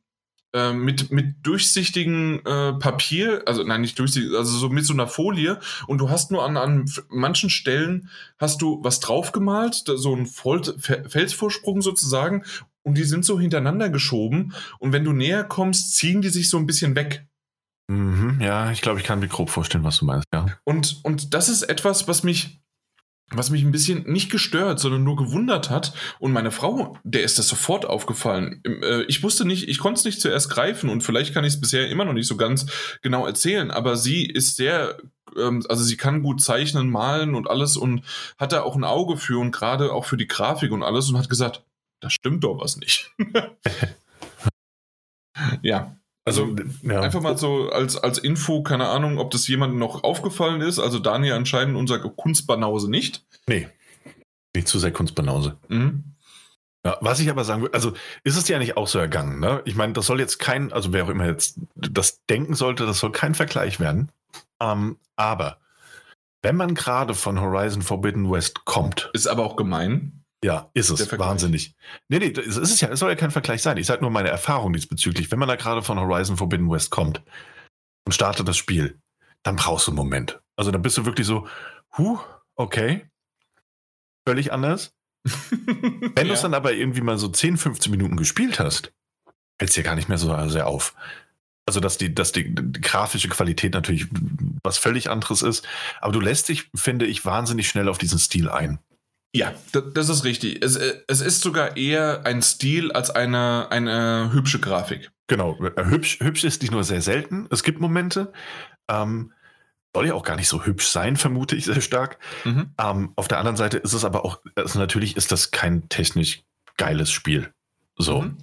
[SPEAKER 1] äh, mit, mit durchsichtigen äh, Papier, also nein, nicht durchsichtig, also so mit so einer Folie und du hast nur an, an manchen Stellen hast du was draufgemalt, so ein Felsvorsprung sozusagen und die sind so hintereinander geschoben und wenn du näher kommst, ziehen die sich so ein bisschen weg.
[SPEAKER 2] Mhm, ja, ich glaube, ich kann mir grob vorstellen, was du meinst, ja.
[SPEAKER 1] Und, und das ist etwas, was mich, was mich ein bisschen nicht gestört, sondern nur gewundert hat. Und meine Frau, der ist das sofort aufgefallen. Äh, ich wusste nicht, ich konnte es nicht zuerst greifen und vielleicht kann ich es bisher immer noch nicht so ganz genau erzählen, aber sie ist sehr ähm, also sie kann gut zeichnen, malen und alles und hat da auch ein Auge für und gerade auch für die Grafik und alles und hat gesagt, da stimmt doch was nicht. ja. Also ja. einfach mal so als, als Info, keine Ahnung, ob das jemandem noch aufgefallen ist. Also Daniel anscheinend unser Kunstbanause nicht.
[SPEAKER 2] Nee, nicht zu sehr Kunstbanause. Mhm. Ja, was ich aber sagen würde, also ist es ja nicht auch so ergangen, ne? Ich meine, das soll jetzt kein, also wer auch immer jetzt das denken sollte, das soll kein Vergleich werden. Ähm, aber wenn man gerade von Horizon Forbidden West kommt.
[SPEAKER 1] Ist aber auch gemein.
[SPEAKER 2] Ja, ist es. Wahnsinnig. Nee, nee, es ist ja, es soll ja kein Vergleich sein. Ich sage nur meine Erfahrung diesbezüglich. Wenn man da gerade von Horizon Forbidden West kommt und startet das Spiel, dann brauchst du einen Moment. Also dann bist du wirklich so, huh, okay. Völlig anders. Wenn ja. du es dann aber irgendwie mal so 10, 15 Minuten gespielt hast, fällt es dir gar nicht mehr so sehr auf. Also, dass die, dass die, die, grafische Qualität natürlich was völlig anderes ist. Aber du lässt dich, finde ich, wahnsinnig schnell auf diesen Stil ein.
[SPEAKER 1] Ja, das ist richtig. Es, äh, es ist sogar eher ein Stil als eine, eine hübsche Grafik.
[SPEAKER 2] Genau, äh, hübsch, hübsch ist nicht nur sehr selten. Es gibt Momente, ähm, soll ja auch gar nicht so hübsch sein, vermute ich sehr stark. Mhm. Ähm, auf der anderen Seite ist es aber auch, also natürlich ist das kein technisch geiles Spiel. So. Mhm.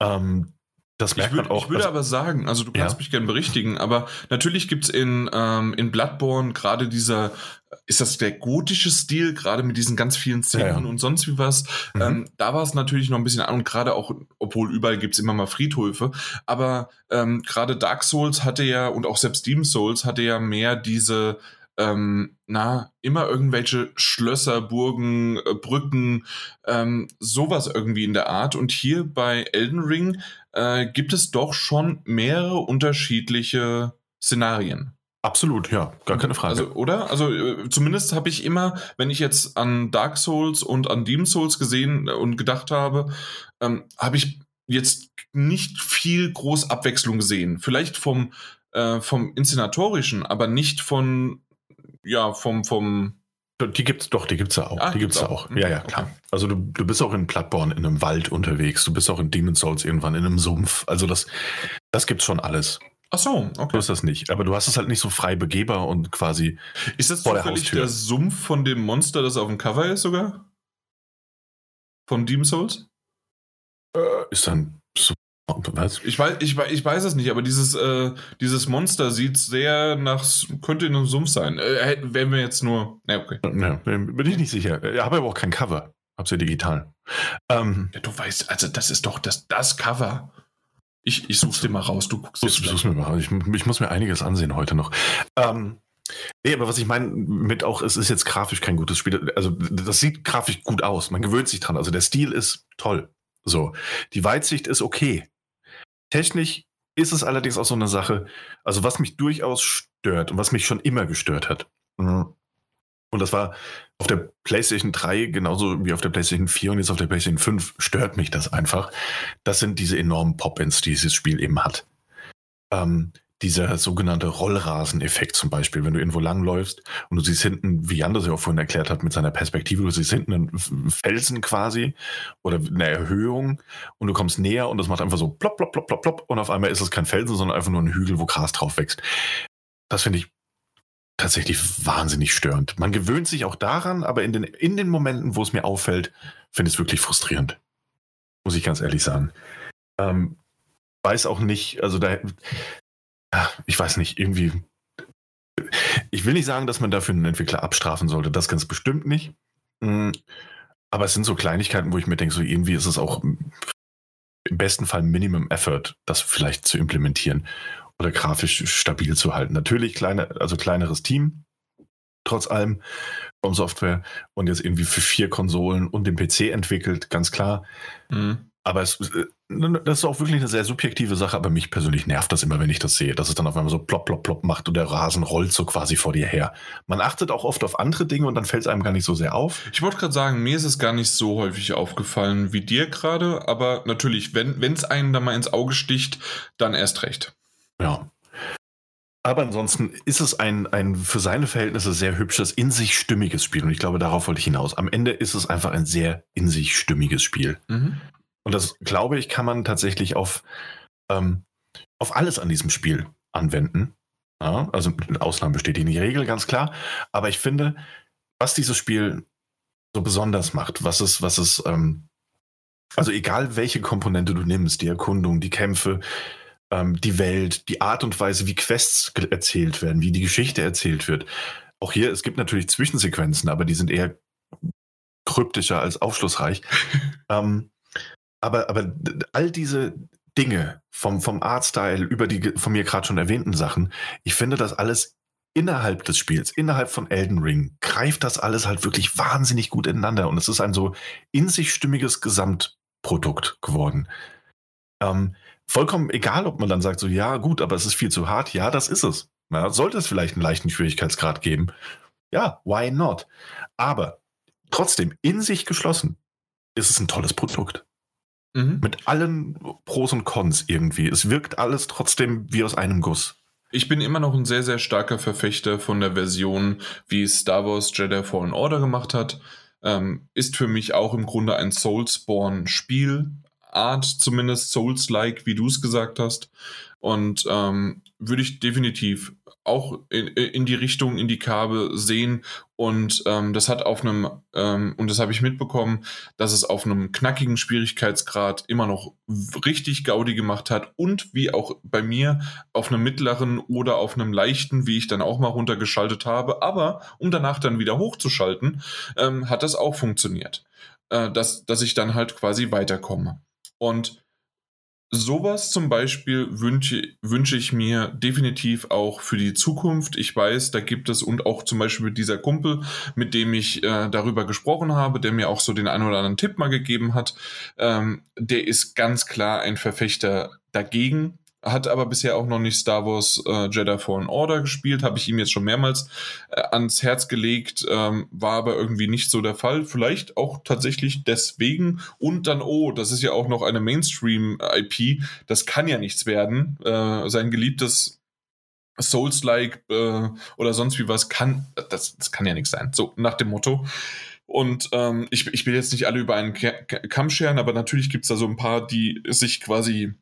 [SPEAKER 2] Ähm, Das merkt
[SPEAKER 1] ich, würd,
[SPEAKER 2] man auch.
[SPEAKER 1] ich würde
[SPEAKER 2] also,
[SPEAKER 1] aber sagen, also du kannst
[SPEAKER 2] Ja.
[SPEAKER 1] mich gerne berichtigen, aber natürlich gibt es in, ähm, in Bloodborne gerade dieser, ist das der gotische Stil, gerade mit diesen ganz vielen Szenen
[SPEAKER 2] Ja, ja.
[SPEAKER 1] und sonst wie was.
[SPEAKER 2] Mhm.
[SPEAKER 1] Ähm, da war es natürlich noch ein bisschen an und gerade auch, obwohl überall gibt es immer mal Friedhöfe, aber ähm, gerade Dark Souls hatte ja und auch selbst Demon Souls hatte ja mehr diese, ähm, na, immer irgendwelche Schlösser, Burgen, äh, Brücken, ähm, sowas irgendwie in der Art. Und hier bei Elden Ring äh, gibt es doch schon mehrere unterschiedliche Szenarien.
[SPEAKER 2] Absolut, ja, gar keine Frage.
[SPEAKER 1] Also, oder? Also, äh, zumindest habe ich immer, wenn ich jetzt an Dark Souls und an Demon Souls gesehen und gedacht habe, ähm, habe ich jetzt nicht viel groß Abwechslung gesehen. Vielleicht vom, äh, vom Inszenatorischen, aber nicht von, ja, vom, vom,
[SPEAKER 2] die gibt's doch, die gibt's ja auch.
[SPEAKER 1] Ah,
[SPEAKER 2] die gibt's
[SPEAKER 1] gibt's
[SPEAKER 2] ja
[SPEAKER 1] auch.
[SPEAKER 2] auch. Ja, ja, klar.
[SPEAKER 1] Okay.
[SPEAKER 2] Also du, du bist auch in Bloodborne in einem Wald unterwegs, du bist auch in Demon's Souls irgendwann in einem Sumpf. Also das, das gibt's schon alles.
[SPEAKER 1] Ach so, okay.
[SPEAKER 2] ist das nicht. Aber du hast es halt nicht so frei begehbar und quasi.
[SPEAKER 1] Ist das
[SPEAKER 2] vor der Haustür.
[SPEAKER 1] der Sumpf von dem Monster, das auf dem Cover ist sogar? Von Demon Souls?
[SPEAKER 2] Ist dann so. Was?
[SPEAKER 1] Ich weiß, ich, weiß- ich weiß es nicht, aber dieses, äh, dieses Monster sieht sehr nach, könnte in einem Sumpf sein. Äh, wären wir jetzt nur, na okay.
[SPEAKER 2] Ja, bin ich nicht sicher. Ich habe aber auch kein Cover. Hab's ja digital. Ähm,
[SPEAKER 1] Ja, du weißt, also das ist doch das, das Cover. Ich, ich such's dir mal raus, du guckst jetzt
[SPEAKER 2] such's mir mal. Ich, ich muss mir einiges ansehen heute noch. Ähm, nee, aber was ich meine mit auch, es ist jetzt grafisch kein gutes Spiel. Also, das sieht grafisch gut aus. Man gewöhnt sich dran. Also, der Stil ist toll. So. Die Weitsicht ist okay. Technisch ist es allerdings auch so eine Sache, also was mich durchaus stört und was mich schon immer gestört hat. Mhm. Und das war auf der PlayStation 3 genauso wie auf der PlayStation 4 und jetzt auf der PlayStation 5 stört mich das einfach. Das sind diese enormen Pop-ins, die dieses Spiel eben hat. Ähm, dieser sogenannte Rollrasen-Effekt zum Beispiel, wenn du irgendwo langläufst und du siehst hinten, wie Jan das ja auch vorhin erklärt hat mit seiner Perspektive, du siehst hinten einen Felsen quasi oder eine Erhöhung und du kommst näher und das macht einfach so plopp, plopp, plopp, plopp, plopp und auf einmal ist es kein Felsen, sondern einfach nur ein Hügel, wo Gras drauf wächst. Das finde ich tatsächlich wahnsinnig störend. Man gewöhnt sich auch daran, aber in den, in den Momenten, wo es mir auffällt, finde ich es wirklich frustrierend. Muss ich ganz ehrlich sagen. Ähm, weiß auch nicht, also da, ich weiß nicht, irgendwie. Ich will nicht sagen, dass man dafür einen Entwickler abstrafen sollte, das ganz bestimmt nicht. Mm, Aber es sind so Kleinigkeiten, wo ich mir denke, so irgendwie ist es auch im besten Fall Minimum Effort, das vielleicht zu implementieren oder grafisch stabil zu halten. Natürlich kleine, also kleineres Team, trotz allem vom Software und jetzt irgendwie für vier Konsolen und den PC entwickelt, ganz klar.
[SPEAKER 1] Mhm.
[SPEAKER 2] Aber es, äh, das ist auch wirklich eine sehr subjektive Sache, aber mich persönlich nervt das immer, wenn ich das sehe, dass es dann auf einmal so plopp, plopp, plopp macht und der Rasen rollt so quasi vor dir her. Man achtet auch oft auf andere Dinge und dann fällt es einem gar nicht so sehr auf.
[SPEAKER 1] Ich wollte gerade sagen, mir ist es gar nicht so häufig aufgefallen wie dir gerade, aber natürlich, wenn es einen da mal ins Auge sticht, dann erst recht.
[SPEAKER 2] Ja. Aber ansonsten ist es ein, ein für seine Verhältnisse sehr hübsches, in sich stimmiges Spiel. Und ich glaube, darauf wollte ich hinaus. Am Ende ist es einfach ein sehr in sich stimmiges Spiel.
[SPEAKER 1] Mhm.
[SPEAKER 2] Und das, glaube ich, kann man tatsächlich auf, ähm, auf alles an diesem Spiel anwenden. Ja, also Ausnahmen bestätigen die Regel, ganz klar. Aber ich finde, was dieses Spiel so besonders macht, was es, was es, ähm, also egal welche Komponente du nimmst, die Erkundung, die Kämpfe, ähm, die Welt, die Art und Weise, wie Quests erzählt werden, wie die Geschichte erzählt wird. Auch hier, es gibt natürlich Zwischensequenzen, aber die sind eher kryptischer als aufschlussreich. ähm, aber, aber all diese Dinge vom, vom Artstyle über die von mir gerade schon erwähnten Sachen, ich finde das alles innerhalb des Spiels, innerhalb von Elden Ring, greift das alles halt wirklich wahnsinnig gut ineinander und es ist ein so in sich stimmiges Gesamtprodukt geworden. Ähm, vollkommen egal, ob man dann sagt, so ja, gut, aber es ist viel zu hart. Ja, das ist es. Ja, sollte es vielleicht einen leichten Schwierigkeitsgrad geben? Ja, why not? Aber trotzdem, in sich geschlossen, ist es ein tolles Produkt.
[SPEAKER 1] Mhm.
[SPEAKER 2] Mit allen Pros und Cons irgendwie. Es wirkt alles trotzdem wie aus einem Guss.
[SPEAKER 1] Ich bin immer noch ein sehr, sehr starker Verfechter von der Version, wie es Star Wars Jedi Fallen Order gemacht hat. Ähm, ist für mich auch im Grunde ein Soulsborne-Spiel. Art zumindest Souls-like, wie du es gesagt hast. Und ähm, würde ich definitiv auch in, in, die Richtung, in die Karbe sehen. Und ähm, das hat auf einem, ähm, und das habe ich mitbekommen, dass es auf einem knackigen Schwierigkeitsgrad immer noch richtig Gaudi gemacht hat und wie auch bei mir auf einem mittleren oder auf einem leichten, wie ich dann auch mal runtergeschaltet habe. Aber um danach dann wieder hochzuschalten, ähm, hat das auch funktioniert. Äh, dass, dass ich dann halt quasi weiterkomme. Und Sowas zum Beispiel wünsche, wünsche ich mir definitiv auch für die Zukunft. Ich weiß, da gibt es und auch zum Beispiel mit dieser Kumpel, mit dem ich äh, darüber gesprochen habe, der mir auch so den einen oder anderen Tipp mal gegeben hat, ähm, der ist ganz klar ein Verfechter dagegen, hat aber bisher auch noch nicht Star Wars äh, Jedi Fallen Order gespielt, habe ich ihm jetzt schon mehrmals äh, ans Herz gelegt, ähm, war aber irgendwie nicht so der Fall. Vielleicht auch tatsächlich deswegen und dann, oh, das ist ja auch noch eine Mainstream-IP, das kann ja nichts werden. Äh, sein geliebtes Souls-like äh, oder sonst wie was kann, das, das kann ja nichts sein. So nach dem Motto. Und ähm, ich, ich will jetzt nicht alle über einen Kamm scheren, aber natürlich gibt es da so ein paar, die sich quasi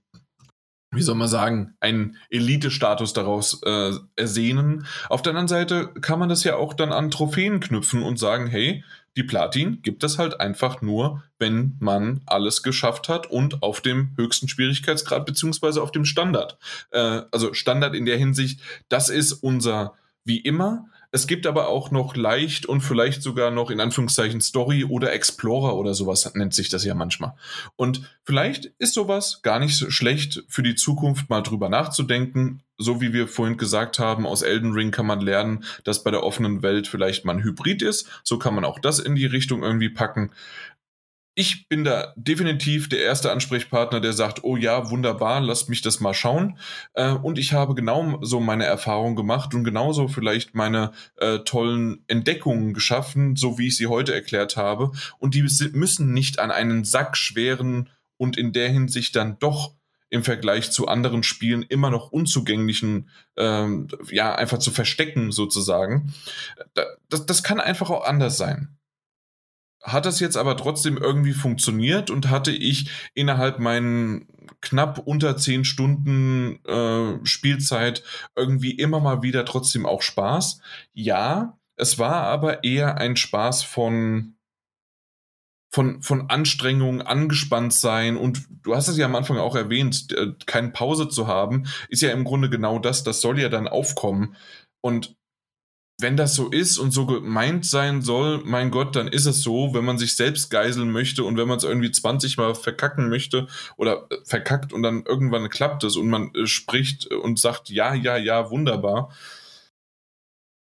[SPEAKER 1] wie soll man sagen, einen Elite-Status daraus äh, ersehnen. Auf der anderen Seite kann man das ja auch dann an Trophäen knüpfen und sagen, hey, die Platin gibt es halt einfach nur, wenn man alles geschafft hat und auf dem höchsten Schwierigkeitsgrad beziehungsweise auf dem Standard. Äh, also Standard in der Hinsicht, das ist unser wie immer es gibt aber auch noch leicht und vielleicht sogar noch in Anführungszeichen Story oder Explorer oder sowas nennt sich das ja manchmal. Und vielleicht ist sowas gar nicht so schlecht für die Zukunft mal drüber nachzudenken. So wie wir vorhin gesagt haben, aus Elden Ring kann man lernen, dass bei der offenen Welt vielleicht mal ein Hybrid ist. So kann man auch das in die Richtung irgendwie packen ich bin da definitiv der erste Ansprechpartner, der sagt, oh ja, wunderbar, lasst mich das mal schauen. Äh, und ich habe genau so meine Erfahrung gemacht und genauso vielleicht meine äh, tollen Entdeckungen geschaffen, so wie ich sie heute erklärt habe. Und die müssen nicht an einen Sack schweren und in der Hinsicht dann doch im Vergleich zu anderen Spielen immer noch unzugänglichen, ähm, ja, einfach zu verstecken sozusagen. Das, das kann einfach auch anders sein hat das jetzt aber trotzdem irgendwie funktioniert und hatte ich innerhalb meinen knapp unter zehn Stunden äh, Spielzeit irgendwie immer mal wieder trotzdem auch Spaß. Ja, es war aber eher ein Spaß von von, von Anstrengung, angespannt sein und du hast es ja am Anfang auch erwähnt, keine Pause zu haben, ist ja im Grunde genau das, das soll ja dann aufkommen. Und wenn das so ist und so gemeint sein soll, mein Gott, dann ist es so, wenn man sich selbst geiseln möchte und wenn man es irgendwie 20 Mal verkacken möchte oder äh, verkackt und dann irgendwann klappt es und man äh, spricht und sagt, ja, ja, ja, wunderbar.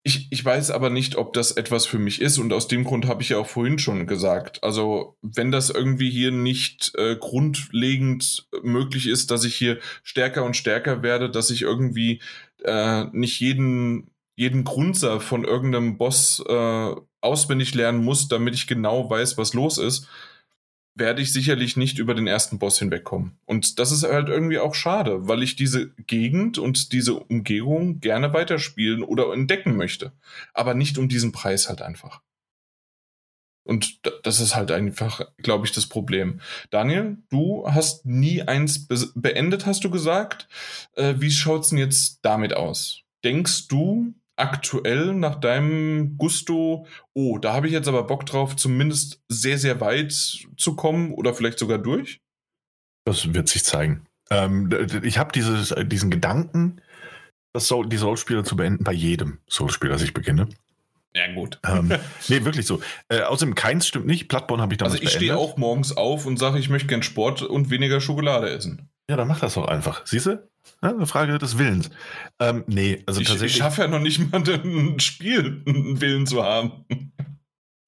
[SPEAKER 1] Ich, ich weiß aber nicht, ob das etwas für mich ist und aus dem Grund habe ich ja auch vorhin schon gesagt. Also wenn das irgendwie hier nicht äh, grundlegend möglich ist, dass ich hier stärker und stärker werde, dass ich irgendwie äh, nicht jeden jeden Grundsatz von irgendeinem Boss äh, auswendig lernen muss, damit ich genau weiß, was los ist, werde ich sicherlich nicht über den ersten Boss hinwegkommen. Und das ist halt irgendwie auch schade, weil ich diese Gegend und diese Umgebung gerne weiterspielen oder entdecken möchte. Aber nicht um diesen Preis halt einfach. Und das ist halt einfach, glaube ich, das Problem. Daniel, du hast nie eins beendet, hast du gesagt. Äh, wie schaut es denn jetzt damit aus? Denkst du, aktuell nach deinem Gusto, oh, da habe ich jetzt aber Bock drauf, zumindest sehr, sehr weit zu kommen oder vielleicht sogar durch?
[SPEAKER 2] Das wird sich zeigen. Ähm, ich habe diesen Gedanken, das Soul, die Soul-Spiele zu beenden, bei jedem Soul-Spiel, das ich beginne.
[SPEAKER 1] Ja, gut.
[SPEAKER 2] Ähm, nee, wirklich so. Äh, außerdem, keins stimmt nicht. Plattborn habe ich damals
[SPEAKER 1] Also ich stehe auch morgens auf und sage, ich möchte gern Sport und weniger Schokolade essen.
[SPEAKER 2] Ja, dann mach das doch einfach. Siehst du? Ja, eine Frage des Willens. Ähm, nee, also
[SPEAKER 1] ich,
[SPEAKER 2] tatsächlich.
[SPEAKER 1] Ich schaffe ja noch nicht mal ein Spiel, einen Willen zu haben.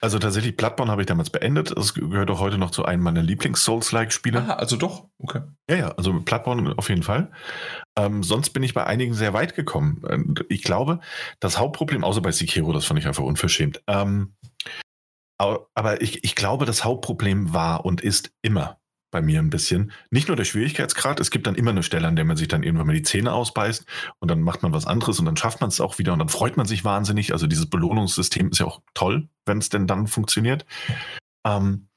[SPEAKER 2] Also tatsächlich, Bloodborne habe ich damals beendet. Es gehört auch heute noch zu einem meiner Lieblings-Souls-like-Spiele.
[SPEAKER 1] Ah, also doch, okay.
[SPEAKER 2] Ja, ja, also Bloodborne auf jeden Fall. Ähm, sonst bin ich bei einigen sehr weit gekommen. Ich glaube, das Hauptproblem, außer bei Sekiro, das fand ich einfach unverschämt. Ähm, aber ich, ich glaube, das Hauptproblem war und ist immer bei mir ein bisschen. Nicht nur der Schwierigkeitsgrad, es gibt dann immer eine Stelle, an der man sich dann irgendwann mal die Zähne ausbeißt und dann macht man was anderes und dann schafft man es auch wieder und dann freut man sich wahnsinnig. Also dieses Belohnungssystem ist ja auch toll, wenn es denn dann funktioniert. Ähm,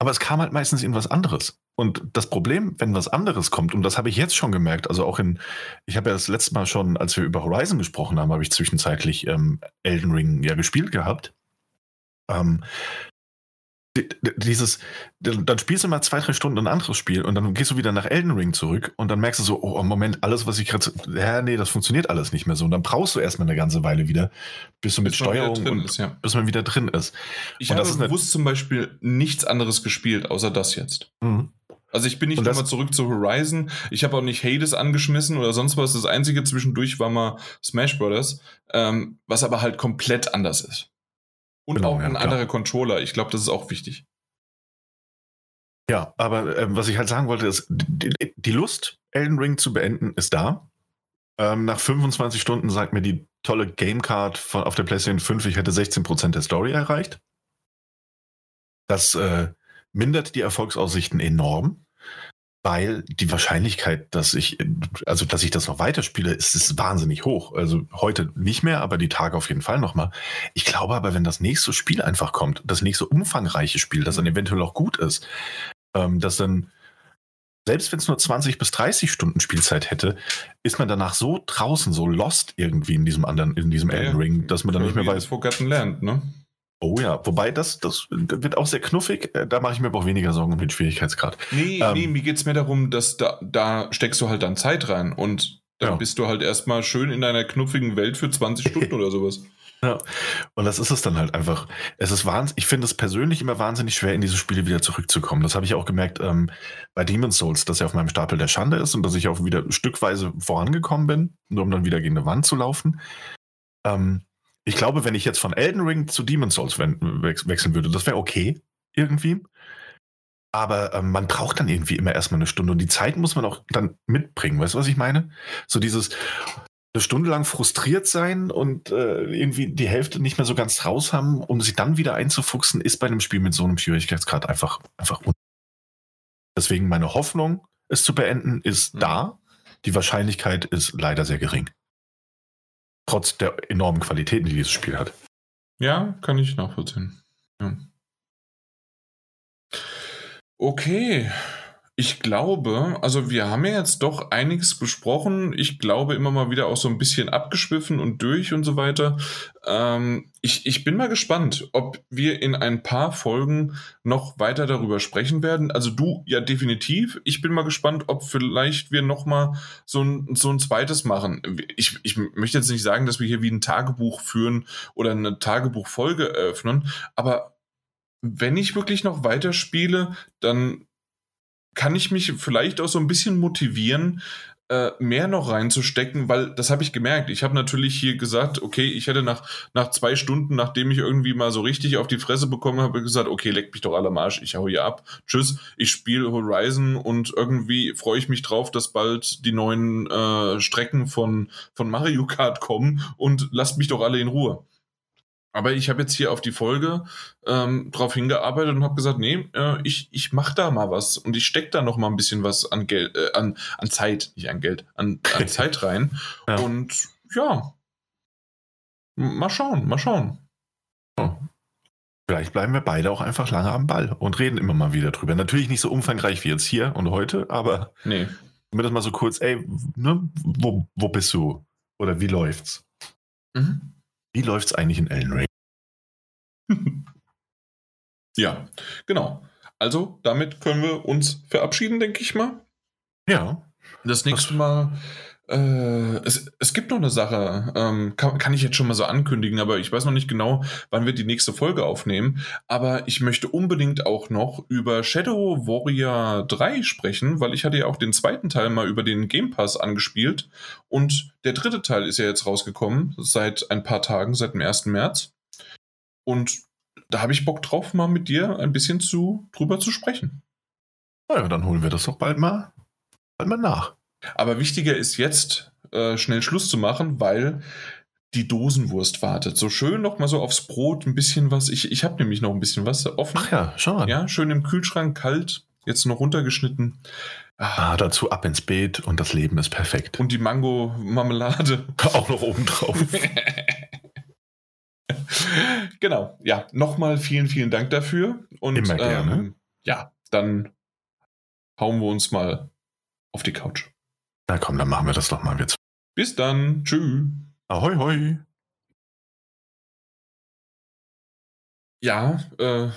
[SPEAKER 2] aber es kam halt meistens irgendwas anderes. Und das Problem, wenn was anderes kommt, und das habe ich jetzt schon gemerkt, also auch in, ich habe ja das letzte Mal schon, als wir über Horizon gesprochen haben, habe ich zwischenzeitlich ähm, Elden Ring ja gespielt gehabt. Ähm, dieses, dann spielst du mal zwei, drei Stunden ein anderes Spiel und dann gehst du wieder nach Elden Ring zurück und dann merkst du so, oh, Moment, alles, was ich gerade, ja, nee, das funktioniert alles nicht mehr so. Und dann brauchst du erstmal eine ganze Weile wieder, bis du mit bis Steuerung und ist, ja. bis man wieder drin ist.
[SPEAKER 1] Ich und habe bewusst zum Beispiel nichts anderes gespielt, außer das jetzt. Mhm. Also ich bin nicht nochmal zurück zu Horizon. Ich habe auch nicht Hades angeschmissen oder sonst was. Das einzige zwischendurch war mal Smash Brothers, ähm, was aber halt komplett anders ist. Und genau, auch ein ja, anderer Controller. Ich glaube, das ist auch wichtig.
[SPEAKER 2] Ja, aber äh, was ich halt sagen wollte, ist, die, die, Lust, Elden Ring zu beenden, ist da. Ähm, nach 25 Stunden sagt mir die tolle Gamecard von, auf der PlayStation 5, ich hätte 16% der Story erreicht. Das äh, mindert die Erfolgsaussichten enorm weil die Wahrscheinlichkeit, dass ich, also dass ich das noch weiterspiele, ist, ist wahnsinnig hoch. Also heute nicht mehr, aber die Tage auf jeden Fall nochmal. Ich glaube aber, wenn das nächste Spiel einfach kommt, das nächste umfangreiche Spiel, das dann eventuell auch gut ist, ähm, dass dann, selbst wenn es nur 20 bis 30 Stunden Spielzeit hätte, ist man danach so draußen, so lost irgendwie in diesem anderen, in diesem ja, Elden Ring, dass man dann nicht mehr weiß.
[SPEAKER 1] Forgotten Land, ne?
[SPEAKER 2] Oh ja, wobei das, das wird auch sehr knuffig. Äh, da mache ich mir aber auch weniger Sorgen um den Schwierigkeitsgrad.
[SPEAKER 1] Nee, ähm, nee, mir geht es mehr darum, dass da, da steckst du halt dann Zeit rein und dann ja. bist du halt erstmal schön in deiner knuffigen Welt für 20 Stunden oder sowas.
[SPEAKER 2] Ja, und das ist es dann halt einfach. Es ist wahnsinnig, ich finde es persönlich immer wahnsinnig schwer, in diese Spiele wieder zurückzukommen. Das habe ich auch gemerkt ähm, bei Demon's Souls, dass er auf meinem Stapel der Schande ist und dass ich auch wieder stückweise vorangekommen bin, nur um dann wieder gegen eine Wand zu laufen. Ähm, ich glaube, wenn ich jetzt von Elden Ring zu Demon's Souls wechseln würde, das wäre okay irgendwie. Aber ähm, man braucht dann irgendwie immer erstmal eine Stunde und die Zeit muss man auch dann mitbringen. Weißt du, was ich meine? So dieses eine Stunde lang frustriert sein und äh, irgendwie die Hälfte nicht mehr so ganz raus haben, um sich dann wieder einzufuchsen, ist bei einem Spiel mit so einem Schwierigkeitsgrad einfach, einfach un Deswegen meine Hoffnung, es zu beenden, ist mhm. da. Die Wahrscheinlichkeit ist leider sehr gering. Trotz der enormen Qualitäten, die dieses Spiel hat.
[SPEAKER 1] Ja, kann ich nachvollziehen. Ja. Okay, ich glaube, also wir haben ja jetzt doch einiges besprochen. Ich glaube immer mal wieder auch so ein bisschen abgeschwiffen und durch und so weiter. Ähm, ich, ich bin mal gespannt, ob wir in ein paar Folgen noch weiter darüber sprechen werden. Also du ja definitiv. Ich bin mal gespannt, ob vielleicht wir noch mal so ein, so ein zweites machen. Ich, ich möchte jetzt nicht sagen, dass wir hier wie ein Tagebuch führen oder eine Tagebuchfolge eröffnen, aber wenn ich wirklich noch weiterspiele, dann kann ich mich vielleicht auch so ein bisschen motivieren, äh, mehr noch reinzustecken, weil das habe ich gemerkt. Ich habe natürlich hier gesagt, okay, ich hätte nach, nach zwei Stunden, nachdem ich irgendwie mal so richtig auf die Fresse bekommen habe, gesagt, okay, leck mich doch alle Marsch, ich hau hier ab. Tschüss, ich spiele Horizon und irgendwie freue ich mich drauf, dass bald die neuen äh, Strecken von, von Mario Kart kommen und lasst mich doch alle in Ruhe. Aber ich habe jetzt hier auf die Folge ähm, drauf hingearbeitet und habe gesagt, nee, äh, ich, ich mache da mal was und ich stecke da noch mal ein bisschen was an Geld, äh, an, an Zeit, nicht an Geld, an, an Zeit rein. Ja. Und ja, mal schauen, mal schauen.
[SPEAKER 2] Vielleicht bleiben wir beide auch einfach lange am Ball und reden immer mal wieder drüber. Natürlich nicht so umfangreich wie jetzt hier und heute, aber
[SPEAKER 1] nee.
[SPEAKER 2] das mal so kurz, ey, ne, wo, wo bist du? Oder wie läuft's? Mhm. Wie läuft es eigentlich in Elden Ring?
[SPEAKER 1] ja, genau. Also, damit können wir uns verabschieden, denke ich mal.
[SPEAKER 2] Ja.
[SPEAKER 1] Das nächste Mal es, es gibt noch eine Sache, ähm, kann, kann ich jetzt schon mal so ankündigen, aber ich weiß noch nicht genau, wann wir die nächste Folge aufnehmen. Aber ich möchte unbedingt auch noch über Shadow Warrior 3 sprechen, weil ich hatte ja auch den zweiten Teil mal über den Game Pass angespielt und der dritte Teil ist ja jetzt rausgekommen, seit ein paar Tagen, seit dem 1. März. Und da habe ich Bock drauf, mal mit dir ein bisschen zu, drüber zu sprechen.
[SPEAKER 2] Na ja, dann holen wir das doch bald mal, bald mal nach.
[SPEAKER 1] Aber wichtiger ist jetzt, äh, schnell Schluss zu machen, weil die Dosenwurst wartet. So schön noch mal so aufs Brot ein bisschen was. Ich, ich habe nämlich noch ein bisschen was offen.
[SPEAKER 2] Ach ja, schau mal.
[SPEAKER 1] Ja, schön im Kühlschrank, kalt, jetzt noch runtergeschnitten.
[SPEAKER 2] Ah, dazu ab ins Beet und das Leben ist perfekt.
[SPEAKER 1] Und die Mango-Marmelade.
[SPEAKER 2] Auch noch oben drauf.
[SPEAKER 1] genau, ja, nochmal vielen, vielen Dank dafür. Und,
[SPEAKER 2] Immer gerne. Ähm,
[SPEAKER 1] ja, dann hauen wir uns mal auf die Couch.
[SPEAKER 2] Na komm, dann machen wir das doch mal jetzt.
[SPEAKER 1] Bis dann. Tschüss.
[SPEAKER 2] Ahoi, hoi.
[SPEAKER 1] Ja, äh,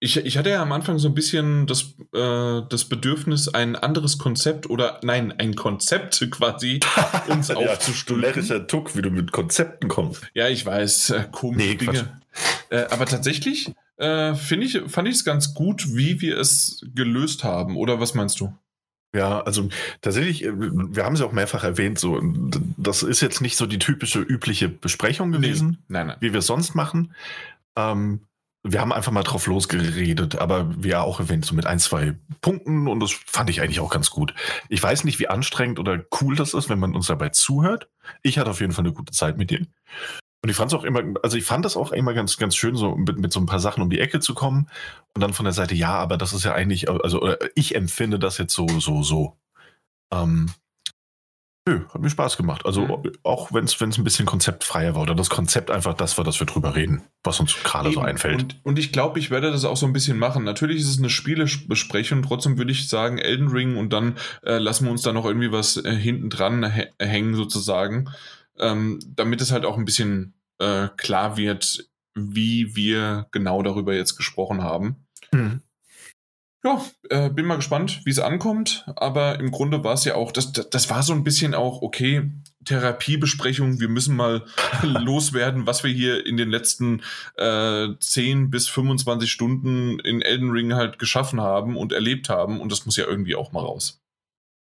[SPEAKER 1] ich, ich hatte ja am Anfang so ein bisschen das, äh, das Bedürfnis, ein anderes Konzept oder nein, ein Konzept quasi uns
[SPEAKER 2] ja,
[SPEAKER 1] aufzustülpen.
[SPEAKER 2] Närrischer Tuck, wie du mit Konzepten kommst.
[SPEAKER 1] Ja, ich weiß, äh, komische
[SPEAKER 2] Nee.
[SPEAKER 1] Dinge. Äh, aber tatsächlich äh, ich, fand ich es ganz gut, wie wir es gelöst haben. Oder was meinst du?
[SPEAKER 2] Ja, also tatsächlich, äh, wir haben es ja auch mehrfach erwähnt, so, das ist jetzt nicht so die typische übliche Besprechung gewesen,
[SPEAKER 1] Nein, nein.
[SPEAKER 2] wie wir es sonst machen. Ähm, wir haben einfach mal drauf losgeredet, aber wie ja auch erwähnt, so mit ein, zwei Punkten und das fand ich eigentlich auch ganz gut. Ich weiß nicht, wie anstrengend oder cool das ist, wenn man uns dabei zuhört. Ich hatte auf jeden Fall eine gute Zeit mit dir. Und ich fand es auch immer, also ich fand das auch immer ganz, ganz schön, so mit, mit so ein paar Sachen um die Ecke zu kommen und dann von der Seite, ja, aber das ist ja eigentlich, also ich empfinde das jetzt so, so, so. Ähm, nö, hat mir Spaß gemacht. Also
[SPEAKER 1] Mhm.
[SPEAKER 2] auch wenn es ein bisschen konzeptfreier war oder das Konzept einfach das war, dass wir drüber reden, was uns gerade so einfällt.
[SPEAKER 1] Und, und ich glaube, ich werde das auch so ein bisschen machen. Natürlich ist es eine Spielebesprechung, trotzdem würde ich sagen Elden Ring und dann äh, lassen wir uns da noch irgendwie was äh, hinten dran hä- hängen sozusagen, ähm, damit es halt auch ein bisschen äh, klar wird, wie wir genau darüber jetzt gesprochen haben.
[SPEAKER 2] Mhm.
[SPEAKER 1] Ja, äh, bin mal gespannt, wie es ankommt. Aber im Grunde war es ja auch, das, das, das war so ein bisschen auch, okay, Therapiebesprechung, wir müssen mal loswerden, was wir hier in den letzten äh, 10 bis 25 Stunden in Elden Ring halt geschaffen haben und erlebt haben. Und das muss ja irgendwie auch mal raus.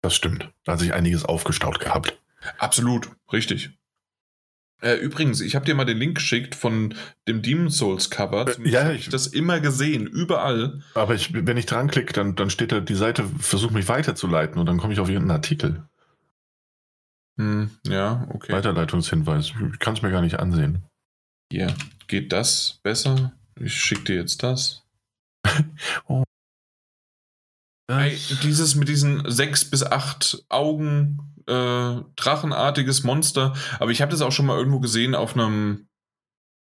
[SPEAKER 2] Das stimmt. Da hat sich einiges aufgestaut gehabt.
[SPEAKER 1] Absolut, richtig. Äh, übrigens, ich habe dir mal den Link geschickt von dem Demon Souls Cover.
[SPEAKER 2] Äh, ja, ich-
[SPEAKER 1] ich das immer gesehen, überall.
[SPEAKER 2] Aber ich, wenn ich dran klicke, dann, dann steht da die Seite, versucht mich weiterzuleiten und dann komme ich auf irgendeinen Artikel.
[SPEAKER 1] Hm, ja, okay.
[SPEAKER 2] Weiterleitungshinweis. Ich kann es mir gar nicht ansehen.
[SPEAKER 1] Hier, geht das besser? Ich schicke dir jetzt das. Ey, dieses mit diesen sechs bis acht Augen, äh, drachenartiges Monster. Aber ich habe das auch schon mal irgendwo gesehen auf einem,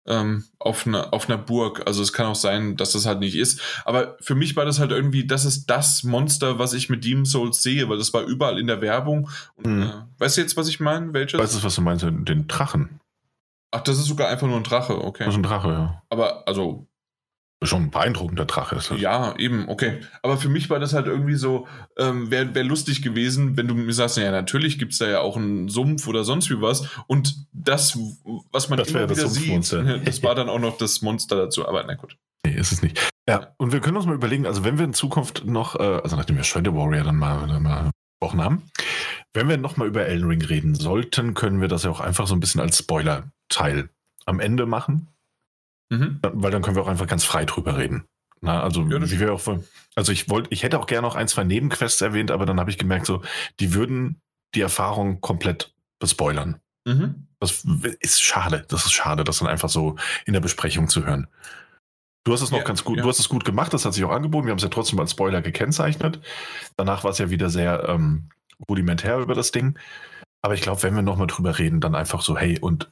[SPEAKER 1] ähm, auf einer, auf einer Burg. Also es kann auch sein, dass das halt nicht ist. Aber für mich war das halt irgendwie, das ist das Monster, was ich mit Demon Souls sehe, weil das war überall in der Werbung. Und,
[SPEAKER 2] Mhm.
[SPEAKER 1] äh, weißt du jetzt, was ich meine? Welches?
[SPEAKER 2] Weißt du, was du meinst? Den Drachen.
[SPEAKER 1] Ach, das ist sogar einfach nur ein Drache, okay.
[SPEAKER 2] Das ist ein Drache, ja.
[SPEAKER 1] Aber also
[SPEAKER 2] Schon ein beeindruckender Drache ist das.
[SPEAKER 1] Ja, eben, okay. Aber für mich war das halt irgendwie so, ähm, wäre wär lustig gewesen, wenn du mir sagst, ja, natürlich gibt es da ja auch einen Sumpf oder sonst wie was. Und das, was man
[SPEAKER 2] Das
[SPEAKER 1] immer wieder sieht, das war dann auch noch das Monster dazu. Aber na gut.
[SPEAKER 2] Nee, ist es nicht. Ja, und wir können uns mal überlegen, also wenn wir in Zukunft noch, äh, also nachdem wir Shadow Warrior dann mal, dann mal gesprochen haben, wenn wir nochmal über Elden Ring reden sollten, können wir das ja auch einfach so ein bisschen als Spoiler-Teil am Ende machen.
[SPEAKER 1] Mhm.
[SPEAKER 2] weil dann können wir auch einfach ganz frei drüber reden. Na, also
[SPEAKER 1] Ja,
[SPEAKER 2] wie wir auch also ich wollte, ich hätte auch gerne noch ein, zwei Nebenquests erwähnt, aber dann habe ich gemerkt, so, die würden die Erfahrung komplett bespoilern.
[SPEAKER 1] Mhm.
[SPEAKER 2] Das ist schade. Das ist schade, das dann einfach so in der Besprechung zu hören. Du hast es noch
[SPEAKER 1] Ja,
[SPEAKER 2] ganz gut,
[SPEAKER 1] ja.
[SPEAKER 2] du hast es gut gemacht, das hat sich auch angeboten. Wir haben es ja trotzdem als Spoiler gekennzeichnet. Danach war es ja wieder sehr ähm, rudimentär über das Ding. Aber ich glaube, wenn wir nochmal drüber reden, dann einfach so, hey, und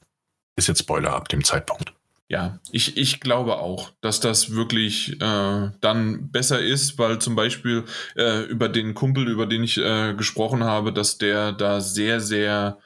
[SPEAKER 2] ist jetzt Spoiler ab dem Zeitpunkt.
[SPEAKER 1] Ja, ich, ich glaube auch, dass das wirklich äh, dann besser ist, weil zum Beispiel äh, über den Kumpel, über den ich äh, gesprochen habe, dass der da sehr, sehr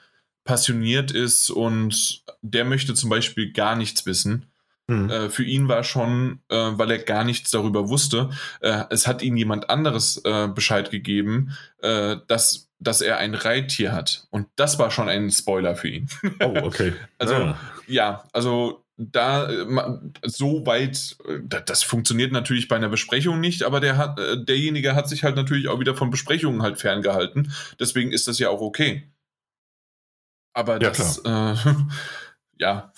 [SPEAKER 1] passioniert ist und der möchte zum Beispiel gar nichts wissen.
[SPEAKER 2] Mhm.
[SPEAKER 1] Für ihn war schon, äh, weil er gar nichts darüber wusste, äh, es hat ihm jemand anderes äh, Bescheid gegeben, äh, dass, dass er ein Reittier hat. Und das war schon ein Spoiler für ihn.
[SPEAKER 2] Oh, okay.
[SPEAKER 1] Also,
[SPEAKER 2] Ja.
[SPEAKER 1] ja, also da äh, so weit, äh, da- das funktioniert natürlich bei einer Besprechung nicht, aber der hat, äh, derjenige hat sich halt natürlich auch wieder von Besprechungen halt ferngehalten. Deswegen ist das ja auch okay. Aber
[SPEAKER 2] Ja,
[SPEAKER 1] das, äh, ja,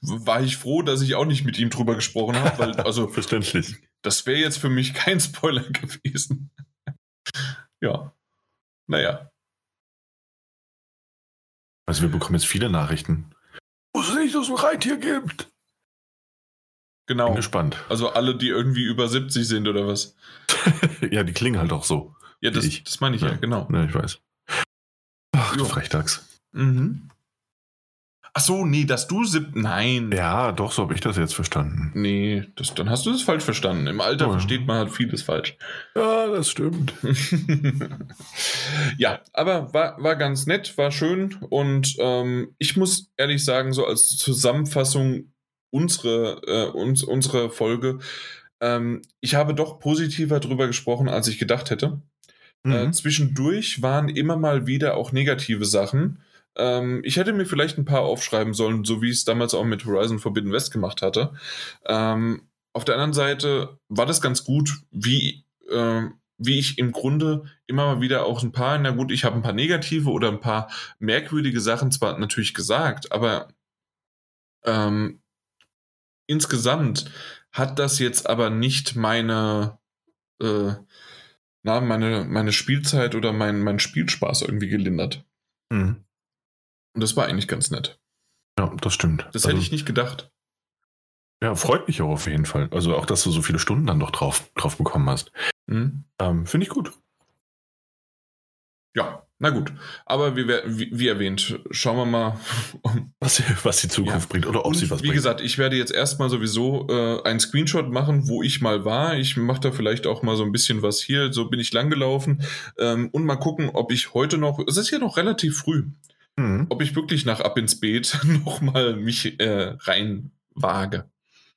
[SPEAKER 1] war ich froh, dass ich auch nicht mit ihm drüber gesprochen habe, weil, also,
[SPEAKER 2] Verständlich.
[SPEAKER 1] das wäre jetzt für mich kein Spoiler gewesen. ja. Naja.
[SPEAKER 2] Also wir bekommen jetzt viele Nachrichten. Wusste nicht, dass es ein Reittier gibt. Bin
[SPEAKER 1] Genau.
[SPEAKER 2] gespannt.
[SPEAKER 1] Also alle, die irgendwie über 70 sind oder was.
[SPEAKER 2] ja, die klingen halt auch so.
[SPEAKER 1] Ja, das,
[SPEAKER 2] Ich.
[SPEAKER 1] das meine ich ja,
[SPEAKER 2] Ja.
[SPEAKER 1] genau.
[SPEAKER 2] Ne, ich weiß. Ach, du
[SPEAKER 1] Jo.
[SPEAKER 2] Frechdachs.
[SPEAKER 1] Mhm. Ach so, nee, dass du sieb. Nein.
[SPEAKER 2] Ja, doch, so habe ich das jetzt verstanden.
[SPEAKER 1] Nee, das, dann hast du das falsch verstanden. Im Alter
[SPEAKER 2] Oh.
[SPEAKER 1] versteht man halt vieles falsch.
[SPEAKER 2] Ja, das stimmt.
[SPEAKER 1] ja, aber war, war ganz nett, war schön und ähm, ich muss ehrlich sagen, so als Zusammenfassung unsere, äh, uns, unsere Folge, ähm, ich habe doch positiver drüber gesprochen, als ich gedacht hätte. Äh,
[SPEAKER 2] Mhm.
[SPEAKER 1] zwischendurch waren immer mal wieder auch negative Sachen. Ähm, ich hätte mir vielleicht ein paar aufschreiben sollen, so wie ich es damals auch mit Horizon Forbidden West gemacht hatte. Ähm, auf der anderen Seite war das ganz gut, wie, ähm, wie ich im Grunde immer mal wieder auch ein paar, na gut, ich habe ein paar negative oder ein paar merkwürdige Sachen zwar natürlich gesagt, aber ähm, insgesamt hat das jetzt aber nicht meine, äh, na, meine, meine Spielzeit oder mein, mein Spielspaß irgendwie gelindert.
[SPEAKER 2] Mhm.
[SPEAKER 1] Und das war eigentlich ganz nett.
[SPEAKER 2] Ja, das stimmt.
[SPEAKER 1] Das
[SPEAKER 2] also,
[SPEAKER 1] hätte ich nicht gedacht.
[SPEAKER 2] Ja, freut mich auch auf jeden Fall. Also auch, dass du so viele Stunden dann doch drauf, drauf bekommen hast.
[SPEAKER 1] Mhm.
[SPEAKER 2] Ähm, Finde ich gut.
[SPEAKER 1] Ja, na gut. Aber wie, wie, wie erwähnt, schauen wir mal.
[SPEAKER 2] Was, die- was die Zukunft bringt oder ob
[SPEAKER 1] Und
[SPEAKER 2] sie was
[SPEAKER 1] wie
[SPEAKER 2] bringt.
[SPEAKER 1] gesagt, ich werde jetzt erstmal sowieso äh, einen Screenshot machen, wo ich mal war. Ich mache da vielleicht auch mal so ein bisschen was hier. So bin ich langgelaufen. Ähm, und mal gucken, ob ich heute noch, es ist ja noch relativ früh,
[SPEAKER 2] Mhm.
[SPEAKER 1] ob ich wirklich nach Ab ins Beet nochmal mich äh, rein wage.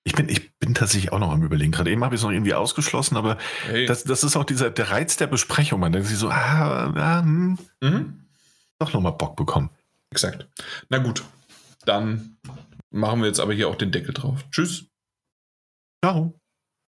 [SPEAKER 2] Ich bin, ich bin tatsächlich auch noch am überlegen. Gerade eben habe ich es noch irgendwie ausgeschlossen, aber
[SPEAKER 1] Hey.
[SPEAKER 2] das, das ist auch dieser, der Reiz der Besprechung. Man denkt sich so, ah, ah hm,
[SPEAKER 1] mhm.
[SPEAKER 2] doch nochmal Bock bekommen.
[SPEAKER 1] Exakt. Na gut, dann machen wir jetzt aber hier auch den Deckel drauf. Tschüss.
[SPEAKER 2] Ciao.